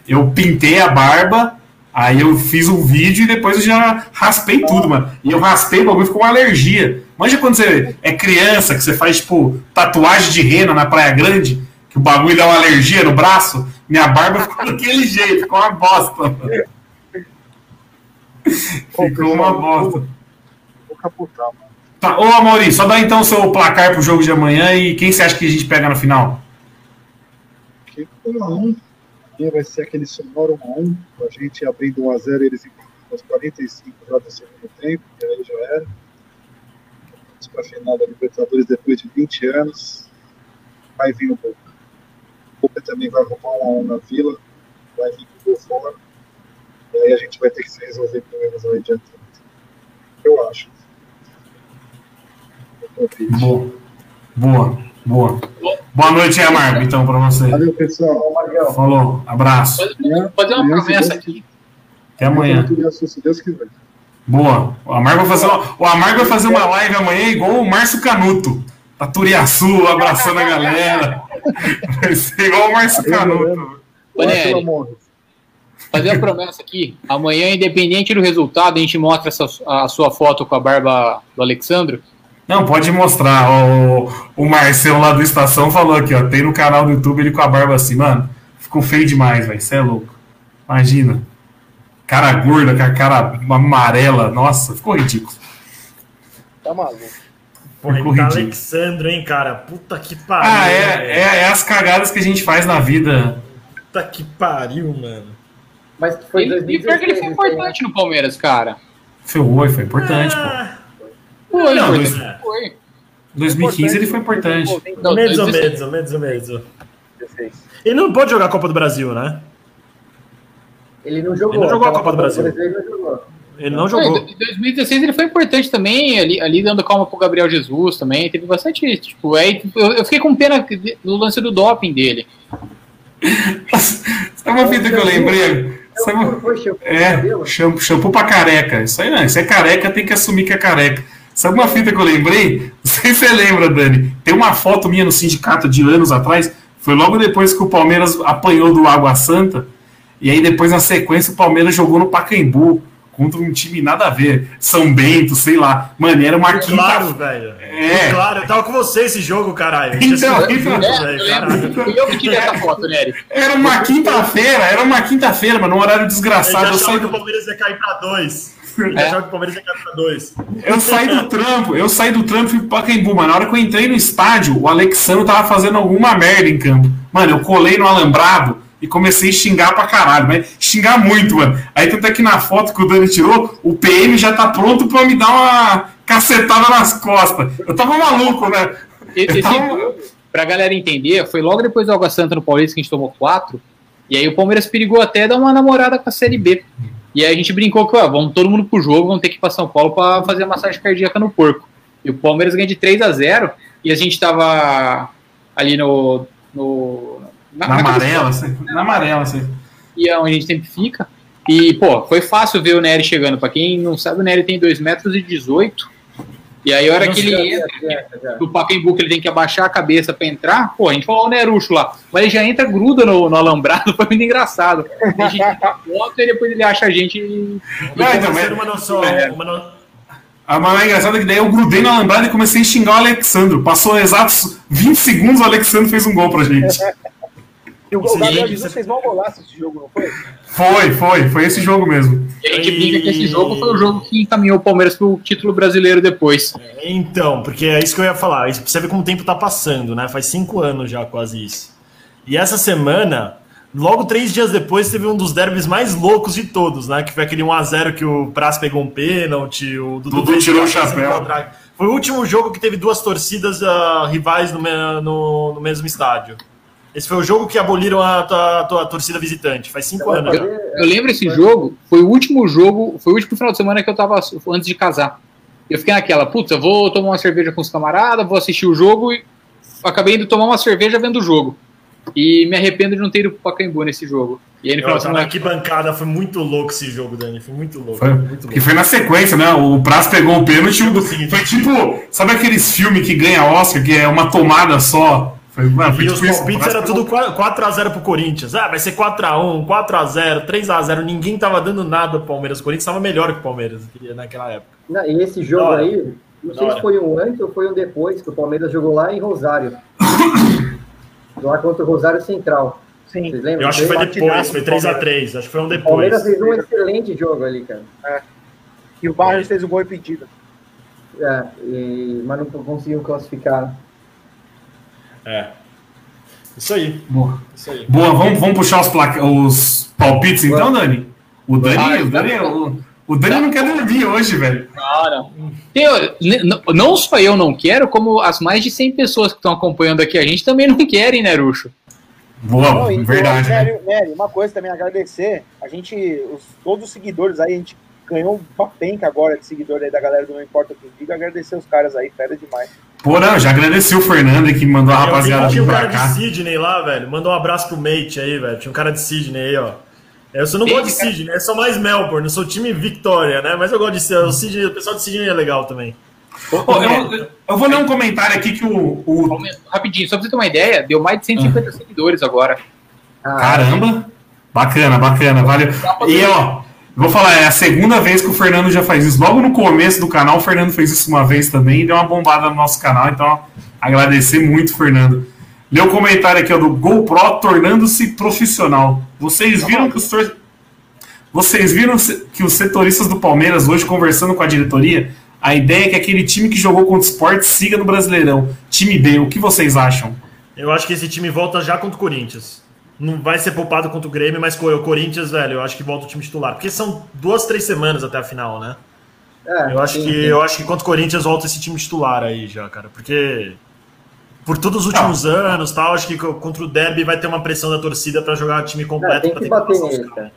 Eu pintei a barba, aí eu fiz um vídeo e depois eu já raspei tudo, mano. E eu raspei, o bagulho ficou uma alergia. Manja quando você é criança, que você faz, tipo, tatuagem de rena na Praia Grande, que o bagulho dá uma alergia no braço? Minha barba [laughs] ficou daquele jeito, ficou uma bosta, mano. Ficou uma bosta. Vou capotar, mano. Tá, ô Amaury, só dá então o seu placar pro jogo de amanhã e quem você acha que a gente pega no final? Porque 1 a 1 Amanhã vai ser aquele sonoro 1 a 1 a gente abrindo 1 a 0 eles empatando aos 45 já do segundo tempo, e aí já era. Vamos para a final da Libertadores depois de 20 anos. Vai vir o Boca. O Boca também vai arrumar 1 a 1 na Vila, vai vir com o gol fora. E aí a gente vai ter que se resolver problemas aí adiante. Eu acho. Boa. Boa. Boa. Boa noite, Amargo, então, pra você. Valeu, pessoal. Margão, Falou. Abraço. Fazer fazer uma promessa aqui. Até amanhã. Tudo isso, se Deus quiser. Boa. O Amargo vai fazer uma, o Amargo vai fazer uma live amanhã igual o Márcio Canuto. Tá Turiaçu, abraçando a galera. Vai ser igual o Márcio Canuto. Fazer a promessa aqui. Amanhã, independente do resultado, a gente mostra essa, a sua foto com a barba do Alexandro. Não, pode mostrar. O, o Marcelo lá do Estação falou aqui, ó. Tem no canal do YouTube ele com a barba assim, mano. Ficou feio demais, velho. Você é louco. Imagina. Cara gorda, com a cara amarela. Nossa, ficou ridículo. Tá maluco. Porra, Ficou ele tá. Alexandro, hein, cara? Puta que pariu. Ah, é, é, é as cagadas que a gente faz na vida. Puta que pariu, mano. mas foi Ele, e pior que ele foi 2016. isso aí, né? importante no Palmeiras, cara. Foi, foi importante, pô. Ah, Foi, Não, foi. dois- foi. Em 2015 ele foi importante. Não, mezzo, 16. mezzo, mezzo, mezzo. 16. Ele não pode jogar a Copa do Brasil, né? Ele não jogou. Ele não jogou a Copa do Brasil. Ele não jogou. Ele não jogou. Em 2016 ele foi importante também, ali, ali dando calma pro Gabriel Jesus também. Teve bastante. Tipo, aí, eu, eu fiquei com pena do lance do doping dele. [laughs] Sabe uma fita que eu lembrei? Sabe É, shampoo, shampoo pra careca. Isso aí não, isso é careca, tem que assumir que é careca. Sabe uma fita que eu lembrei? [laughs] Não sei se você lembra, Dani. Tem uma foto minha no sindicato de anos atrás. Foi logo depois que o Palmeiras apanhou do Água Santa. E aí depois, na sequência, o Palmeiras jogou no Pacaembu. Contra um time nada a ver. São Bento, sei lá. Mano, era uma quinta. Claro, velho. É. Claro, eu tava com você esse jogo, caralho. Então, então. É, velho, eu caralho. lembro. Fui eu que tirei essa foto, Nery. Era uma quinta-feira, era uma quinta-feira, mano, num horário desgraçado. Eu saí que o do, Palmeiras ia cair pra dois. Ele É. que o Palmeiras ia cair pra dois. eu saí do trampo, eu saí do trampo e fui pro Pacaembu, mano. Na hora que eu entrei no estádio, o Alexandre tava fazendo alguma merda em campo. Mano, eu colei no alambrado e comecei a xingar pra caralho, mas xingar muito, mano. Aí tanto é que na foto que o Dani tirou, o PM já tá pronto pra me dar uma cacetada nas costas. Eu tava maluco, né? Esse tava- jogo, pra galera entender, foi logo depois do Água Santa no Paulista que a gente tomou quatro. E aí o Palmeiras perigou até dar uma namorada com a Série B. E aí a gente brincou que, ó, vamos todo mundo pro jogo, vamos ter que ir pra São Paulo pra fazer a massagem cardíaca no porco. E o Palmeiras ganha de 3 a 0 e a gente tava ali no. no Na amarela, assim. Na amarela, assim. e é onde a gente sempre fica. E, pô, foi fácil ver o Nery chegando. Pra quem não sabe, o Nery tem 2 metros e 18. E aí, a hora Não que ele entra, já, já. do Pacaembu, que ele tem que abaixar a cabeça pra entrar, pô, a gente falou o Nerucho lá, mas ele já entra, gruda no, no alambrado, [laughs] foi muito engraçado. A gente foto e depois ele acha a gente e Não, então, mas- uma noção, É. uma A mais engraçada é que daí eu grudei na lambrada e comecei a xingar o Alexandro. Passou exatos 20 segundos, o Alexandro fez um gol pra gente. E o, o Gabriel isso- Jesus fez mal golaço esse jogo, não foi? Foi, foi, foi esse jogo mesmo. a gente E- brinca que esse jogo foi o jogo que encaminhou o Palmeiras pro título brasileiro depois. Então, porque é isso que eu ia falar. Você vê como o tempo tá passando, né? Faz cinco anos já quase isso. E essa semana, logo três dias depois, teve um dos derbys mais loucos de todos, né? Que foi aquele 1x0 que o Praz pegou um pênalti, o Dudu, Dudu tirou o chapéu. Foi o último jogo que teve duas torcidas ah, rivais no, me- no- no mesmo estádio. Esse foi o jogo que aboliram a, a- a torcida visitante. Faz cinco anos. já. Eu lembro esse jogo, foi o último jogo, foi o último final de semana que eu tava antes de casar. Eu fiquei naquela, putz, eu vou tomar uma cerveja com os camaradas, vou assistir o jogo e acabei indo tomar uma cerveja vendo o jogo. E me arrependo de não ter ido pro Pacaembu nesse jogo. E aí no final Eu semana. arquibancada, foi muito louco esse jogo, Dani. Foi muito louco. Foi, muito porque foi na sequência, né? O Praz pegou o pênalti. o- Foi tipo, sabe aqueles filmes que ganha Oscar, que é uma tomada só? Mano, E os o palpites Praz era pegou- tudo 4x0 pro Corinthians. Ah, vai ser 4x1, 4x0, 3x0. Ninguém tava dando nada pro Palmeiras. O Corinthians tava melhor que o Palmeiras naquela época. Não, e esse jogo Da hora. aí, não sei hora. se foi um antes ou foi um depois, que o Palmeiras jogou lá em Rosário. [coughs] lá contra o Rosário Central. Sim. Vocês lembram? Eu acho que foi depois, foi do 3x3. Acho que foi um O depois. Palmeiras fez um excelente jogo ali, cara. E o Barros fez o gol impedido. É, e- mas não conseguiu classificar. É. Isso aí. Boa, Isso aí. Boa, vamos, vamos puxar os, placa- os palpites então, Dani? O Dani, o Dani, o, o Dani não quer dormir hoje, velho. Não, não. Não só eu não quero, como as mais de 100 pessoas que estão acompanhando aqui a gente também não querem, né, Ruxo? Boa, Não, e- verdade, né? Nery, Nery, uma coisa também, agradecer. A gente, os- todos os seguidores aí, a gente ganhou uma penca agora de seguidor aí da galera do Não Importa o que diga. Agradecer os caras aí, fera demais. Pô, não, já agradeci o Fernando que mandou a Eu vi rapaziada que tinha vir um cara pra cá. de Sidney lá, velho. Mandou um abraço pro mate aí, velho. Tinha um cara de Sidney aí, ó. Eu só não gosto de cara- Sidney, eu sou mais Melbourne, eu sou time Victoria, né? Mas eu gosto de ser. O, Sidney, o pessoal de Sidney é legal também. Pô, eu, eu vou ler um comentário aqui que o. o Rapidinho, só pra você ter uma ideia, deu mais de 150 seguidores agora. Ah, caramba! Bacana, bacana, valeu. E ó, vou falar, é a segunda vez que o Fernando já faz isso. Logo no começo do canal, o Fernando fez isso uma vez também e deu uma bombada no nosso canal. Então, agradecer muito, Fernando. Lê o comentário aqui ó, do GoPro tornando-se profissional. Vocês viram que os tor... Vocês viram que os setoristas do Palmeiras hoje conversando com a diretoria? A ideia é que aquele time que jogou contra o Sport siga no Brasileirão. Time B, o que vocês acham? Eu acho que esse time volta já contra o Corinthians. Não vai ser poupado contra o Grêmio, mas o Corinthians, velho, eu acho que volta o time titular. Porque são duas, três semanas até a final, né? é, Eu acho sim, que sim. eu acho que contra o Corinthians volta esse time titular aí já, cara. Porque por todos os últimos anos, tal, acho que contra o Derby vai ter uma pressão da torcida pra jogar o time completo Não, tem que bater passar os nele, cara.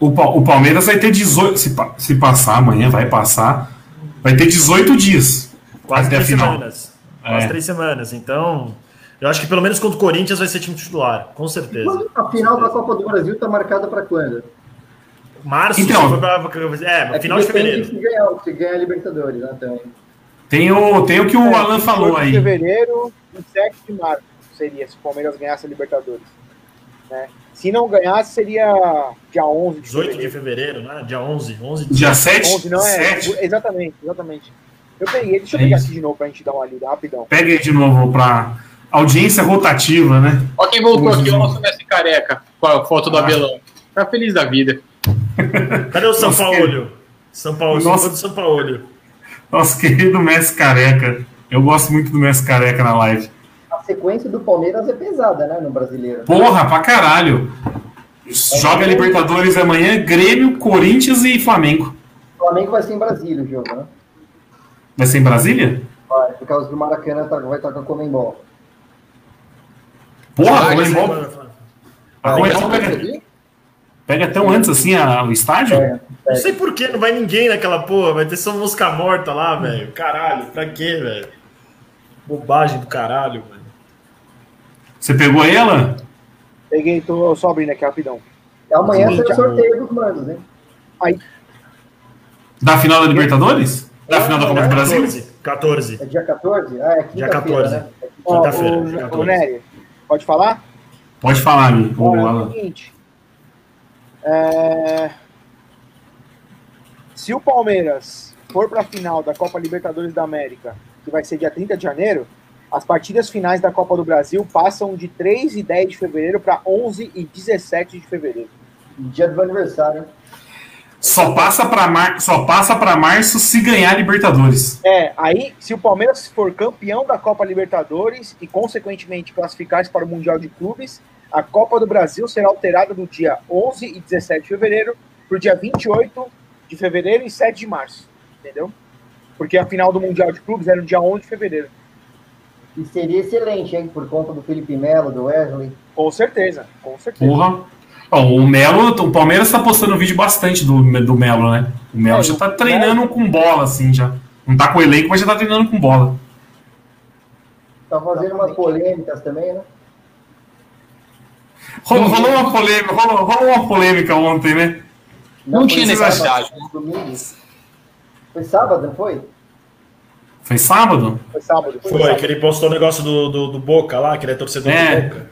O, Pa- o Palmeiras vai ter 18. Se, se passar amanhã, vai passar. Vai ter 18 dias. Quase até a três final. semanas. Quase É. três semanas. Então, eu acho que pelo menos contra o Corinthians vai ser time titular, com certeza. Quando A final da Copa do Brasil tá marcada para quando? Março, Então- se for pra, é, É que final de fevereiro. Se ganhar, se ganhar a Libertadores, né, também. Tem o, tem o que o É, Alan 28 falou de aí. fevereiro e 7 de março seria, se o Palmeiras ganhasse a Libertadores. Né? Se não ganhasse, seria dia 11 de 18 de fevereiro. fevereiro, né? Dia 11. 11 de Dia 7? 11 não é? 7. Exatamente, exatamente. Eu peguei, deixa eu É pegar isso. aqui de novo pra gente dar uma lida, rapidão. Pega aí de novo pra audiência rotativa, né? Ó quem voltou aqui, o nosso Messi careca, com a foto do Ah. Abelão. Tá feliz da vida. [laughs] Cadê o São Paulo? São Paulo, do São Paulo. Nosso querido Messi Careca. Eu gosto muito do Messi Careca na live. A sequência do Palmeiras é pesada, né, no brasileiro. Porra, pra caralho. Joga Libertadores amanhã, Grêmio, Corinthians e Flamengo. O Flamengo vai ser em Brasília o jogo, né? Vai ser em Brasília? Vai, por causa do Maracanã tá- vai estar com a Comembol. Porra, Ah, a isso Comembol, a Comembol pega, pega tão antes assim a- o estádio? É, Não sei por que não vai ninguém naquela porra, vai ter só mosca morta lá, velho. Caralho, pra quê, velho? Bobagem do caralho, velho. Você pegou ela? Peguei, tô só abrindo aqui rapidão. Amanhã Sim, será o sorteio dos mandos, hein? Da final da Libertadores? Da final da Copa do Brasil? 14. 14. É dia 14? Ah, é Dia quinta-feira, 14. né? É Quinta-feira, o, dia o 14. Nery, pode falar? Pode falar, amigo. Olha, é o seguinte. é, Se o Palmeiras for para a final da Copa Libertadores da América, que vai ser dia 30 de janeiro, as partidas finais da Copa do Brasil passam de 3 e 10 de fevereiro para 11 e 17 de fevereiro. Dia do aniversário. Só passa pra mar... só passa para março se ganhar Libertadores. É, aí, se o Palmeiras for campeão da Copa Libertadores e, consequentemente, classificar-se para o Mundial de Clubes, a Copa do Brasil será alterada do dia 11 e 17 de fevereiro para o dia 28 de fevereiro e 7 de março. Entendeu? Porque a final do Mundial de Clubes era no dia 11 de fevereiro. E seria excelente, hein? Por conta do Felipe Melo, do Wesley. Com certeza, com certeza. Porra. O Melo, o Palmeiras tá postando vídeo bastante do, do Melo, né? O Melo Não, já o tá treinando com bola, assim, já. Não tá com elenco, mas já tá treinando com bola. Tá fazendo umas polêmicas também, né? Rolou, rolou uma polêmica, rolou, rolou uma polêmica ontem, né? Não tinha foi necessidade. Foi sábado, não foi? Foi sábado? Foi sábado. Foi, sábado. que ele postou o negócio do, do, do Boca lá, que ele é torcedor É. do Boca.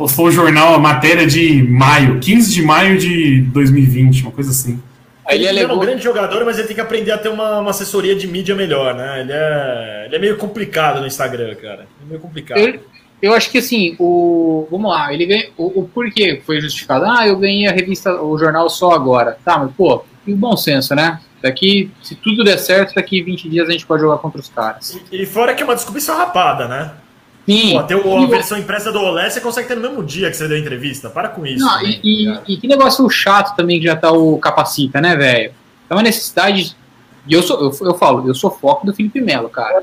Postou o jornal, a matéria de maio, 15 de maio de 2020, uma coisa assim. Ele Ele é um alegou. grande jogador, mas ele tem que aprender a ter uma, uma assessoria de mídia melhor, né? Ele é, ele é meio complicado no Instagram, cara. É meio complicado. Eu, eu acho que assim, o. Vamos lá, ele ganha. O, o porquê foi justificado? Ah, eu ganhei a revista, o jornal só agora. Tá, mas pô, e o bom senso, né? Daqui, se tudo der certo, daqui 20 dias a gente pode jogar contra os caras. E, e fora que é uma desculpa esfarrapada, né? Sim. Pô, até a versão impressa do Olé você consegue ter no mesmo dia que você deu a entrevista. Para com isso. Não, também, e, e, e que negócio chato também que já tá o capacita, né, velho? É uma necessidade. E eu, sou, eu, eu falo, eu sou foco do Felipe Melo, cara.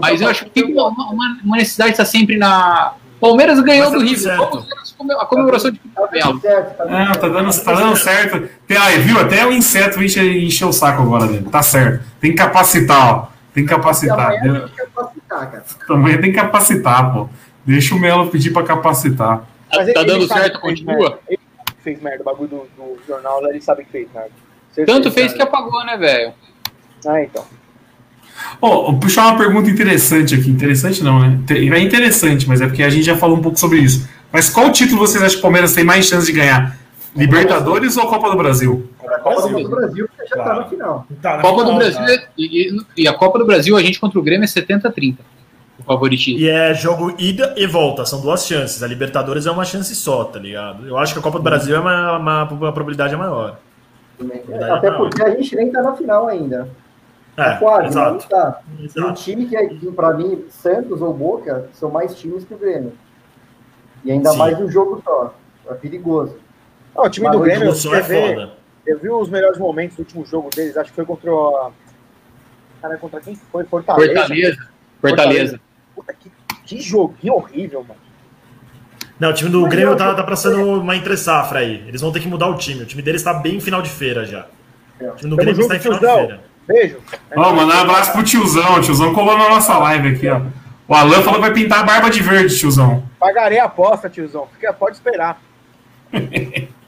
Mas eu acho que tem uma, uma, uma necessidade de estar sempre na. Palmeiras ganhou tá do River. certo. A comemoração de Felipe Tá Melo. tá certo. tá dando, tá dando certo. Tem, aí, viu? Até o inseto enche- encheu o saco agora dele. Tá certo. Tem que capacitar, ó. Tem que capacitar. Que capacitar, cara. Também tem que capacitar, pô. Deixa o Melo pedir pra capacitar. Mas Tá ele- dando ele sabe certo, que fez continua? merda. Ele fez merda, o bagulho do, do jornal, ele sabe que fez merda. Certeza, Tanto fez que cara. apagou, né, velho? Ah, então. Vou puxar uma pergunta interessante aqui. Interessante não, né? É interessante, mas é porque a gente já falou um pouco sobre isso. Mas qual título vocês acham que o Palmeiras tem mais chance de ganhar? Libertadores ou Copa do Brasil? Copa do Brasil, já tá na final. Tá na Copa do final, Brasil cara. é- e, e- a Copa do Brasil, a gente contra o Grêmio é 70-30. O favoritismo. E é jogo ida e volta, são duas chances. A Libertadores é uma chance só, tá ligado? Eu acho que a Copa do Brasil é uma, uma, a probabilidade é maior. É, Até porque a gente nem tá na final ainda. É, Tá quase, exato. tá. E o exato. time que, é, pra mim, Santos ou Boca, são mais times que o Grêmio. E ainda Sim. mais um jogo só. É perigoso. Ah, o time Mas do Grêmio, só é foda. Eu vi os melhores momentos do último jogo deles, acho que foi contra a... Cara, contra quem foi? Fortaleza. Fortaleza. Fortaleza. Puta, que, que joguinho horrível, mano. Não, o time do Mas Grêmio tá, tá passando uma entre safra aí. Eles vão ter que mudar o time. O time deles tá bem final de feira já. É. O time do Tamo Grêmio está em final tiozão. de feira. Beijo. Ó, mandar um abraço pro tiozão. O tiozão colou na nossa live aqui, ó. O Alan falou que vai pintar a barba de verde, tiozão. Pagarei a aposta, tiozão. Fica, pode esperar. [laughs]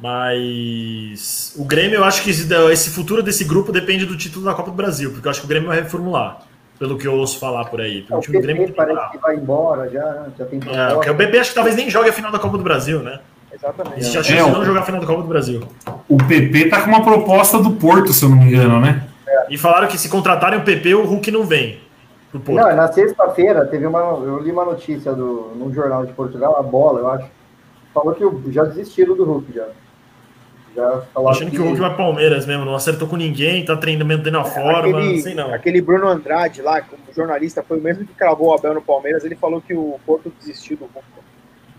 Mas o Grêmio, eu acho que esse, esse futuro desse grupo depende do título da Copa do Brasil, porque eu acho que o Grêmio vai reformular, pelo que eu ouço falar por aí. É, O o time do Grêmio PP parece que vai embora já, já tem É, o BP acho que talvez nem jogue a final da Copa do Brasil, né? Exatamente. Existe a É, de o- não jogar a final da Copa do Brasil. O PP tá com uma proposta do Porto, se eu não me engano, né? E falaram que se contratarem o PP, o Hulk não vem pro Porto. Não, na sexta-feira teve uma. Eu li uma notícia do, num jornal de Portugal, a bola, eu acho. Falou que o- já desistiram do Hulk já. Já achando que o Hulk vai pro Palmeiras mesmo, não acertou com ninguém, tá treinando mantendo a forma, aquele, sei não. aquele Bruno Andrade lá, como jornalista, foi o mesmo que cravou o Abel no Palmeiras. Ele falou que o Porto desistiu do Hulk.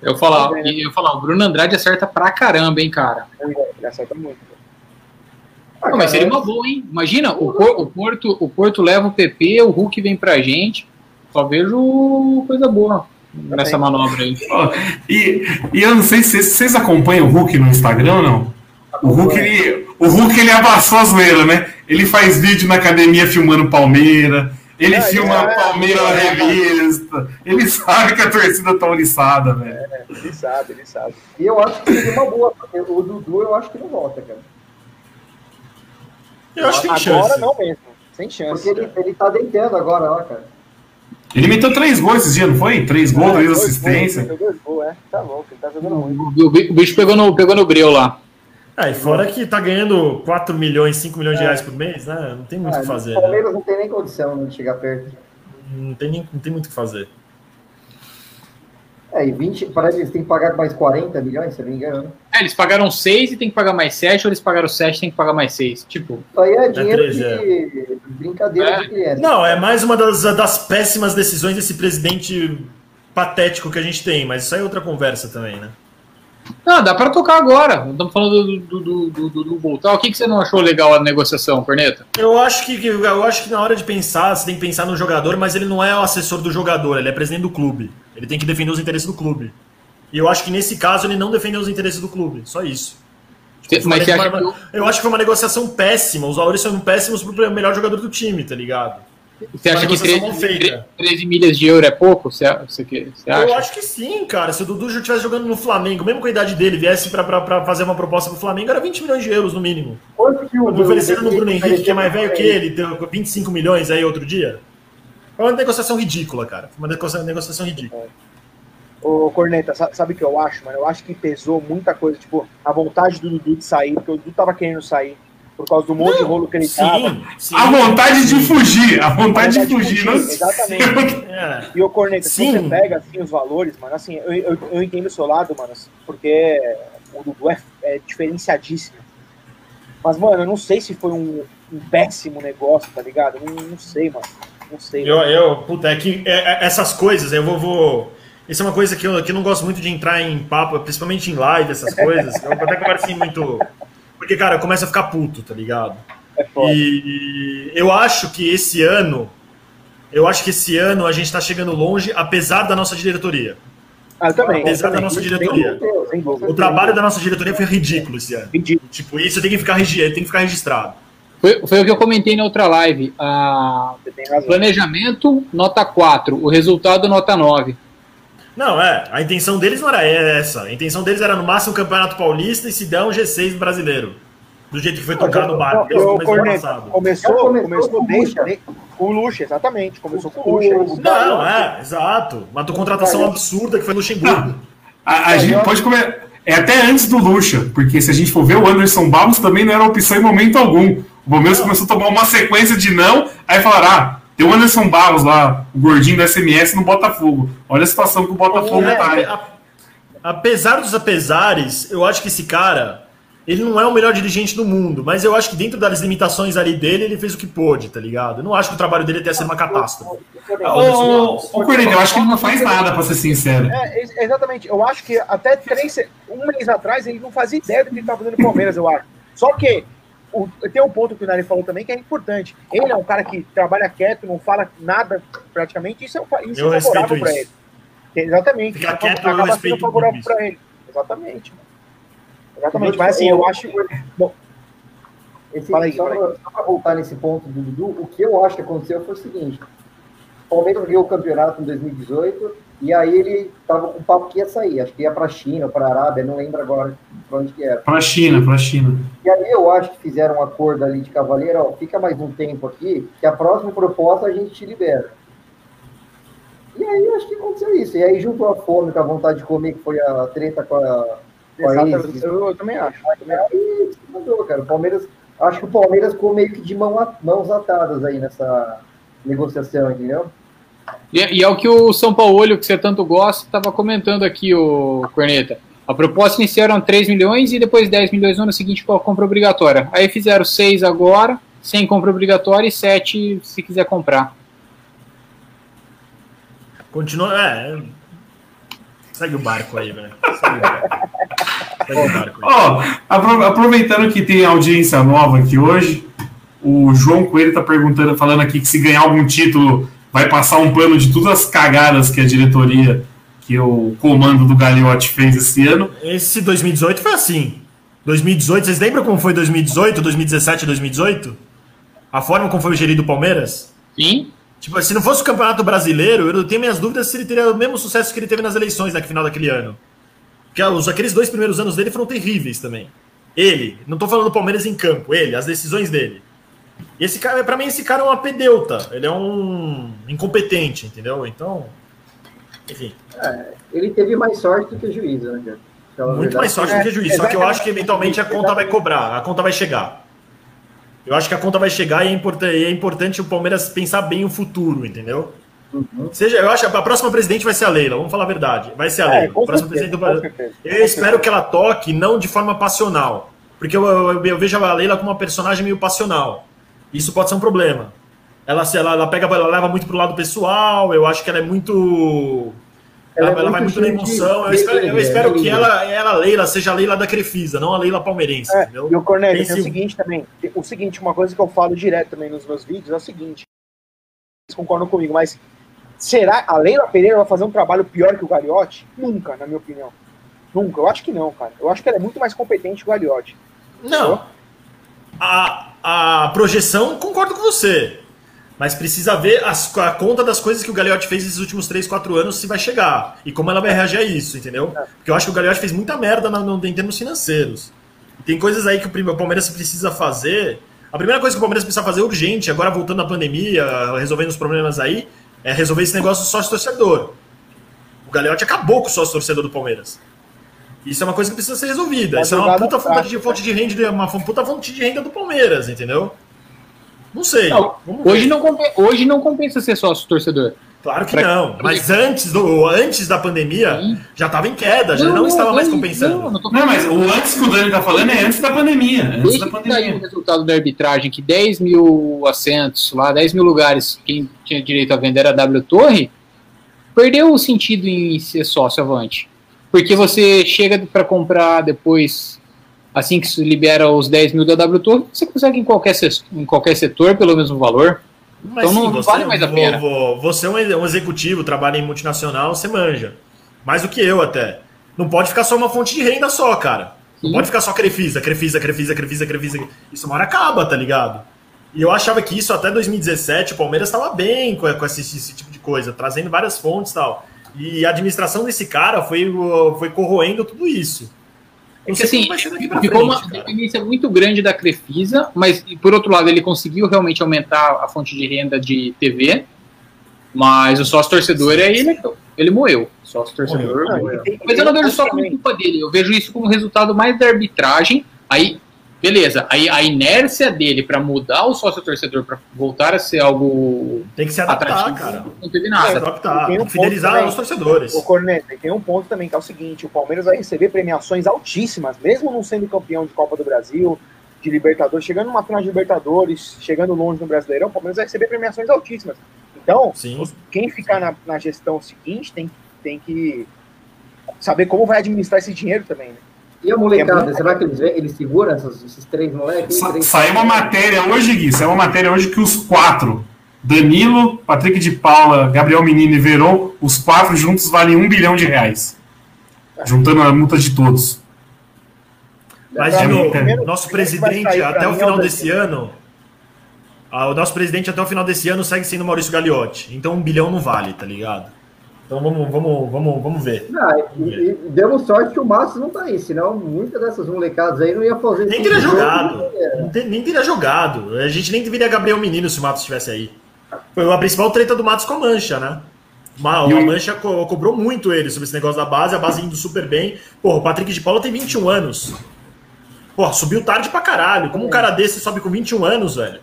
Eu falar, bem, né? eu falar, o Bruno Andrade acerta pra caramba, hein, cara. Ele acerta muito. Ah, Não, mas seria uma boa, hein? Imagina, o, Por- o Porto, o Porto leva o PP, o Hulk vem pra gente. Só vejo coisa boa nessa manobra aí. E, e eu não sei se vocês acompanham o Hulk no Instagram ou não. O Hulk, ele, o Hulk, ele abraçou a zoeira, né? Ele faz vídeo na academia filmando Palmeira. Ele É, filma é, Palmeira na é. revista. Ele sabe que a torcida tá oriçada, velho. Ele sabe, ele sabe. E eu acho que seria uma boa. porque O Dudu eu acho que não volta, cara. Eu acho que tem Agora chance. não mesmo. Sem chance. Porque ele, ele tá deitando agora, ó, cara. Ele meteu três gols esses dias, não foi? Três gols, É, três dois assistências. dois gols, é. Tá louco, ele tá jogando muito. O, bicho pegou no, pegou no breu lá. É, e fora que tá ganhando 4 milhões, 5 milhões de reais por mês, né? Não tem muito o Ah, que fazer. o né? Palmeiras não tem nem condição né, de chegar perto. Não, tem nem, não tem muito o que fazer. É, e 20, parece que eles têm que pagar mais 40 milhões, se eu não me engano. É, eles pagaram 6 e tem que pagar mais 7, ou eles pagaram 7 e tem que pagar mais 6. Tipo, Isso aí é dinheiro três, é. de brincadeira É. de criança. Não, é mais uma das, das péssimas decisões desse presidente patético que a gente tem, mas isso aí é outra conversa também, né? Não, dá pra tocar agora. Estamos falando do, do, do, do, do, Voltar. O que, que você não achou legal a negociação, Corneta? Eu acho que eu acho que na hora de pensar, você tem que pensar no jogador, mas ele não é o assessor do jogador, ele é presidente do clube. Ele tem que defender os interesses do clube. E eu acho que nesse caso ele não defendeu os interesses do clube, só isso. Uma mas nego- que, Eu acho que foi uma negociação péssima. Os valores são péssimos pro melhor jogador do time, tá ligado? Você acha que negociação 13, mal feita. 13 milhas de euro é pouco? Você, você, você acha? Eu acho que sim, cara. Se o Dudu já estivesse jogando no Flamengo, mesmo com a idade dele, viesse pra fazer uma proposta pro Flamengo, era 20 milhões de euros no mínimo. Quanto que o Ofereceram no Bruno Henrique que é mais velho que ele, deu 25 milhões aí outro dia. Foi uma negociação ridícula, cara. Foi uma negocia- negociação ridícula. Ô, Corneta, sa- sabe o que eu acho, mano? Eu acho que pesou muita coisa, tipo, a vontade do Dudu de sair, porque o Dudu tava querendo sair por causa do monte de rolo que ele tava. Sim, sim. A vontade de fugir, a vontade de vontade de fugir, não fugir, exatamente. [laughs] É. E o Corneta, se Sim. você pega assim os valores, mano, assim, eu, eu, eu entendo o seu lado, mano, porque o Dudu é, é diferenciadíssimo. Mas, mano, eu não sei se foi um, um péssimo negócio, tá ligado? Eu Não, não sei, mano. Não sei. Eu, eu, puta, é que é- é- essas coisas, eu vou. vou... Isso é uma coisa que eu, que eu não gosto muito de entrar em papo, principalmente em live, essas coisas. Eu até assim muito. Porque, cara, eu começo a ficar puto, tá ligado? É foda. E eu acho que esse ano. Eu acho que esse ano a gente tá chegando longe, apesar da nossa diretoria. Ah, eu também. apesar eu da também. nossa Sem diretoria. O trabalho da nossa diretoria foi ridículo esse ano. Ridículo. Tipo, isso tem que ficar, regi- tem que ficar registrado. Foi, foi o que eu comentei na outra live. A Você tem razão. planejamento, nota 4. O resultado, nota 9. Não, é. A intenção deles não era essa. A intenção deles era no máximo o Campeonato Paulista e se der um G6 brasileiro. Do jeito que foi tocado no passado. começou, Já começou começou com o desde, Lucha. com o Lucha, exatamente. Começou com o Lucha. o- isso. Não, é, exato. Uma contratação absurda que foi no Luxemburgo. A, a gente pode comer. É até antes do Lucha, porque se a gente for ver, o Anderson Barros também não era opção em momento algum. O Palmeiras começou a tomar uma sequência de não, aí falaram: ah, tem o Anderson Barros lá, o gordinho da SMS no Botafogo. Olha a situação que o Botafogo É, tá. a- apesar dos apesares, eu acho que esse cara, ele não é o melhor dirigente do mundo, mas eu acho que dentro das limitações ali dele, ele fez o que pôde, tá ligado? Eu não acho que o trabalho dele tenha sido uma catástrofe. Ô, Corneta, eu acho que ele não faz nada, pra ser sincero. É, ex- exatamente. Eu acho que até três, um mês atrás ele não fazia ideia do que ele estava fazendo no Palmeiras, eu acho. Só que o- tem um ponto que o Nari falou também que é importante. Ele é um cara que trabalha quieto, não fala nada praticamente. Isso é, um, isso Eu é favorável para ele. Exatamente. Ficar Isso quieto, eu acaba respeito sendo favorável para ele. Exatamente. Exatamente. Mas assim, eu acho. Bom, Esse, Fala aí, só, pra voltar nesse ponto do Dudu, o que eu acho que aconteceu foi o seguinte: o Palmeiras ganhou o campeonato em 2018 e aí ele tava com o papo que ia sair, acho que ia pra China ou pra Arábia, não lembro agora pra onde que era. Pra China, pra China. E aí eu acho que fizeram um acordo ali de cavaleiro, ó, fica mais um tempo aqui, que a próxima proposta a gente te libera. E aí eu acho que aconteceu isso. E aí juntou a fome com a vontade de comer, que foi a treta com a. Com a exatamente. ex, Eu, eu também acho. eu também. Aí se mandou, cara. O Palmeiras, acho que o Palmeiras ficou meio que de mão a- mãos atadas aí nessa negociação, entendeu? E, e é o que o São Paulo, que você tanto gosta, estava comentando aqui, o Corneta. A proposta inicial eram 3 milhões e depois 10 milhões no ano seguinte com a compra obrigatória. Aí fizeram 6 agora, sem compra obrigatória, e 7 se quiser comprar. Continua. É. Segue o barco aí, velho. Segue o barco. Segue o barco aí. Ó, apro- aproveitando que tem audiência nova aqui hoje, o João Coelho tá perguntando, falando aqui que se ganhar algum título, vai passar um pano de todas as cagadas que a diretoria, que o comando do Gagliotti fez esse ano. Esse 2018 foi assim. 2018, vocês lembram como foi 2018, 2017 2018? A forma como foi gerido o Palmeiras? Sim? Tipo, se não fosse o Campeonato Brasileiro, eu tenho minhas dúvidas se ele teria o mesmo sucesso que ele teve nas eleições na final daquele ano. Porque os, aqueles dois primeiros anos dele foram terríveis também. Ele, não tô falando do Palmeiras em campo, ele, as decisões dele. E esse cara, pra mim, esse cara é um apedeuta. Ele é um incompetente, entendeu? Então. Enfim. É, ele teve mais sorte do que juízo, né, cara? Pela Muito verdade. mais sorte do que juiz. Só que eu acho que eventualmente a conta vai cobrar, a conta vai chegar. Eu acho que a conta vai chegar e é, e é importante o Palmeiras pensar bem o futuro, entendeu? Uhum. Seja, eu acho que a próxima presidente vai ser a Leila, vamos falar a verdade. Vai ser a É, Leila. próxima certeza, presidente do. Eu espero que ela toque não de forma passional. Porque eu, eu- eu vejo a Leila como uma personagem meio passional. Isso pode ser um problema. Ela, se ela, ela pega, ela leva muito pro lado pessoal, eu acho que ela é muito. Ela, Ela é ela vai muito muito na de- emoção. Eu espero, eu espero de que ela, ela, Leila, seja a Leila da Crefisa, não a Leila palmeirense, É, e o Cornélio, tem Pense- o seguinte também. tem- O seguinte, uma coisa que eu falo direto também nos meus vídeos é o seguinte. Vocês concordam comigo, mas será a Leila Pereira vai fazer um trabalho pior que o Gagliotti? Nunca, na minha opinião. Nunca. Eu acho que não, cara. Eu acho que ela é muito mais competente que o Gagliotti. Não. A, a projeção, concordo com você. Mas precisa ver as- a conta das coisas que o Gagliotti fez nesses últimos 3, 4 anos se vai chegar. E como ela vai reagir a isso, entendeu? Porque eu acho que o Gagliotti fez muita merda na- no- em termos financeiros. Tem coisas aí que o Palmeiras precisa fazer. A primeira coisa que o Palmeiras precisa fazer urgente, agora voltando à pandemia, resolvendo os problemas aí, é resolver esse negócio do sócio-torcedor. O Gagliotti acabou com o sócio-torcedor do Palmeiras. Isso é uma coisa que precisa ser resolvida. Isso é uma puta fonte de, fonte de renda, uma puta fonte de renda do Palmeiras, entendeu? Não sei. Não. Hoje não, compensa, hoje não compensa ser sócio torcedor. Claro que pra- não. Mas antes, do, antes da pandemia, Sim. já estava em queda, já não, estava mais compensando. Não, não Não, mas o antes que o Dani tá falando é antes da pandemia. Antes Desde da que saiu o pandemia. resultado da arbitragem, que 10 mil assentos, lá 10 mil lugares, quem tinha direito a vender era a W Torre, perdeu o sentido em ser sócio avante. Porque você chega para comprar depois, assim que se libera os 10 mil da W você consegue em qualquer, em qualquer setor pelo mesmo valor. Mas Então não- não vale mais a pena. vo- Você é um executivo, trabalha em multinacional, você manja. Mais do que eu até. Não pode ficar só uma fonte de renda só, cara. Não Sim. pode ficar só Crefisa, Crefisa, Crefisa, Crefisa, Crefisa. Isso uma hora acaba, tá ligado? E eu achava que isso até 2017, o Palmeiras estava bem com, com esse, esse tipo de coisa, trazendo várias fontes e tal. E a administração desse cara foi, uh, foi corroendo tudo isso. É que assim, ficou uma frente, cara. dependência muito grande da Crefisa, mas por outro lado ele conseguiu realmente aumentar a fonte de renda de TV, mas o sócio torcedor aí ele, ele moeu. Sócio torcedor Morreu. tem- Mas eu não vejo só como culpa dele, eu vejo isso como resultado mais da arbitragem. Aí, beleza, aí a inércia dele para mudar o sócio torcedor para voltar a ser algo Tem que se adaptar, atrativo cara. não teve Tem que nada. se adaptar, Tem um fidelizar também. os torcedores. O Corneta, tem um ponto também que é o seguinte: o Palmeiras vai receber premiações altíssimas, mesmo não sendo campeão de Copa do Brasil, de Libertadores, chegando numa final de Libertadores, chegando longe no Brasileirão, o Palmeiras vai receber premiações altíssimas. Então, Sim. quem ficar na, na gestão seguinte tem, tem que saber como vai administrar esse dinheiro também, né? E a molecada, É será que eles, eles seguram essas- esses três moleques? Sa- Três- Saiu uma matéria hoje, Gui, saiu uma matéria hoje que os quatro, Danilo, Patrick de Paula, Gabriel Menino e Verón, os quatro juntos valem um bilhão de reais. Juntando a multa de todos. Mas, Pra de novo, nosso presidente, até o é final o desse ano, ah, o nosso presidente até o final desse ano segue sendo Maurício Gagliotti. Então um bilhão não vale, tá ligado? Então vamos, vamos, vamos, vamos ver. Ah, e, e demos sorte que o Márcio não tá aí, senão muitas dessas molecadas aí não ia fazer. Nem teria jogado. Não te- nem teria jogado. A gente nem deveria Gabriel Menino se o Matos estivesse aí. Foi a principal treta do Matos com a Mancha, né? Ma- E A o- Mancha co- cobrou muito ele sobre esse negócio da base, a base indo super bem. Porra, o Patrick de Paula tem 21 anos. Porra, subiu tarde pra caralho. Como um cara desse sobe com 21 anos, velho?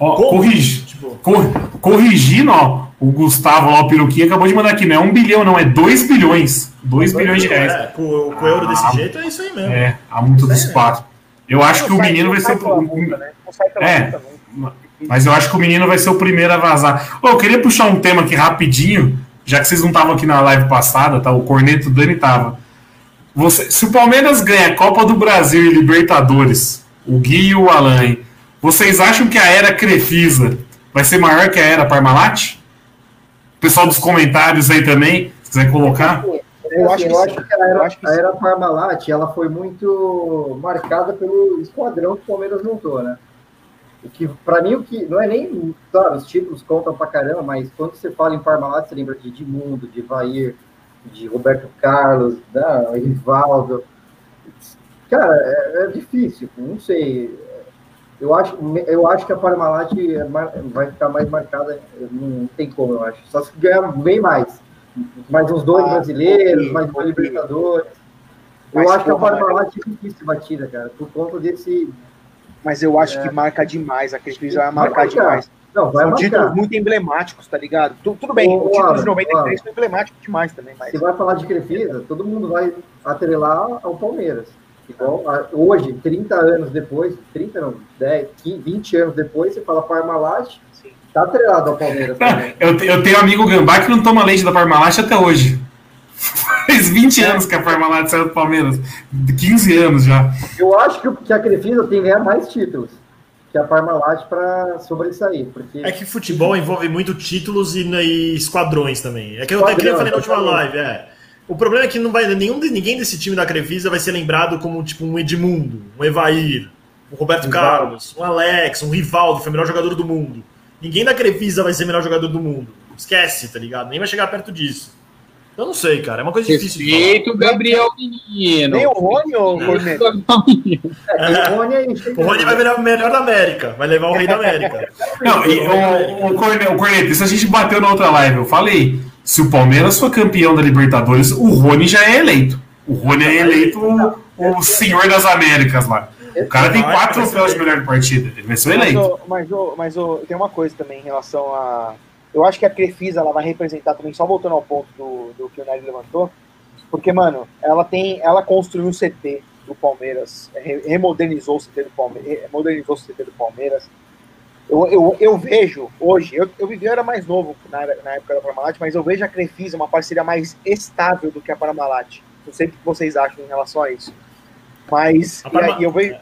Ó, Como? corrigi, Tipo, cor- corrigindo, ó, o Gustavo lá, o Peruquinha, acabou de mandar aqui, não é um bilhão, não, é dois bilhões. Dois bilhões de reais. É, com, com o euro desse Ah, jeito é isso aí mesmo. É, a multa dos quatro. Eu acho que o Não sai- menino vai não ser pela multa, né? Não sai pela É. multa nunca. Mas eu acho que o menino vai ser o primeiro a vazar. Ô, eu queria puxar um tema aqui rapidinho, já que vocês não estavam aqui na live passada, tá? O Corneto Dani tava. Você, se o Palmeiras ganha a Copa do Brasil e Libertadores, o Gui e o Alain, vocês acham que a era Crefisa vai ser maior que a era Parmalat? Pessoal dos comentários aí também, se quiser colocar. Eu acho que eu acho que a era, Eu acho que a era Parmalat ela foi muito marcada pelo esquadrão que o Palmeiras montou, né? O que, pra mim, o que não é nem. Claro, os títulos contam pra caramba, mas quando você fala em Parmalat, você lembra de Edmundo, de Vair, de Roberto Carlos, né, Rivaldo. Cara, é, é difícil, não sei. Eu acho, eu acho que a Parmalat é vai ficar mais marcada, não tem como, eu acho. Só se ganhar bem mais. Mais uns dois Ah, brasileiros, mais dois. Libertadores. Mas, eu acho que a Parmalat é difícil batida, cara, por conta desse. Mas eu acho É. que marca demais. A Crefisa vai Vai marcar marcar. demais. Não, vai São títulos marcar. muito emblemáticos, tá ligado? Tu- tudo bem, Ô, o título de Alan, 93 Alan. foi emblemático demais também, mas. Se vai falar de Crefisa, todo mundo vai atrelar ao Palmeiras. Igual a- hoje, 30 anos depois, 30 não, 10, 15, 20 anos depois, você fala Parmalat, tá atrelado ao Palmeiras também. Eu, te- eu tenho um amigo gambá que não toma leite da Parmalat até hoje. [laughs] Faz 20 anos que a Parmalat saiu do Palmeiras. 15 anos já. Eu acho que, o- que a Crefisa tem que ganhar mais títulos que a Parmalat para sobressair, porque É que futebol envolve muito títulos e, e esquadrões também. É que eu, é que nem eu Esquadrão, falei na última live, é. O problema é que não vai, nenhum, de- ninguém desse time da Crefisa vai ser lembrado como tipo um Edmundo, um Evair, um Roberto Rivaldo. Carlos, um Alex, um Rivaldo, foi o melhor jogador do mundo. Ninguém da Crefisa vai ser o melhor jogador do mundo. Esquece, tá ligado? Nem vai chegar perto disso. Eu não sei, cara. É uma coisa difícil de falar. Respeito, Gabriel Menino. Nem o Rony ou o Corneta? é, o Rony chega- [laughs] O Rony vai virar o melhor da América, vai levar o rei da América. Não, e, o, o, o isso a gente bateu na outra live. Eu falei: se o Palmeiras for campeão da Libertadores, o Rony já é eleito. O Rony é eleito o, o senhor das Américas lá. O cara tem Vai, quatro troféus de melhor partida. Ele vai ser Mas, eleito. mas, ô, mas ô, tem uma coisa também em relação a. Eu acho que a Crefisa ela vai representar também, só voltando ao ponto do, do que o Nery levantou, porque, mano, ela tem. Ela construiu um CT do Palmeiras, re- remodernizou o CT do Palmeiras, modernizou o CT do Palmeiras. Eu, eu, eu vejo hoje, eu, eu vivi, eu era mais novo na, na época da Parmalat, mas eu vejo a Crefisa uma parceria mais estável do que a Parmalat. Não sei o que vocês acham em relação a isso. Mas A e Parma- eu vejo.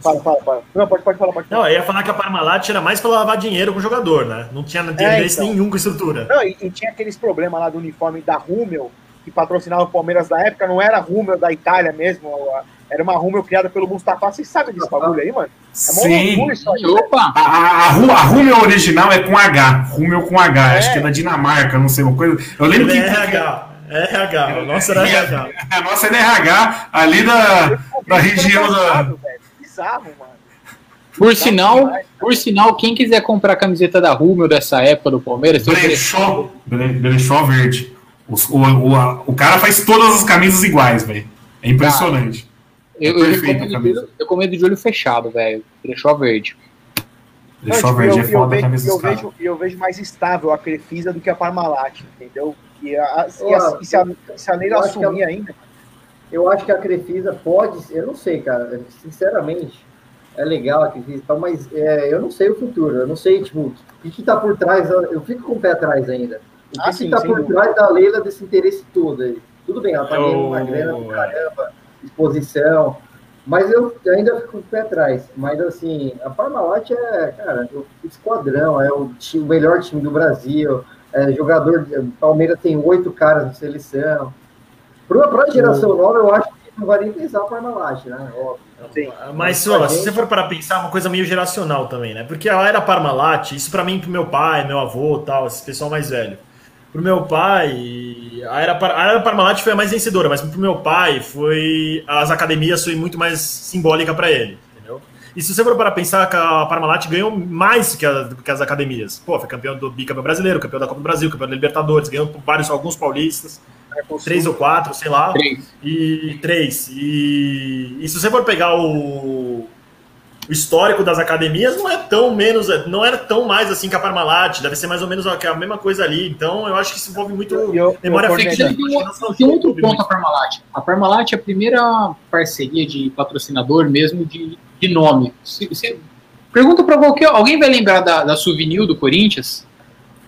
Fala, fala, fala. Não, pode, pode falar, pode falar. Não, eu ia falar que a Parmalat era mais pra lavar dinheiro com o jogador, né? Não tinha interesse então. nenhum com estrutura. Não, e, e tinha aqueles problemas lá do uniforme da Rummel, que patrocinava o Palmeiras da época, não era a Rummel da Itália mesmo, a- era uma Rummel criada pelo Mustafa. Vocês sabem desse bagulho aí, mano? É Sim. isso aí. Opa! A, a, a, Ru- a Rúmel original é com H. Rúmel com H. É. Acho que é da Dinamarca, não sei uma coisa. Eu lembro Ele que. é RH. É RH. O nosso era RH. [laughs] A nossa é NRH, ali da, da região da. Bizarro, mano. Por sinal, por sinal, quem quiser comprar a camiseta da Rúmel dessa época do Palmeiras, Brechó. Bre- Brechó verde. Os- O, o, a- o cara faz todas as camisas iguais, velho. É impressionante. eu, eu, Perfeita a recomendo de camisa. olho- eu recomendo de olho fechado, velho. Brechó verde. Brechó Não, tipo, verde é eu, eu, foda a vejo, camisa eu, vejo, eu vejo mais estável a Crefisa do que a Parmalat, entendeu? E, a, e, a, e se, a, se a Leila Eu acho que assumir ainda. Eu acho que a Crefisa pode, eu não sei, cara, sinceramente, é legal a Crefisa e tal, mas é, eu não sei o futuro, eu não sei, tipo, o que, que tá por trás, eu fico com o pé atrás ainda. O que, Ah, tá sem por trás da Leila desse interesse todo aí? Tudo bem, ela tá ganhando uma Eu- grana do caramba, exposição, mas eu ainda fico com o pé atrás. Mas assim, a Parmalat é, cara, o esquadrão, é o, time, o melhor time do Brasil, é, jogador, Palmeiras tem oito caras na seleção. Para a geração nova, eu acho que não vai nem pensar o Parmalat, né? Óbvio. Sim. Mas, Sola, se você for para pensar, é uma coisa meio geracional também, né? Porque a era Parmalat, isso para mim, pro meu pai, meu avô tal, esse pessoal mais velho. Pro meu pai, a era, a era Parmalat foi a mais vencedora, mas pro meu pai, foi as academias foi muito mais simbólica para ele, entendeu? E se você for para pensar que a Parmalat ganhou mais que, a- do que as academias. Pô, foi campeão do bicampeão brasileiro, campeão da Copa do Brasil, campeão da Libertadores, ganhou vários, alguns paulistas, três ou quatro, sei lá. Três. E três. E, e se você for pegar o, o histórico das academias, não é tão menos, não era tão mais assim que a Parmalat, deve ser mais ou menos a, a mesma coisa ali. Então eu acho que isso envolve muito Eu- eu- memória afetiva. Tem, um- tem outro ponto a Parmalat. A Parmalat é a primeira parceria de patrocinador mesmo de, de nome. Se, se- pergunta para qualquer. Alguém vai lembrar da, da Souvenir do Corinthians?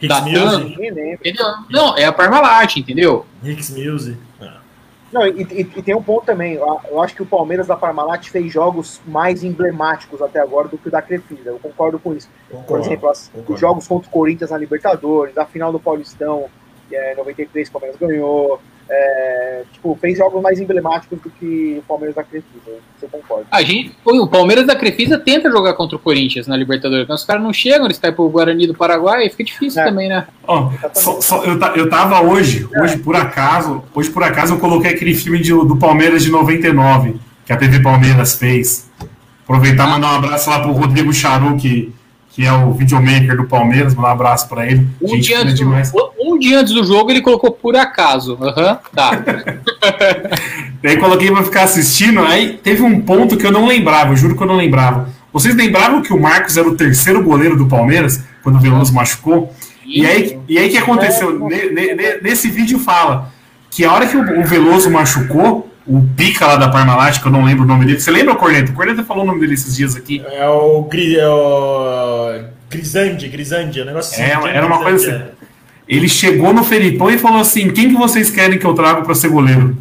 Hicks da Music. Entendeu? Não, é a Parmalat, entendeu? Hicks Music. Não, e, e- e tem um ponto também. Eu, acho que o Palmeiras da Parmalat fez jogos mais emblemáticos até agora do que o da Crefisa. Eu concordo com isso. Por Concordo, exemplo, as- os jogos contra o Corinthians na Libertadores, a final do Paulistão, que é 93 o Palmeiras ganhou. É, tipo, fez jogos mais emblemáticos do que o Palmeiras da Crefisa. Você concorda? A gente, o Palmeiras da Crefisa tenta jogar contra o Corinthians na Libertadores, mas os caras não chegam, eles caem pro Guarani do Paraguai, fica difícil É. também, né? Ó, só- só- eu, ta- eu tava hoje, hoje por acaso, hoje por acaso eu coloquei aquele filme de- do Palmeiras de 99, que a TV Palmeiras fez. Aproveitar e mandar um abraço lá pro Rodrigo Charu, que, que é o videomaker do Palmeiras. Um abraço pra ele. Um Gente dia, antes demais. do, um dia antes do jogo ele colocou por acaso. Aham, tá. [laughs] Daí coloquei pra ficar assistindo. Aí teve um ponto que eu não lembrava, eu juro que eu não lembrava. Vocês lembravam que o Marcos era o terceiro goleiro do Palmeiras quando o Veloso machucou? E aí, e aí que aconteceu? Ne- ne- ne- Nesse vídeo fala que a hora que o Veloso machucou, o pica lá da Parmalat, que eu não lembro o nome dele. Você lembra o Corneta? O Corneta falou o nome dele esses dias aqui. É o, Gri, é o Grisande, Grisande, é um negócio assim. É, era uma coisa assim. Ele chegou no Felipão e falou assim: quem que vocês querem que eu trago para ser goleiro?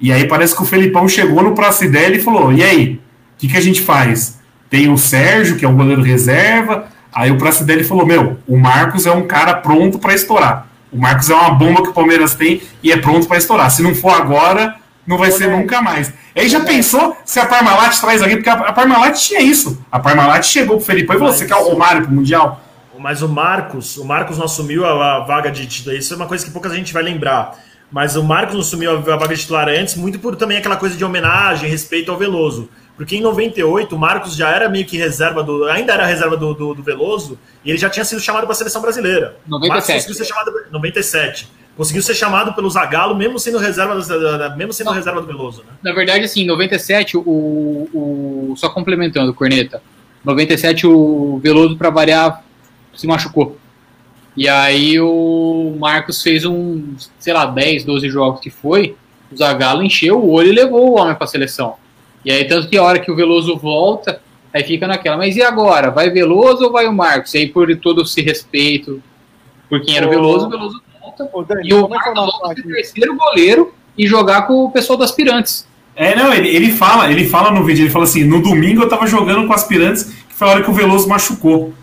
E aí parece que o Felipão chegou no Pracidel e falou: e aí, o que, que a gente faz? Tem o Sérgio, que é o goleiro reserva. Aí o Pracidelli falou: Meu, o Marcos é um cara pronto para estourar. O Marcos é uma bomba que o Palmeiras tem e é pronto para estourar. Se não for agora, não vai ser nunca mais. Aí já pensou se a Parmalat traz alguém? Porque a Parmalat tinha isso. A Parmalat chegou pro Felipão e falou: Você quer o Romário pro Mundial? Mas o Marcos, o Marcos não assumiu a, vaga de titular. Isso é uma coisa que pouca gente vai lembrar. Mas o Marcos não assumiu a, a vaga de titular antes, muito por também aquela coisa de homenagem, respeito ao Veloso. Porque em 98 o Marcos já era meio que reserva do. Ainda era reserva do, do, do Veloso, e ele já tinha sido chamado para a seleção brasileira. O Marcos 97. conseguiu ser chamado. 97. Conseguiu ser chamado pelo Zagallo, mesmo sendo reserva, mesmo sendo reserva do Veloso. Né? Na verdade, assim, em 97, o, o. Só complementando, Corneta. 97, o Veloso, pra variar, se machucou. E aí o Marcos fez um, sei lá, 10, 12 jogos que foi. O Zagallo encheu o olho e levou o homem pra seleção. E aí, tanto que a hora que o Veloso volta, aí fica naquela. Mas e agora? Vai Veloso ou vai o Marcos? E aí, por todo esse respeito por quem era o Veloso, o Veloso volta. Ô, Dani, E o uma Marcos informação volta ser terceiro goleiro e jogar com o pessoal dos aspirantes. É, não, ele, ele fala, ele fala no vídeo, ele fala assim, no domingo eu tava jogando com aspirantes, que foi a hora que o Veloso machucou.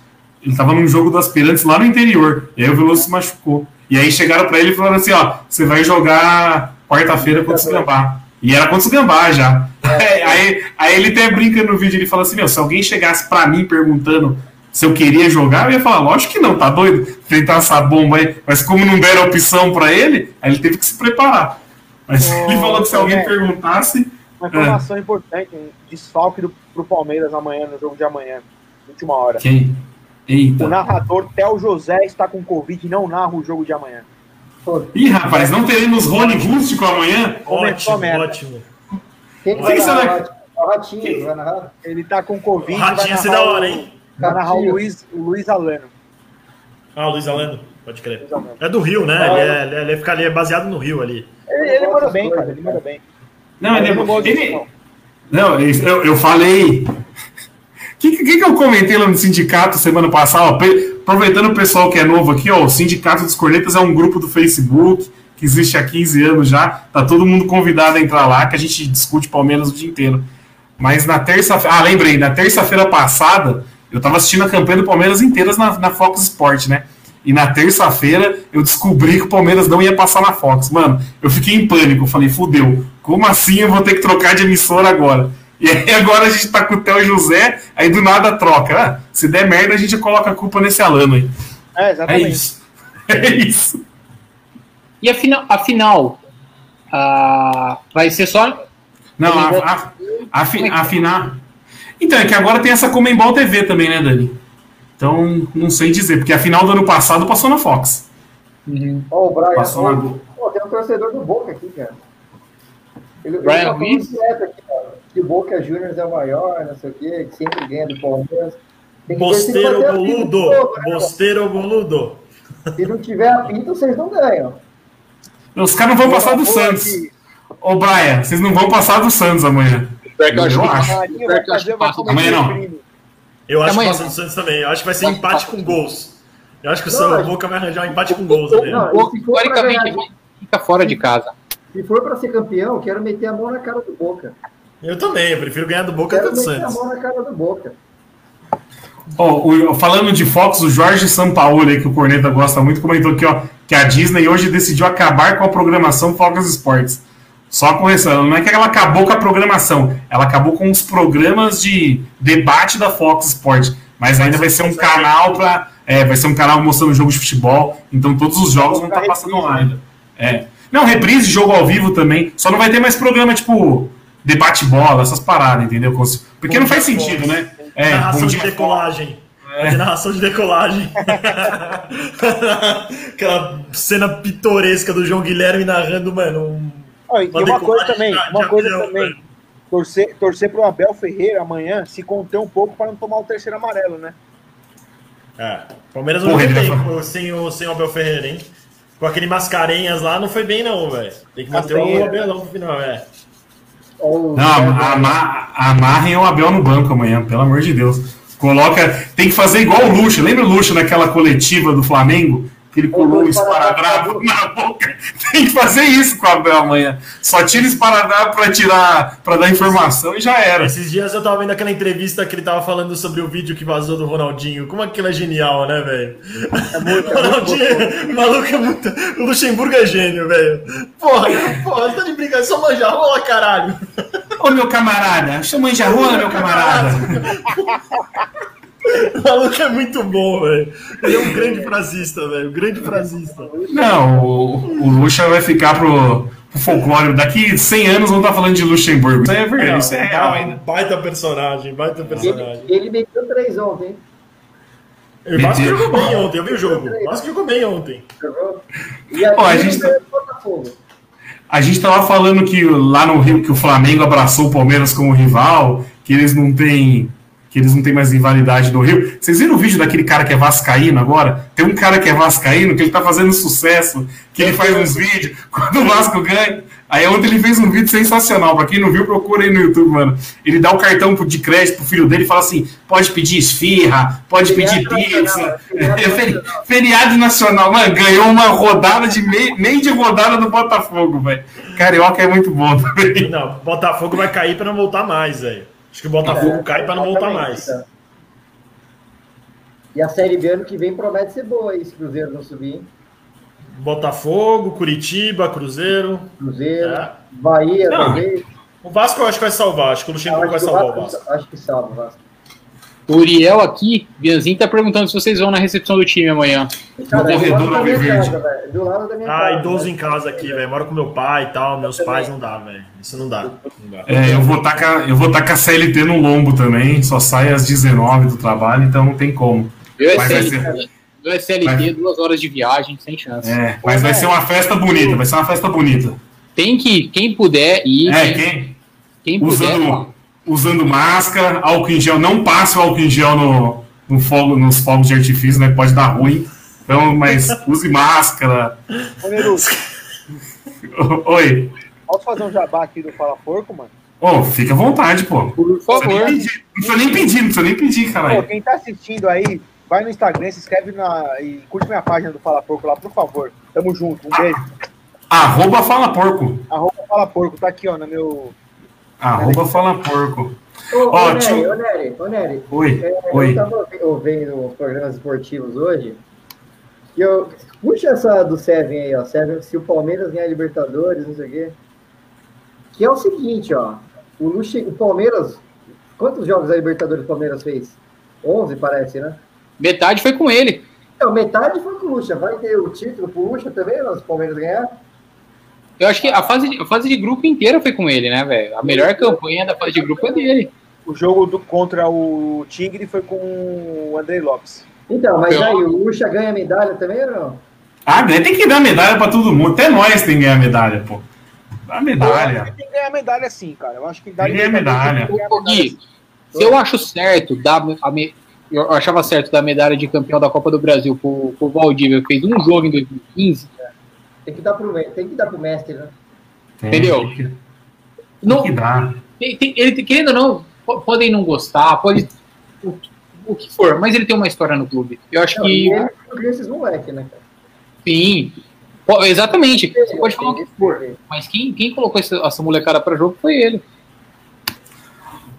Ele tava num jogo do aspirantes lá no interior, e aí o Veloso se machucou. E aí chegaram pra ele e falaram assim, ó, você vai jogar quarta-feira contra os Gambá. E era contra os Gambá já. [laughs] Aí, aí ele até brinca no vídeo, ele fala assim, meu, se alguém chegasse pra mim perguntando se eu queria jogar, eu ia falar, lógico que não, tá doido? Enfrentar essa bomba aí. Mas como não deram opção pra ele, aí ele teve que se preparar. Mas Ô, ele falou que se alguém é. perguntasse, Uma informação importante, desfalque do, pro Palmeiras amanhã, no jogo de amanhã, última hora. Quem? O Eita. narrador Theo José está com Covid e não narra o jogo de amanhã. Ih, rapaz, não teremos Rony Rústico amanhã? A Ótimo, ótimo. Quem que Quem vai será narrar? O Ratinho, vai narrar? Ele tá com Covid. O Ratinho ia ser narrar da hora, hein? Vai narrar o. Luiz, o Luiz Alano. Ah, o Luiz Alano, pode crer. É do Rio, né? Ele é, ele é, ele é, fica ali, é baseado no Rio ali. Ele, ele manda bem, cara. Ele manda bem. Não, ele, disso, ele, não. eu, eu falei. O [laughs] que, que, que eu comentei lá no sindicato semana passada? Ó, aproveitando o pessoal que é novo aqui, ó, o Sindicato dos Cornetas é um grupo do Facebook que existe há 15 anos já. Tá todo mundo convidado a entrar lá, que a gente discute Palmeiras o dia inteiro. Mas na terça-feira. Ah, lembrei, na terça-feira passada, eu tava assistindo a campanha do Palmeiras inteiras na, na Fox Sport, né? E na terça-feira eu descobri que o Palmeiras não ia passar na Fox. Mano, eu fiquei em pânico. Eu falei, fudeu. Como assim eu vou ter que trocar de emissora agora? E aí agora a gente tá com o Theo José, aí do nada troca. Ah, se der merda, a gente coloca a culpa nesse Alano aí. É, É exatamente. isso. [laughs] É isso. E a final, a final ah, vai ser só. Não, a, Comembol- a, a, fi- a final. Então, é que agora tem essa Comembol TV também, né, Dani? Então, não sei dizer, porque a final do ano passado passou na Fox. Ó, o Brian. Passou na. Pô, tem um torcedor do Boca aqui, cara. Ele, Brian ele tá direto aqui, ó, que o Boca Juniors é o maior, não sei o quê, que sempre ganha do Palmeiras. Bosteiro boludo! do jogo, né, Bosteiro boludo! Se não tiver a pinta, vocês não ganham. Os caras não vão passar do Santos. aqui. Ô, Brian, vocês não vão passar do Santos amanhã. Que eu acho Eu que- acho. Eu Amanhã não. Eu acho que passa do Santos também. Eu acho que vai ser empate com gols. Eu acho que o São Boca vai arranjar um empate com gols historicamente, ganhar- fica fora de casa. Se for pra ser campeão, quero meter a mão na cara do Boca. Eu também, eu prefiro ganhar do Boca do Quero que do meter a Santos. mão na cara do Boca. Ó, o- falando de Fox, o Jorge Sampaoli, que o Corneta gosta muito, comentou aqui, ó, que a Disney hoje decidiu acabar com a programação Fox Sports. Só correção, não é que ela acabou com a programação, ela acabou com os programas de debate da Fox Sports. Mas ainda vai ser um canal para, é, vai ser um canal mostrando jogo de futebol. Então todos os jogos vão estar passando online. É. Não, reprise, jogo ao vivo também. Só não vai ter mais programa tipo debate bola, essas paradas, entendeu? Porque não faz sentido, né? É, narração de decolagem. É. De narração de decolagem. [laughs] Aquela cena pitoresca do João Guilherme narrando, mano. Um, oh, e uma, uma coisa também, uma coisa também. Torcer, torcer pro Abel Ferreira amanhã se conter um pouco para não tomar o terceiro amarelo, né? É. Palmeiras não foi bem sem o, sem o Abel Ferreira, hein? Com aquele Mascarenhas lá não foi bem, não, velho. Tem que manter o Abelão no final, é. Não, amarrem o Abel no banco amanhã, pelo amor de Deus. Coloca. Tem que fazer igual o Luxo. Lembra o Luxo naquela coletiva do Flamengo? Que ele colou um esparadrapo na boca. [laughs] Tem que fazer isso com a Abel amanhã. Só tira esparadrapo para tirar, para dar informação e já era. Esses dias eu tava vendo aquela entrevista que ele tava falando sobre o vídeo que vazou do Ronaldinho. Como aquilo é genial, né, velho? É muito, é Ronaldinho, o maluco é muito. O Luxemburgo é gênio, velho. Porra, porra, tá de brincadeira, só manja rola, caralho. Ô meu camarada, manja rola, meu camarada. [laughs] O maluco é muito bom, velho. Ele é um grande frasista, velho. Um grande frasista. Não, o, o Lucha vai ficar pro, pro folclore. Daqui 100 anos vão estar tá falando de Luxemburgo. Isso é verdade, isso é real ainda. Baita personagem, baita personagem. Ele, ele meteu três ontem. Ele quase que jogou bem ontem, eu vi o jogo. Quase que jogou bem ontem. E aí, Ó, a gente tá... A gente tava falando que lá no Rio que o Flamengo abraçou o Palmeiras como rival, que eles não têm que eles não têm mais rivalidade no Rio. Vocês viram o vídeo daquele cara que é vascaíno agora? Tem um cara que é vascaíno, que ele tá fazendo sucesso, que ele faz uns vídeos [laughs] quando o Vasco ganha. Aí ontem ele fez um vídeo sensacional. Pra quem não viu, procura aí no YouTube, mano. Ele dá o cartão de crédito pro filho dele e fala assim: pode pedir esfirra, pode feriado pedir pizza. Feriado, [laughs] feriado nacional. Mano, ganhou uma rodada de meio, meio de rodada do Botafogo, velho. Carioca é muito bom também. Não, Botafogo vai cair pra não voltar mais, velho. Acho que o Botafogo é, cai para não voltar mais. Então. E a Série B ano que vem promete ser boa aí, se o Cruzeiro não subir. Botafogo, Curitiba, Cruzeiro. Cruzeiro, é. Bahia, não. O Vasco eu acho que vai salvar, acho que o Luxemburgo vai salvar o Vasco. Acho que salva o Vasco. O Uriel aqui, Bianzinho, tá perguntando se vocês vão na recepção do time amanhã. Cara, no corredor do Alviverde. Do lado da minha ah, casa. idoso em casa aqui, velho. Moro com meu pai e tal. Meus pais não dá, velho. Isso não dá. Não dá. É, eu vou estar tá eu vou tá com a CLT no lombo também. Só sai às 19 do trabalho, então não tem como. Eu é CLT, ser... eu é CLT mas... duas horas de viagem, sem chance. É, mas vai ser uma festa bonita, vai ser uma festa bonita. Tem que, quem puder ir. É, quem, quem puder. Usando, usando máscara, álcool em gel. Não passe o álcool em gel no, no fogo, nos fogos de artifício, né? Pode dar ruim. Então, mas [laughs] use máscara. [laughs] Oi. Posso fazer um jabá aqui do Fala Porco, mano? Ô, oh, fica à vontade, pô. Por favor. Não precisa nem pedir, não precisa nem pedir, caralho. Pô, quem tá assistindo aí, vai no Instagram, se inscreve na, e curte minha página do Fala Porco lá, por favor. Tamo junto, um beijo. Arroba Fala Porco. Arroba Fala Porco, tá aqui, ó, no meu, Arroba fala porco. Ô, oh, Nery, tio... ô, Nery, ô, Nery. Oi, é, oi. Eu tava ouvindo os programas esportivos hoje. E eu. Puxa essa do Seven aí, ó. Seven, se o Palmeiras ganhar Libertadores, não sei o quê. Que é o seguinte, ó. O, Luxe, o Palmeiras. Quantos jogos a Libertadores o Palmeiras fez? 11, parece, né? Metade foi com ele. Então, metade foi com o Lucha. Vai ter o título pro Lucha também, se o Palmeiras ganhar? Eu acho que a fase, de, a fase de grupo inteira foi com ele, né, velho? A melhor campanha da fase de grupo é dele. O jogo do, contra o Tigre foi com o Andrei Lopes. Então, mas aí, o Lucha ganha medalha também ou não? Ah, tem que dar medalha pra todo mundo. Até nós tem que ganhar medalha, pô. Dá medalha. Tem que ganhar medalha sim, cara. Eu acho que dá tem que ganhar medalha. Gui, se eu acho certo, dá a me... eu achava certo dar medalha de campeão da Copa do Brasil pro, pro Valdívia, que fez um jogo em 2015 tem que dar pro, tem que dar pro mestre, né? Tem, Entendeu? Tem que, tem não, que dar. Tem, tem, ele, querendo ou não, podem não gostar, pode. O, o, que for, mas ele tem uma história no clube. Eu acho não, que. Ele esses moleques, né, cara? Sim. Exatamente. Você pode falar o que for. Mas quem, quem colocou essa, essa molecada para jogo foi ele.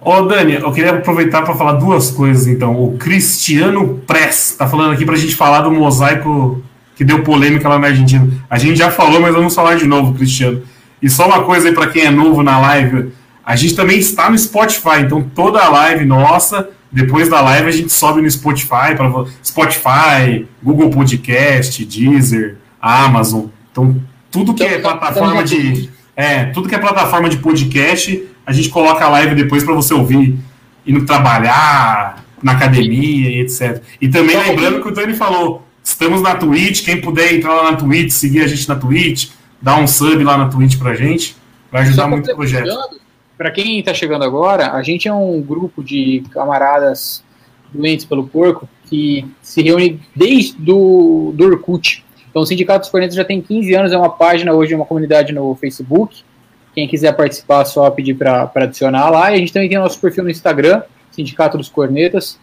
Ô, Dani, eu queria aproveitar para falar duas coisas, então. O Cristiano Press tá falando aqui para a gente falar do mosaico que deu polêmica lá na Argentina. A gente já falou, mas vamos falar de novo, Cristiano. E só uma coisa aí para quem é novo na live, a gente também está no Spotify, então toda a live nossa, depois da live a gente sobe no Spotify, para Spotify, Google Podcast, Deezer, Amazon. Então tudo que é então, plataforma então de é, tudo que é plataforma de podcast, a gente coloca a live depois para você ouvir, indo trabalhar, na academia e etc. E também lembrando que o Dani falou, estamos na Twitch, quem puder entrar lá na Twitch, seguir a gente na Twitch, dar um sub lá na Twitch pra gente, vai ajudar muito o projeto. Para quem está chegando agora, a gente é um grupo de camaradas doentes pelo porco que se reúne desde do, do Orkut. Então, o Sindicato dos Cornetas já tem 15 anos, é uma página hoje, é uma comunidade no Facebook. Quem quiser participar, só pedir para adicionar lá. E a gente também tem nosso perfil no Instagram, Sindicato dos Cornetas.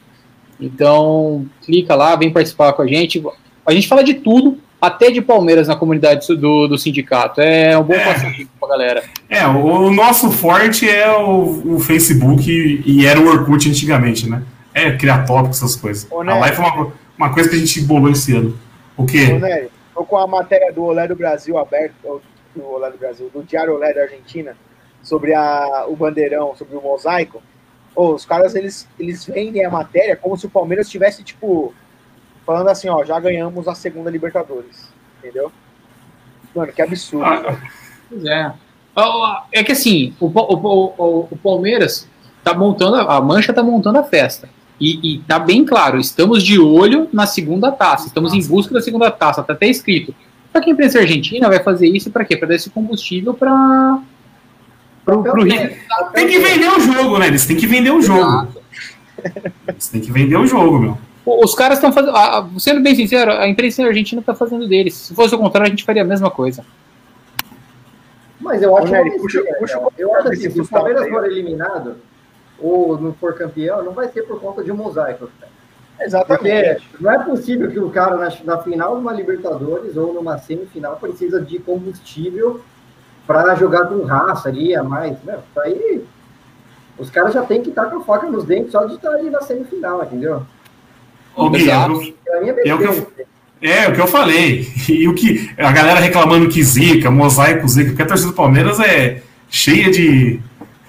Então, clica lá, vem participar com a gente. A gente fala de tudo, até de Palmeiras na comunidade do, do sindicato. É um bom é. passatempo pra galera. É, o nosso forte é o, o Facebook e era o Orkut antigamente, né? É, criar tópicos, essas coisas. Ô, a live foi uma, uma coisa que a gente bolou esse ano. O quê? Ô, Nery, tô com a matéria do Olé do Brasil aberto, do Olé do Brasil, do Diário Olé da Argentina, sobre a, o bandeirão, sobre o mosaico. Oh, os caras, eles, eles vendem a matéria como se o Palmeiras tivesse, tipo, falando assim, ó, já ganhamos a segunda Libertadores. Entendeu? Mano, que absurdo. Ah, é. É que assim, o, o, o, o Palmeiras tá montando, a Mancha tá montando a festa. E, e tá bem claro, estamos de olho na segunda taça, estamos Nossa. em busca da segunda taça, tá até escrito. Para quem pensa argentina, vai fazer isso para quê? Para dar esse combustível para pro, pro Tem que vender o jogo, né? Eles têm que vender o jogo. Eles têm que vender o jogo, meu. Os caras estão fazendo. Sendo bem sincero, a imprensa argentina está fazendo deles. Se fosse o contrário, a gente faria a mesma coisa. Mas eu acho que. Puxa, puxa, eu acho assim, se o Palmeiras for eliminado, ou não for campeão, não vai ser por conta de um mosaico. Exatamente. Porque não é possível que o cara na, na final de uma Libertadores ou numa semifinal precisa de combustível para jogar com raça ali a mais. Meu, isso aí os caras já têm que estar com a faca nos dentes só de estar ali na semifinal, entendeu? Ô, Gui, é, o que eu, é o que eu falei. E o que a galera reclamando que zica, mosaico zica, porque a torcida do Palmeiras é cheia de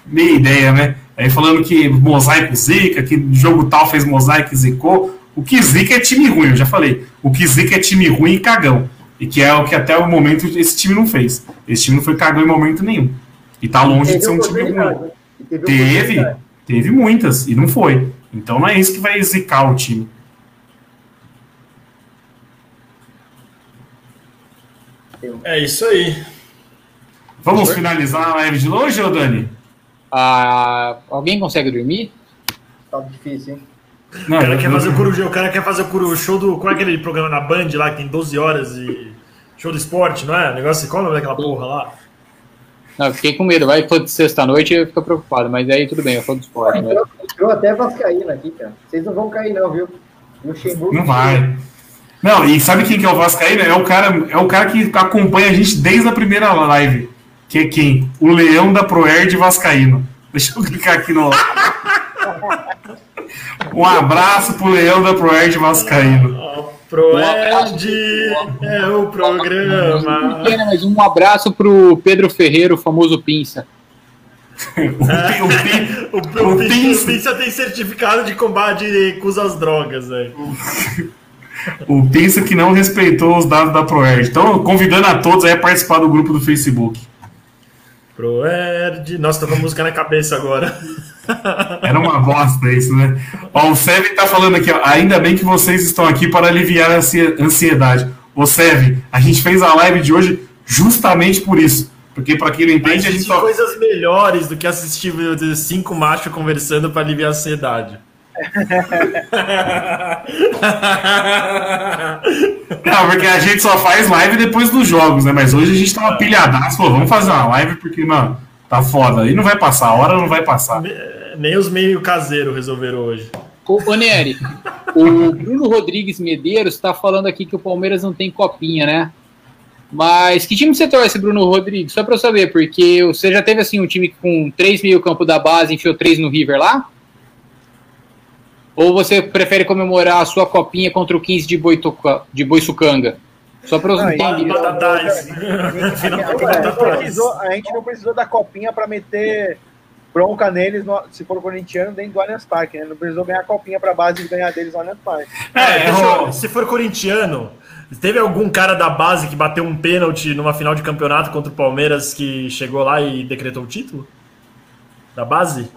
meia ideia, né? Aí falando que mosaico zica, que jogo tal fez mosaico e zicou. O que zica é time ruim, eu já falei. O que zica é time ruim e cagão. E que é o que até o momento esse time não fez. Esse time não foi cagão em momento nenhum. E tá longe de ser um time ruim. Teve, teve muitas, e não foi. Então não é isso que vai zicar o time. É isso aí. Vamos finalizar a live de hoje, ô Dani? Ah, alguém consegue dormir? Tá difícil, hein? Não, o, cara quer fazer o, curu, o cara quer fazer o show do. Qual é aquele programa na Band lá que tem 12 horas e. Show do esporte, não é? O negócio, qual é o nome daquela porra lá? Não, fiquei com medo. Vai for de sexta-noite eu fico preocupado, mas aí tudo bem, eu falo do esporte. Né? Eu até Vascaína aqui, cara. Vocês não vão cair, não, viu? Não vai. Não, e sabe quem que é o Vascaína? É o cara, é o cara que acompanha a gente desde a primeira live. Que é quem? O Leão da Proerd Vascaíno. Deixa eu clicar aqui no. [laughs] Um abraço pro Leão da Proerd Vascaíno. Proerd é o programa. Mas um abraço pro Pedro Ferreira, o famoso Pinça. o, o, [laughs] o, o, Pinça. Pinça tem certificado de combate com as drogas, velho. O Pinça que não respeitou os dados da Proerd. Então, convidando a todos a participar do grupo do Facebook. Proerd. Nossa, tô com a música na cabeça agora. [laughs] [laughs] Era uma bosta isso, né? Ó, o Sev tá falando aqui, ó, ainda bem que vocês estão aqui para aliviar a ansiedade. Ô Sev, a gente fez a live de hoje justamente por isso. Porque para quem não entende, a gente só... coisas melhores do que assistir cinco machos conversando para aliviar a ansiedade. [laughs] Não, porque a gente só faz live depois dos jogos, né? Mas hoje a gente tava pilhadaço, falou, vamos fazer uma live porque, mano, tá foda. E não vai passar, a hora não vai passar. Nem os meio caseiro resolveram hoje. Ô, Boneri, o Bruno Rodrigues Medeiros tá falando aqui que o Palmeiras não tem copinha, né? Mas que time você torce, Bruno Rodrigues? Só pra eu saber, porque você já teve assim um time com três meio campo da base, enfiou três no River lá? Ou você prefere comemorar a sua copinha contra o 15 de, Boituca, de Boiçucanga? Só para os entenderem. A gente não precisou da copinha para meter bronca neles, no, se for corintiano, dentro do Allianz Parque. Né? Não precisou ganhar a copinha para base e ganhar deles no Allianz Parque. É, eu, se for corintiano, teve algum cara da base que bateu um pênalti numa final de campeonato contra o Palmeiras que chegou lá e decretou o título? Da base?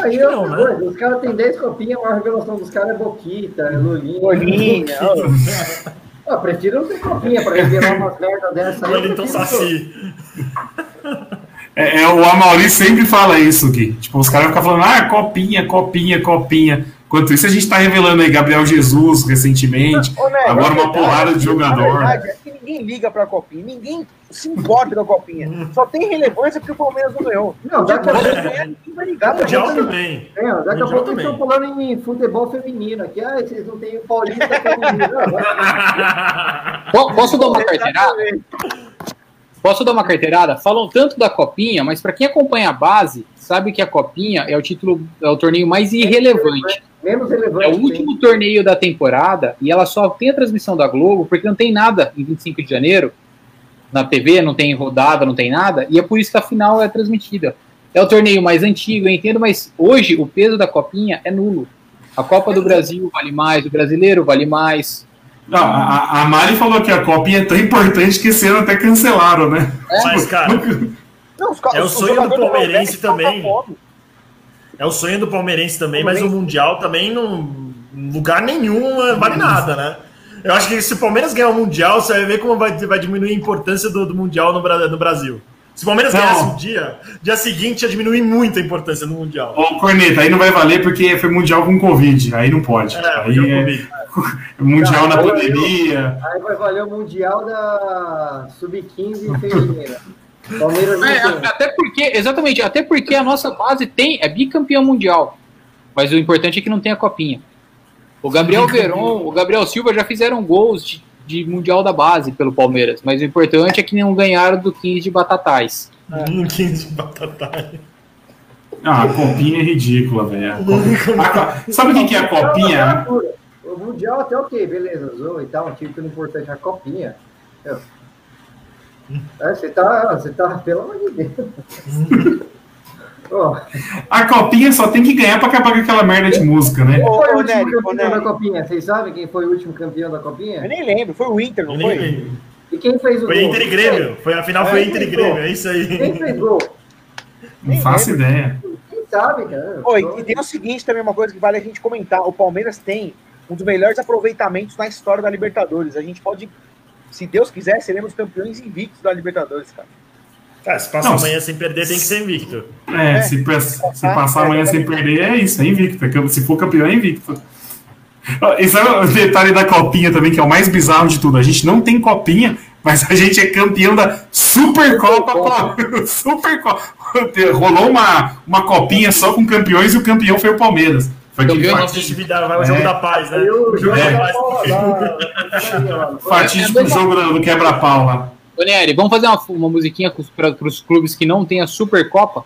Aí que eu, não, né? os caras têm 10 copinhas, a maior revelação dos caras é Boquita, é Lulinha. Bolinha, [laughs] Eu prefiro não ter copinha pra revelar umas merdas dessa. Wellington prefiro- Saci. É, é, o Amauri sempre fala isso aqui. Tipo, os caras ficam falando, ah, copinha, copinha, copinha. Enquanto isso, a gente tá revelando aí Gabriel Jesus recentemente. Ô, Nery, Agora a uma verdade- porrada de A jogador. verdade é que ninguém liga pra copinha, ninguém se importa com a copinha. Só tem relevância porque o Palmeiras não ganhou. Não, daqui a pouco. ninguém vai ligar pra gente. também. É, daqui a pouco eles estão falando em futebol feminino aqui. Ah, vocês não têm o Paulista feminino. [laughs] Posso dar uma carteirada? Posso dar uma carteirada? Falam tanto da copinha, mas para quem acompanha a base, sabe que a copinha é o título, é o torneio mais irrelevante. Menos relevante. É o último torneio da temporada e ela só tem a transmissão da Globo porque não tem nada em 25 de janeiro na TV, não tem rodada, não tem nada, e é por isso que a final é transmitida. É o torneio mais antigo, eu entendo, mas hoje o peso da copinha é nulo. A Copa do Brasil vale mais, o brasileiro vale mais. Não, a, a Mari falou que a copinha é tão importante que esse ano até cancelaram, né? Mas, cara, [laughs] Não, os ca- É o sonho do palmeirense também. é o sonho do palmeirense também, mas o Mundial também não. em lugar nenhum vale nada, né? Eu acho que se o Palmeiras ganhar o Mundial, você vai ver como vai, vai diminuir a importância do, do Mundial no, no Brasil. Se o Palmeiras Não. ganhasse um dia, dia seguinte ia diminuir muito a importância do Mundial. Ô, Corneta, aí não vai valer porque foi mundial com Covid. Aí não pode. É, aí Mundial é Covid. [laughs] mundial na Não, pandemia. Aí vai valer o Mundial da Sub-15 feminina. Palmeiras É, até porque, exatamente, até porque a nossa base tem, é bicampeão mundial. Mas o importante é que não tem a copinha. O Gabriel Veron, o Gabriel Silva já fizeram gols de, de mundial da base pelo Palmeiras. Mas o importante é que não ganharam do 15 de Batatais. [laughs] Um 15 de batata. Ah, a copinha é ridícula, velho. A copinha- [laughs] a co- Sabe o que, que é a copinha? O Mundial até ok, beleza, zoou e tal, um título importante, a copinha. [laughs] É, você tá, você tá, pelo amor de Deus. Ó, A copinha só tem que ganhar pra acabar com aquela merda de música, né? quem foi o último Nery, campeão da Nery. Copinha? Vocês sabem quem foi o último campeão da Eu Copinha? nem lembro, foi o Inter, não Eu foi? E quem fez o Foi gol? Inter e Grêmio. Foi, a final É, foi Inter e Grêmio, é isso aí. Quem fez gol? Não faço ideia. Quem sabe, cara? Oi, e tem o seguinte também, uma coisa que vale a gente comentar. O Palmeiras tem um dos melhores aproveitamentos na história da Libertadores. A gente pode, se Deus quiser, seremos campeões invictos da Libertadores, cara. Se passa Não, amanhã sem perder, tem que ser invicto. É, se, pa- se passar amanhã sem perder, é isso, é invicto. É Se for campeão, é invicto. Ó, E sabe o detalhe da copinha também, que é o mais bizarro de tudo? A gente não tem copinha, mas a gente é campeão da Supercopa. [laughs] Supercopa. Rolou uma, uma copinha só com campeões e o campeão foi o Palmeiras. Foi Campeão, vai o jogo É. da paz, né? O jogo É. da fatídico [laughs] jogo do quebra-pau lá. Ô, Nery, vamos fazer uma, uma musiquinha para os clubes que não tem a Supercopa?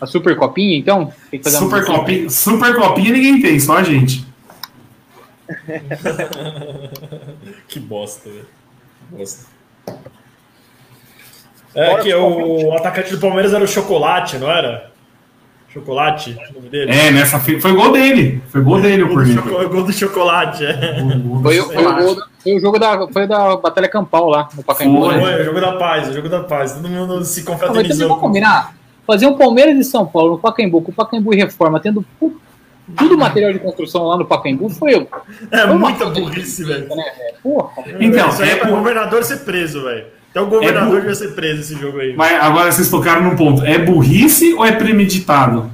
A Supercopinha, então? Tem que fazer uma Super copinha, super copinha ninguém tem, só a gente. [laughs] Que bosta, velho. Bosta. É que o atacante do Palmeiras era o Chocolate, não era? Chocolate, o nome dele? É, nessa fi- foi gol dele. Foi gol dele o Gol do, Corneta. choco- gol do Chocolate, é. Foi, o- foi o gol da- foi o jogo da, foi da Batalha Campal lá, no Pacaembu. Foi. né? Foi, o jogo da paz, o jogo da paz. Todo mundo se Não, mas também confraternizou. vamos combinar. Fazer um Palmeiras e São Paulo no Pacaembu, com o Pacaembu em reforma, tendo tudo material de construção lá no Pacaembu, foi, É foi muita burrice, velho. Né? Porra. Então, é é bu- governador ser preso, velho. Até o governador bu- devia ser preso esse jogo aí. Mas agora vocês tocaram num ponto. É burrice ou é premeditado?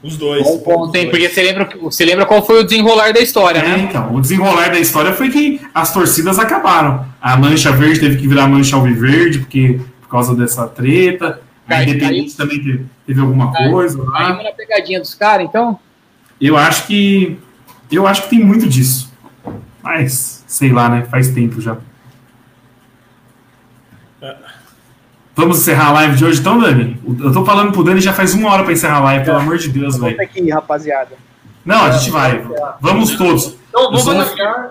Os dois. Bom ponto, hein? Porque você lembra, você lembra qual foi o desenrolar da história, É, né? então, o desenrolar da história foi que as torcidas acabaram. A mancha verde teve que virar mancha alviverde, porque por causa dessa treta. A Independente também teve, teve alguma coisa lá. Na pegadinha dos caras, então. Eu acho que. Eu acho que tem muito disso. Mas, sei lá, né? Faz tempo já. Vamos encerrar a live de hoje então, Dani? Eu tô falando pro Dani já faz uma hora pra encerrar a live, pelo amor de Deus, velho. ir, rapaziada. Não, a gente vai. Vamos todos. Então, vamos Placar,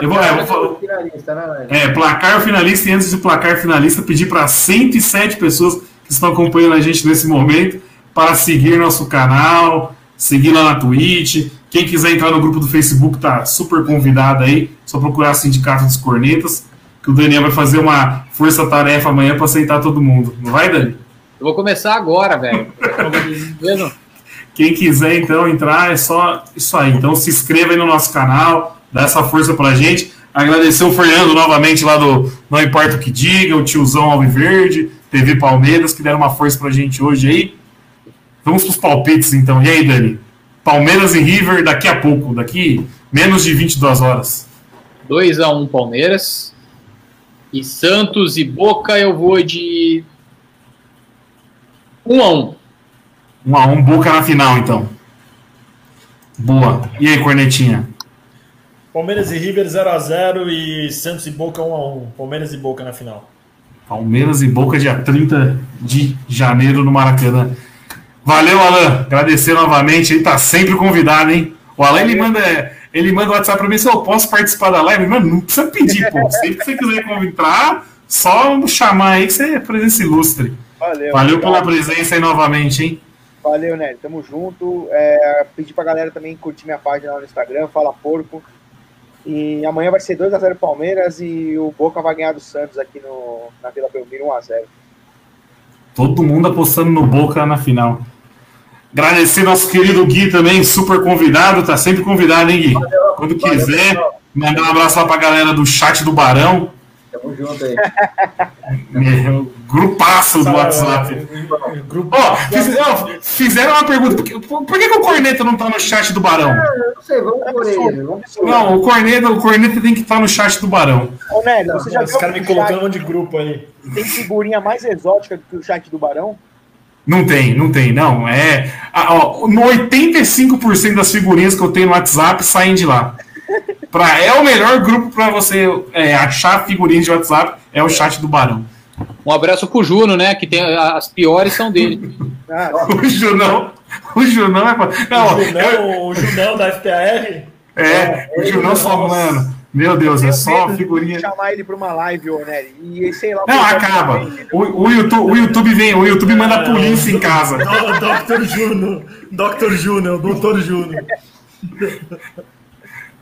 Eu vou- é, eu vou finalista, né? É, placar finalista e antes do placar finalista, pedir para 107 pessoas que estão acompanhando a gente nesse momento para seguir nosso canal, seguir lá na Twitch. Quem quiser entrar no grupo do Facebook tá super convidado aí, só procurar Sindicato dos Cornetas, que o Daniel vai fazer uma força-tarefa amanhã para aceitar todo mundo. Não vai, Dani? vou começar agora, velho. Quem quiser então entrar, é só isso aí. Então se inscreva aí no nosso canal, dá essa força pra gente. Agradecer o Fernando novamente lá do Não Importa o que Diga, o tiozão Alviverde, TV Palmeiras, que deram uma força pra gente hoje aí. Vamos pros palpites então. E aí, Dani? Palmeiras e River daqui a pouco, daqui menos de 22 horas. 2x1 Palmeiras. E Santos e Boca eu vou de 1x1. 1x1 Boca na final, então. Boa. E aí, Cornetinha? Palmeiras e River 0x0 e Santos e Boca 1x1. Palmeiras e Boca na final. Palmeiras e Boca, dia 30 de janeiro no Maracanã. Valeu, Alan. Agradecer novamente. Ele tá sempre convidado, hein? O Alan ele manda, ele manda o WhatsApp pra mim se eu posso participar da live. Mano, não precisa pedir, pô. [laughs] Sempre que você quiser entrar, só chamar aí que você é presença ilustre. Valeu. Valeu pela presença aí novamente, hein? Valeu, Nery. Tamo junto. É, pedir pra galera também curtir minha página lá no Instagram, Fala Porco. E amanhã vai ser 2x0 Palmeiras e o Boca vai ganhar do Santos aqui no, na Vila Belmiro 1x0. Todo mundo apostando no Boca na final. Agradecer nosso querido Gui também, super convidado, tá sempre convidado, hein, Gui? Quando quiser, mandar um abraço lá pra galera do chat do Barão. Tamo junto aí. Meu, grupaço do WhatsApp. Grupo. Ó, fiz- ó, fizeram uma pergunta, por que, por que que o Corneta não tá no chat do Barão? Eu não sei, vamos por ele. Vamos por. Não, o Corneta, o Corneta tem que estar no chat do Barão. Ô, Nery, você já Os caras me colocando um monte de grupo aí. tem figurinha mais exótica do que o chat do Barão? Não tem, não tem, não. É, ó, no 85% das figurinhas que eu tenho no WhatsApp saem de lá. Pra, é o melhor grupo para você é, achar figurinhas de WhatsApp, é o chat do Barão. Um abraço pro Juno, né? Que tem as piores são dele. Ah, [laughs] O Junão, o Junão é. Não, o, eu- Junão, o Junão da FPR. é, o Junão só, mano. Meu Deus, é só figurinha. chamar ele pra uma live, ô Nery. E sei lá. Não, acaba. O, o, YouTube, o YouTube vem, o YouTube manda a polícia em casa. [laughs] Dr. Juno. Dr. Juno, Dr. Juno.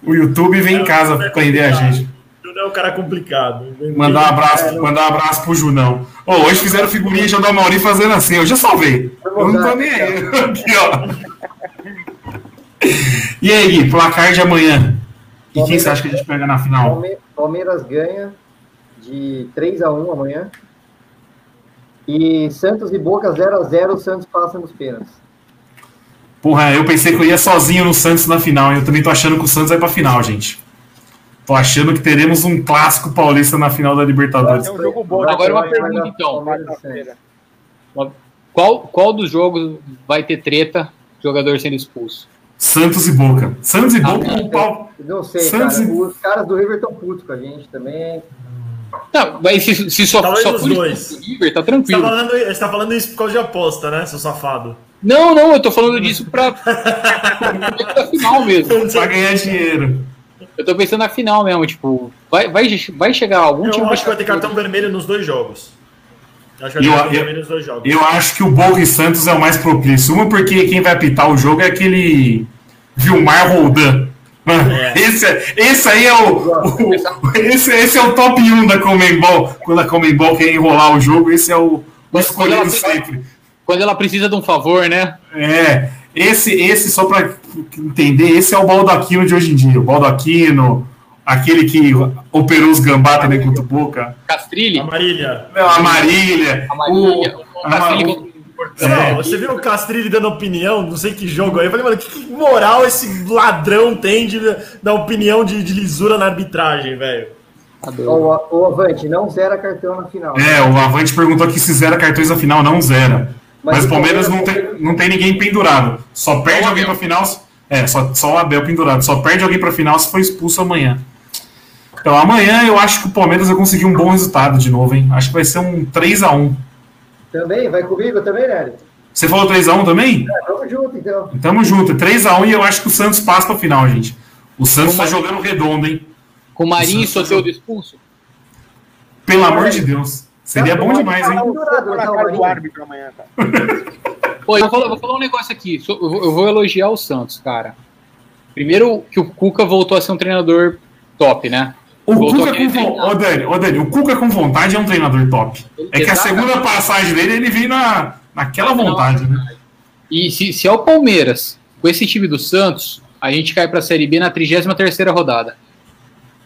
O YouTube vem em casa prender a gente. Juno é um cara complicado. Mandar um abraço, mandar um abraço pro Junão. Ô, hoje fizeram figurinha já do Mauri fazendo assim, eu já salvei. Eu não tô nem aí. [laughs] Aqui, ó. E aí, Gui, placar de amanhã. E quem você acha que a gente pega na final? Palme- Palmeiras ganha de 3x1 amanhã. E Santos e Boca 0x0, o Santos passa nos pênaltis. Porra, eu pensei que eu ia sozinho no Santos na final. e Eu também tô achando que o Santos vai pra final, gente. Tô achando que teremos um clássico paulista na final da Libertadores. É um jogo bom. Agora uma Vai dar pergunta, então. Qual, qual dos jogos vai ter treta, jogador sendo expulso? Santos e Boca. Santos e Boca com o pau. Não sei, Santos cara. e- Os caras do River estão putos com a gente também. Não, mas se, se só, Talvez só os dois. River, tá Você tá, tranquilo. falando, você tá falando isso por causa de aposta, né, seu safado? Não, não, eu tô falando disso pra, [laughs] pra final mesmo. Pra ganhar dinheiro. Eu tô pensando na final mesmo, tipo, vai, vai, vai chegar algum Eu time. acho que vai ter cartão vermelho nos dois jogos. Acho que vai ter Eu- cartão eu- vermelho nos dois jogos. Eu acho que o Boca e Santos é o mais propício. Uma porque quem vai apitar o jogo é aquele Vilmar Roldan. Mano, É. esse, é- esse aí é o, o- esse, esse é o top 1 da Comembol. Quando a Comembol quer enrolar o jogo, esse é o, o Mas quando ela escolhido sempre. Quando ela precisa de um favor, né? É, esse, esse só para entender, esse é o Baldaquino de hoje em dia. O Baldaquino, aquele que operou os gambá também contra o Boca. Castrilli, A Marília. Não, a Marília. a Marília, o- o a- contra o É. Não, você viu o Castrilli dando opinião, não sei que jogo aí. Eu falei, mano, que, que moral esse ladrão tem de dar opinião de, de lisura na arbitragem, velho? O, o Avante não zera cartão na final. É, o Avante perguntou aqui se zera cartões na final, não zera. Mas, Mas o Palmeiras não tem, não tem ninguém pendurado. Só perde alguém pra final. É, só, só o Abel pendurado. Só perde alguém pra final se for expulso amanhã. Então amanhã eu acho que o Palmeiras vai conseguir um bom resultado de novo, hein? Acho que vai ser um 3x1. Também? Vai comigo também, Nery? Você falou 3x1 também? É, vamos junto, então. Tamo junto. 3x1 e eu acho que o Santos passa pra final, gente. O Santos tá jogando redondo, hein? Com Marinho e isso. Soteldo expulso? Pelo amor de Deus. Seria bom demais, hein? Então. [laughs] Pô, eu vou falar, vou falar um negócio aqui. Eu vou elogiar o Santos, cara. Primeiro que o Cuca voltou a ser um treinador top, né? O Voltou Cuca, a com, vo- ô, Dani, ô, Dani, o Cuca com vontade é um treinador top. É que a segunda passagem dele, ele veio na, naquela vontade, né? E se, se é o Palmeiras, com esse time do Santos, a gente cai pra Série B na 33ª rodada.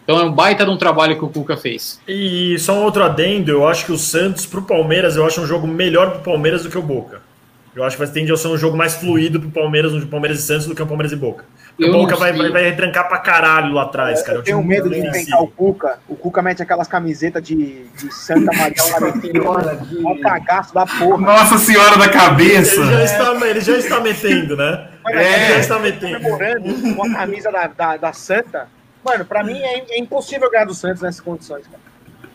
Então é um baita de um trabalho que o Cuca fez. E só um outro adendo, eu acho que o Santos pro Palmeiras, eu acho um jogo melhor pro Palmeiras do que o Boca. Eu acho que vai tender a ser um jogo mais fluido pro Palmeiras, um Palmeiras e Santos, do que o Palmeiras e Boca. O Eu Boca vai, vai, vai retrancar pra caralho lá atrás, cara. Eu O tenho medo de enfrentar o. Cuca. O Cuca mete aquelas camisetas de, de Santa Maria Senhora de- Um cagaço da porra. Nossa Senhora da Cabeça! Ele já, está, ele já está metendo, né? É. Ele já está metendo. com a camisa da, da, da Santa. Mano, pra mim é, é impossível ganhar do Santos nessas condições, cara.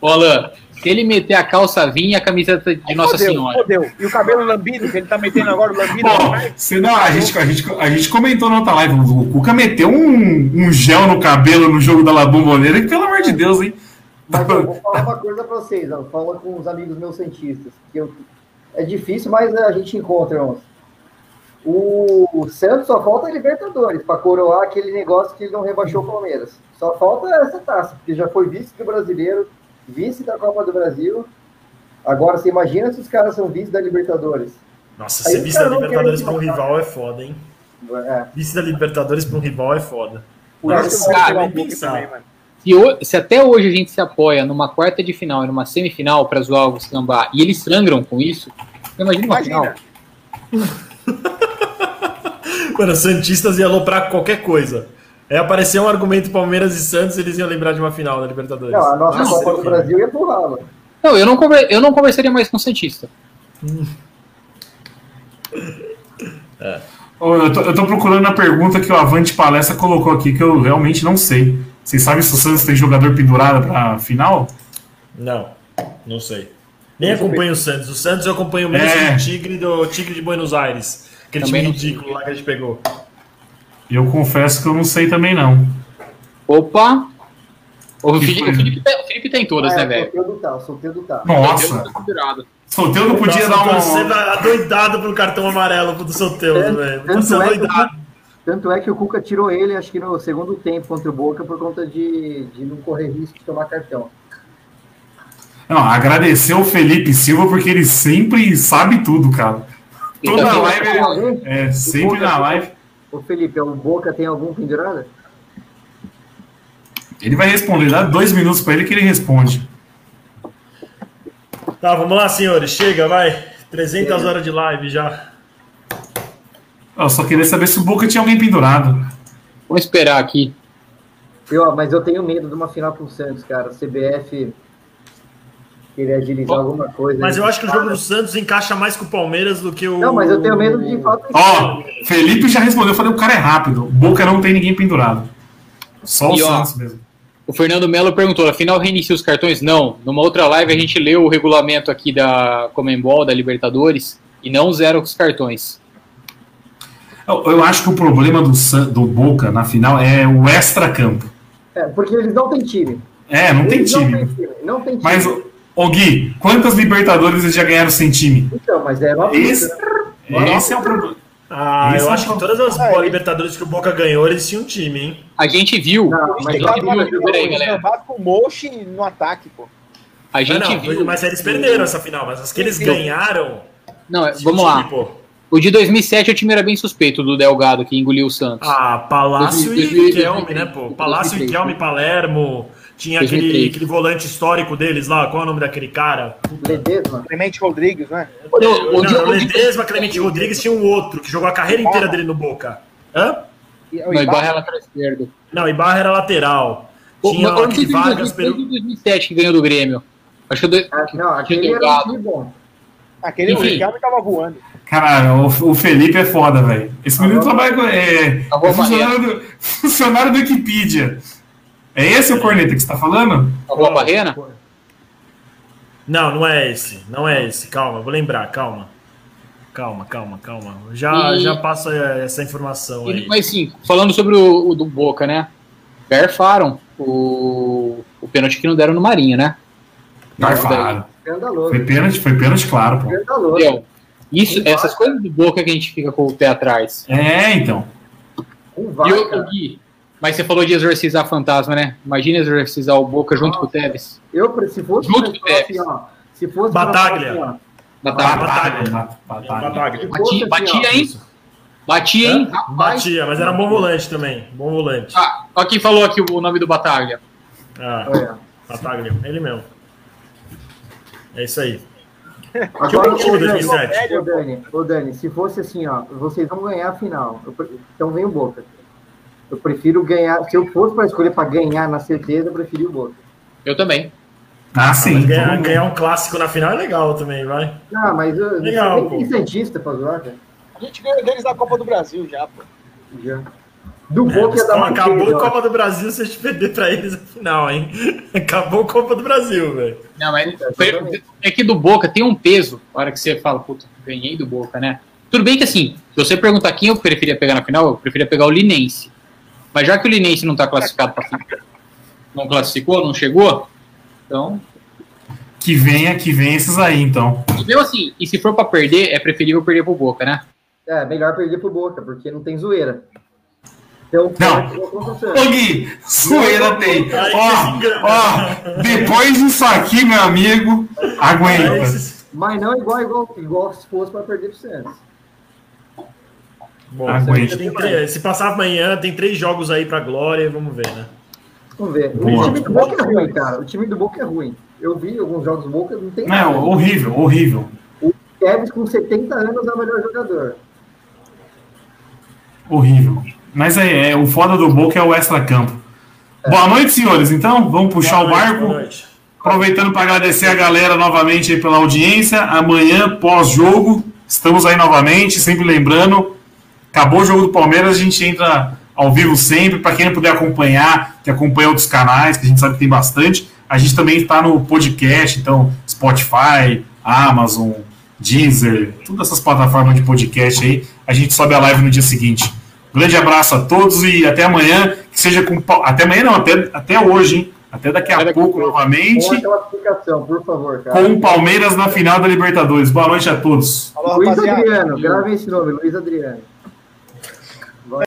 Ô, Alan, se ele meter a calça vinha e a camiseta de Nossa Fodeu, Senhora. Fodeu. E o cabelo lambido, que ele tá metendo agora o lambido. Bom, não, a gente, a, gente, a gente comentou na outra live, o Cuca meteu um, um gel no cabelo no jogo da La Bombonera, que pelo amor de Deus, hein? Mas eu vou falar uma coisa pra vocês, ó, falo com os amigos meus cientistas, que eu- é difícil, mas a gente encontra uns. O, o Santos só falta a Libertadores para coroar aquele negócio que ele não rebaixou o Palmeiras. Só falta essa taça, porque já foi vice do brasileiro, vice da Copa do Brasil. Agora você imagina se os caras são vice da Libertadores. Nossa, Aí ser vice da Libertadores pra um rival é foda, hein? É, Vice da Libertadores pra um rival é foda. Por isso eu vou Cara, nem Cuca pensar. também, mano. Se, se até hoje a gente se apoia numa quarta de final e numa semifinal pra zoar o Sambá e eles sangram com isso, imagina uma final. [laughs] Mano, Santistas iam aloprar qualquer coisa. Aí apareceu um argumento Palmeiras e Santos, eles iam lembrar de uma final da Libertadores. não, a nossa Copa do Brasil ia pro ralo. Não, eu não, conver- eu não conversaria mais com o Santista. Ô, Eu tô, eu tô procurando a pergunta que o Avante Palestra colocou aqui, que eu realmente não sei. Vocês sabem se o Santos tem jogador pendurado pra final? Não, não sei. Nem acompanho o Santos. O Santos eu acompanho menos É. o Tigre do Tigre de Buenos Aires. Aquele Também time não sei. ridículo lá que a gente pegou. Eu confesso que eu não sei também, não. Opa! O Felipe, foi? o Felipe, tem- o Felipe tem todas, é, né, velho? Solteiro do tal, solteiro do tal. Nossa, Solteiro podia Nossa, dar Você um. tá adoidado pro cartão amarelo do Tanto- velho. tanto Você é que o adoidado. Tanto é que o Cuca tirou ele, acho que no segundo tempo contra o Boca, por conta de, de não correr risco de tomar cartão. Não, agradecer o Felipe Silva, porque ele sempre sabe tudo, cara. Toda Então, live Alguém? É, sempre na live. Ô Felipe, o Boca tem algum pendurado? Ele vai responder, dá dois minutos pra ele que ele responde. Tá, vamos lá, senhores. Chega, vai. 300 horas de live já. Eu só queria saber se o Boca tinha alguém pendurado. Vamos esperar aqui. Eu, mas eu tenho medo de uma final com o Santos, cara. CBF querer agilizar alguma coisa. Mas aí. eu acho que o jogo do Santos encaixa mais com o Palmeiras do que o. Não, mas eu tenho medo de fato. Ó, Felipe já respondeu, eu falei, o cara é rápido. Boca não tem ninguém pendurado. Só o E, ó, Santos mesmo. O Fernando Melo perguntou: afinal reinicia os cartões? Não. Numa outra live a gente leu o regulamento aqui da Comembol, da Libertadores, e não zero os cartões. Eu, eu acho que o problema do, do Boca na final é o extra-campo. É, porque eles não têm time. É, não tem Eles time. Não tem time. Não tem time. Mas, ô Gui, quantas Libertadores eles já ganharam sem time? Então, mas é uma Esse, né? esse é o problema. Ah, Isso eu é acho um- que todas as É, boas ele- Libertadores que o Boca ganhou, eles tinham time, hein? A gente viu. Não, a mas gente lá, viu. galera. Escambado com o Mochi no ataque, pô. A gente Não, não, viu. mas eles perderam essa final, mas as que eles ganharam. Não, é, vamos time, lá. pô. O de 2007 o time era bem suspeito do Delgado, que engoliu o Santos. Ah, Palácio Dois- e dois- Riquelme, dois- né, pô? Palácio, 2003, Riquelme, Palermo. Tinha aquele, 2003. aquele volante histórico deles lá. Qual é o nome daquele cara? Ledesma. Clemente Rodrigues, né? O- o não, o Ledesma, Clemente Rodrigues tinha um outro que jogou a carreira inteira dele no Boca. Hã? O Não, Ibarra- Ibarra é lateral esquerdo. Não, Ibarra era lateral. O- Tinha não aquele Vargas, foi Peru... em 2007 que ganhou do Grêmio. Acho que, do- Ah, não, aquele era um bom. Aquele Enfim. o Ricardo tava voando. Cara, o, o Felipe é foda, velho. Esse menino trabalha com. É, Tá é funcionário, do, [laughs] funcionário do Wikipedia. É esse o corneta que você tá falando? a Rua Barrena? Não, não é esse. Não é esse. Calma, vou lembrar. Calma. Calma, calma, calma. Já, E- já passa essa informação aí. Mas sim, falando sobre o, o do Boca, né? Garfaram o, o pênalti que não deram no Marinho, né? Escandaloso. Foi pênalti, foi pênalti, claro, pô. Entendeu? Isso, essas coisas do Boca que a gente fica com o pé atrás. É, então. E o. Gui, Mas você falou de exorcizar fantasma, né? Imagina exorcizar o Boca junto com o Tevez. Eu, se fosse Junto com o Tevez. assim, ó, se fosse Bataglia. assim, Bataglia. Bataglia. Batalha. Bataglia. Batia, assim, batia hein? Batia, hein? rapaz, Batia, mas era bom volante também. Bom volante. Ah, ó quem falou aqui o nome do Bataglia. Ah, olha. Bataglia. Ele mesmo. É isso aí. Agora, bom time ô, Dani, 2007. ô, Dani, ô, Dani, se fosse assim, ó, vocês vão ganhar a final. Então vem o Boca. Eu prefiro ganhar. Se eu fosse para escolher para ganhar na certeza, eu preferia o Boca. Eu também. Ah, Mas sim. ganhar, Vamos- ganhar um clássico na final é legal também, vai. Ah, mas eu Legal, nem pô. tem Santista pra zoar, cara. A gente ganhou deles na Copa do Brasil já, pô. Já. Do É, Boca ia dar mais acabou a. Copa do Brasil se a gente perder pra eles a final, hein? [laughs] Acabou a Copa do Brasil, velho. Não, mas Exatamente. é que do Boca tem um peso. A hora que você fala, puta, ganhei do Boca, né? Tudo bem que assim, se você perguntar quem eu preferia pegar na final, eu preferia pegar o Linense. Mas já que o Linense não tá classificado pra final, não classificou, não chegou, então. Que venha, que venha esses aí, então. E mesmo assim, e se for pra perder, é preferível perder pro Boca, né? É, melhor perder pro Boca, porque não tem zoeira. Então, Não. Ô. Gui, zoeira tem. Ó, ó, depois disso aqui, meu amigo, aguenta. Mas não igual, igual, igual se fosse para perder pro Santos. Bom, tem três- se passar amanhã, tem três jogos aí pra Glória, vamos ver, né? Vamos ver. O Boa. time do Boca é ruim, cara. O time do Boca é ruim. Eu vi alguns jogos do Boca, não tem nada. Não, horrível, horrível. Tevez com 70 anos é o melhor jogador. Horrível. Mas é, é, o foda do Boca é o extra-campo. Boa noite, senhores. Então, vamos puxar Boa o noite, barco. boa noite. Aproveitando para agradecer a galera novamente aí pela audiência. Amanhã, pós-jogo, estamos aí novamente. Sempre lembrando, acabou o jogo do Palmeiras, a gente entra ao vivo sempre. Para quem não puder acompanhar, que acompanha outros canais, que a gente sabe que tem bastante, a gente também está no podcast, então Spotify, Amazon, Deezer, todas essas plataformas de podcast aí. A gente sobe a live no dia seguinte. Grande abraço a todos e até amanhã. Que seja com. Até amanhã não, até, até hoje, hein? Até daqui a Até daqui a pouco, pouco. novamente por favor, cara. com o Palmeiras na final da Libertadores. Boa noite a todos. Falou, Luiz. Adriano, gravem esse nome, Luiz Adriano.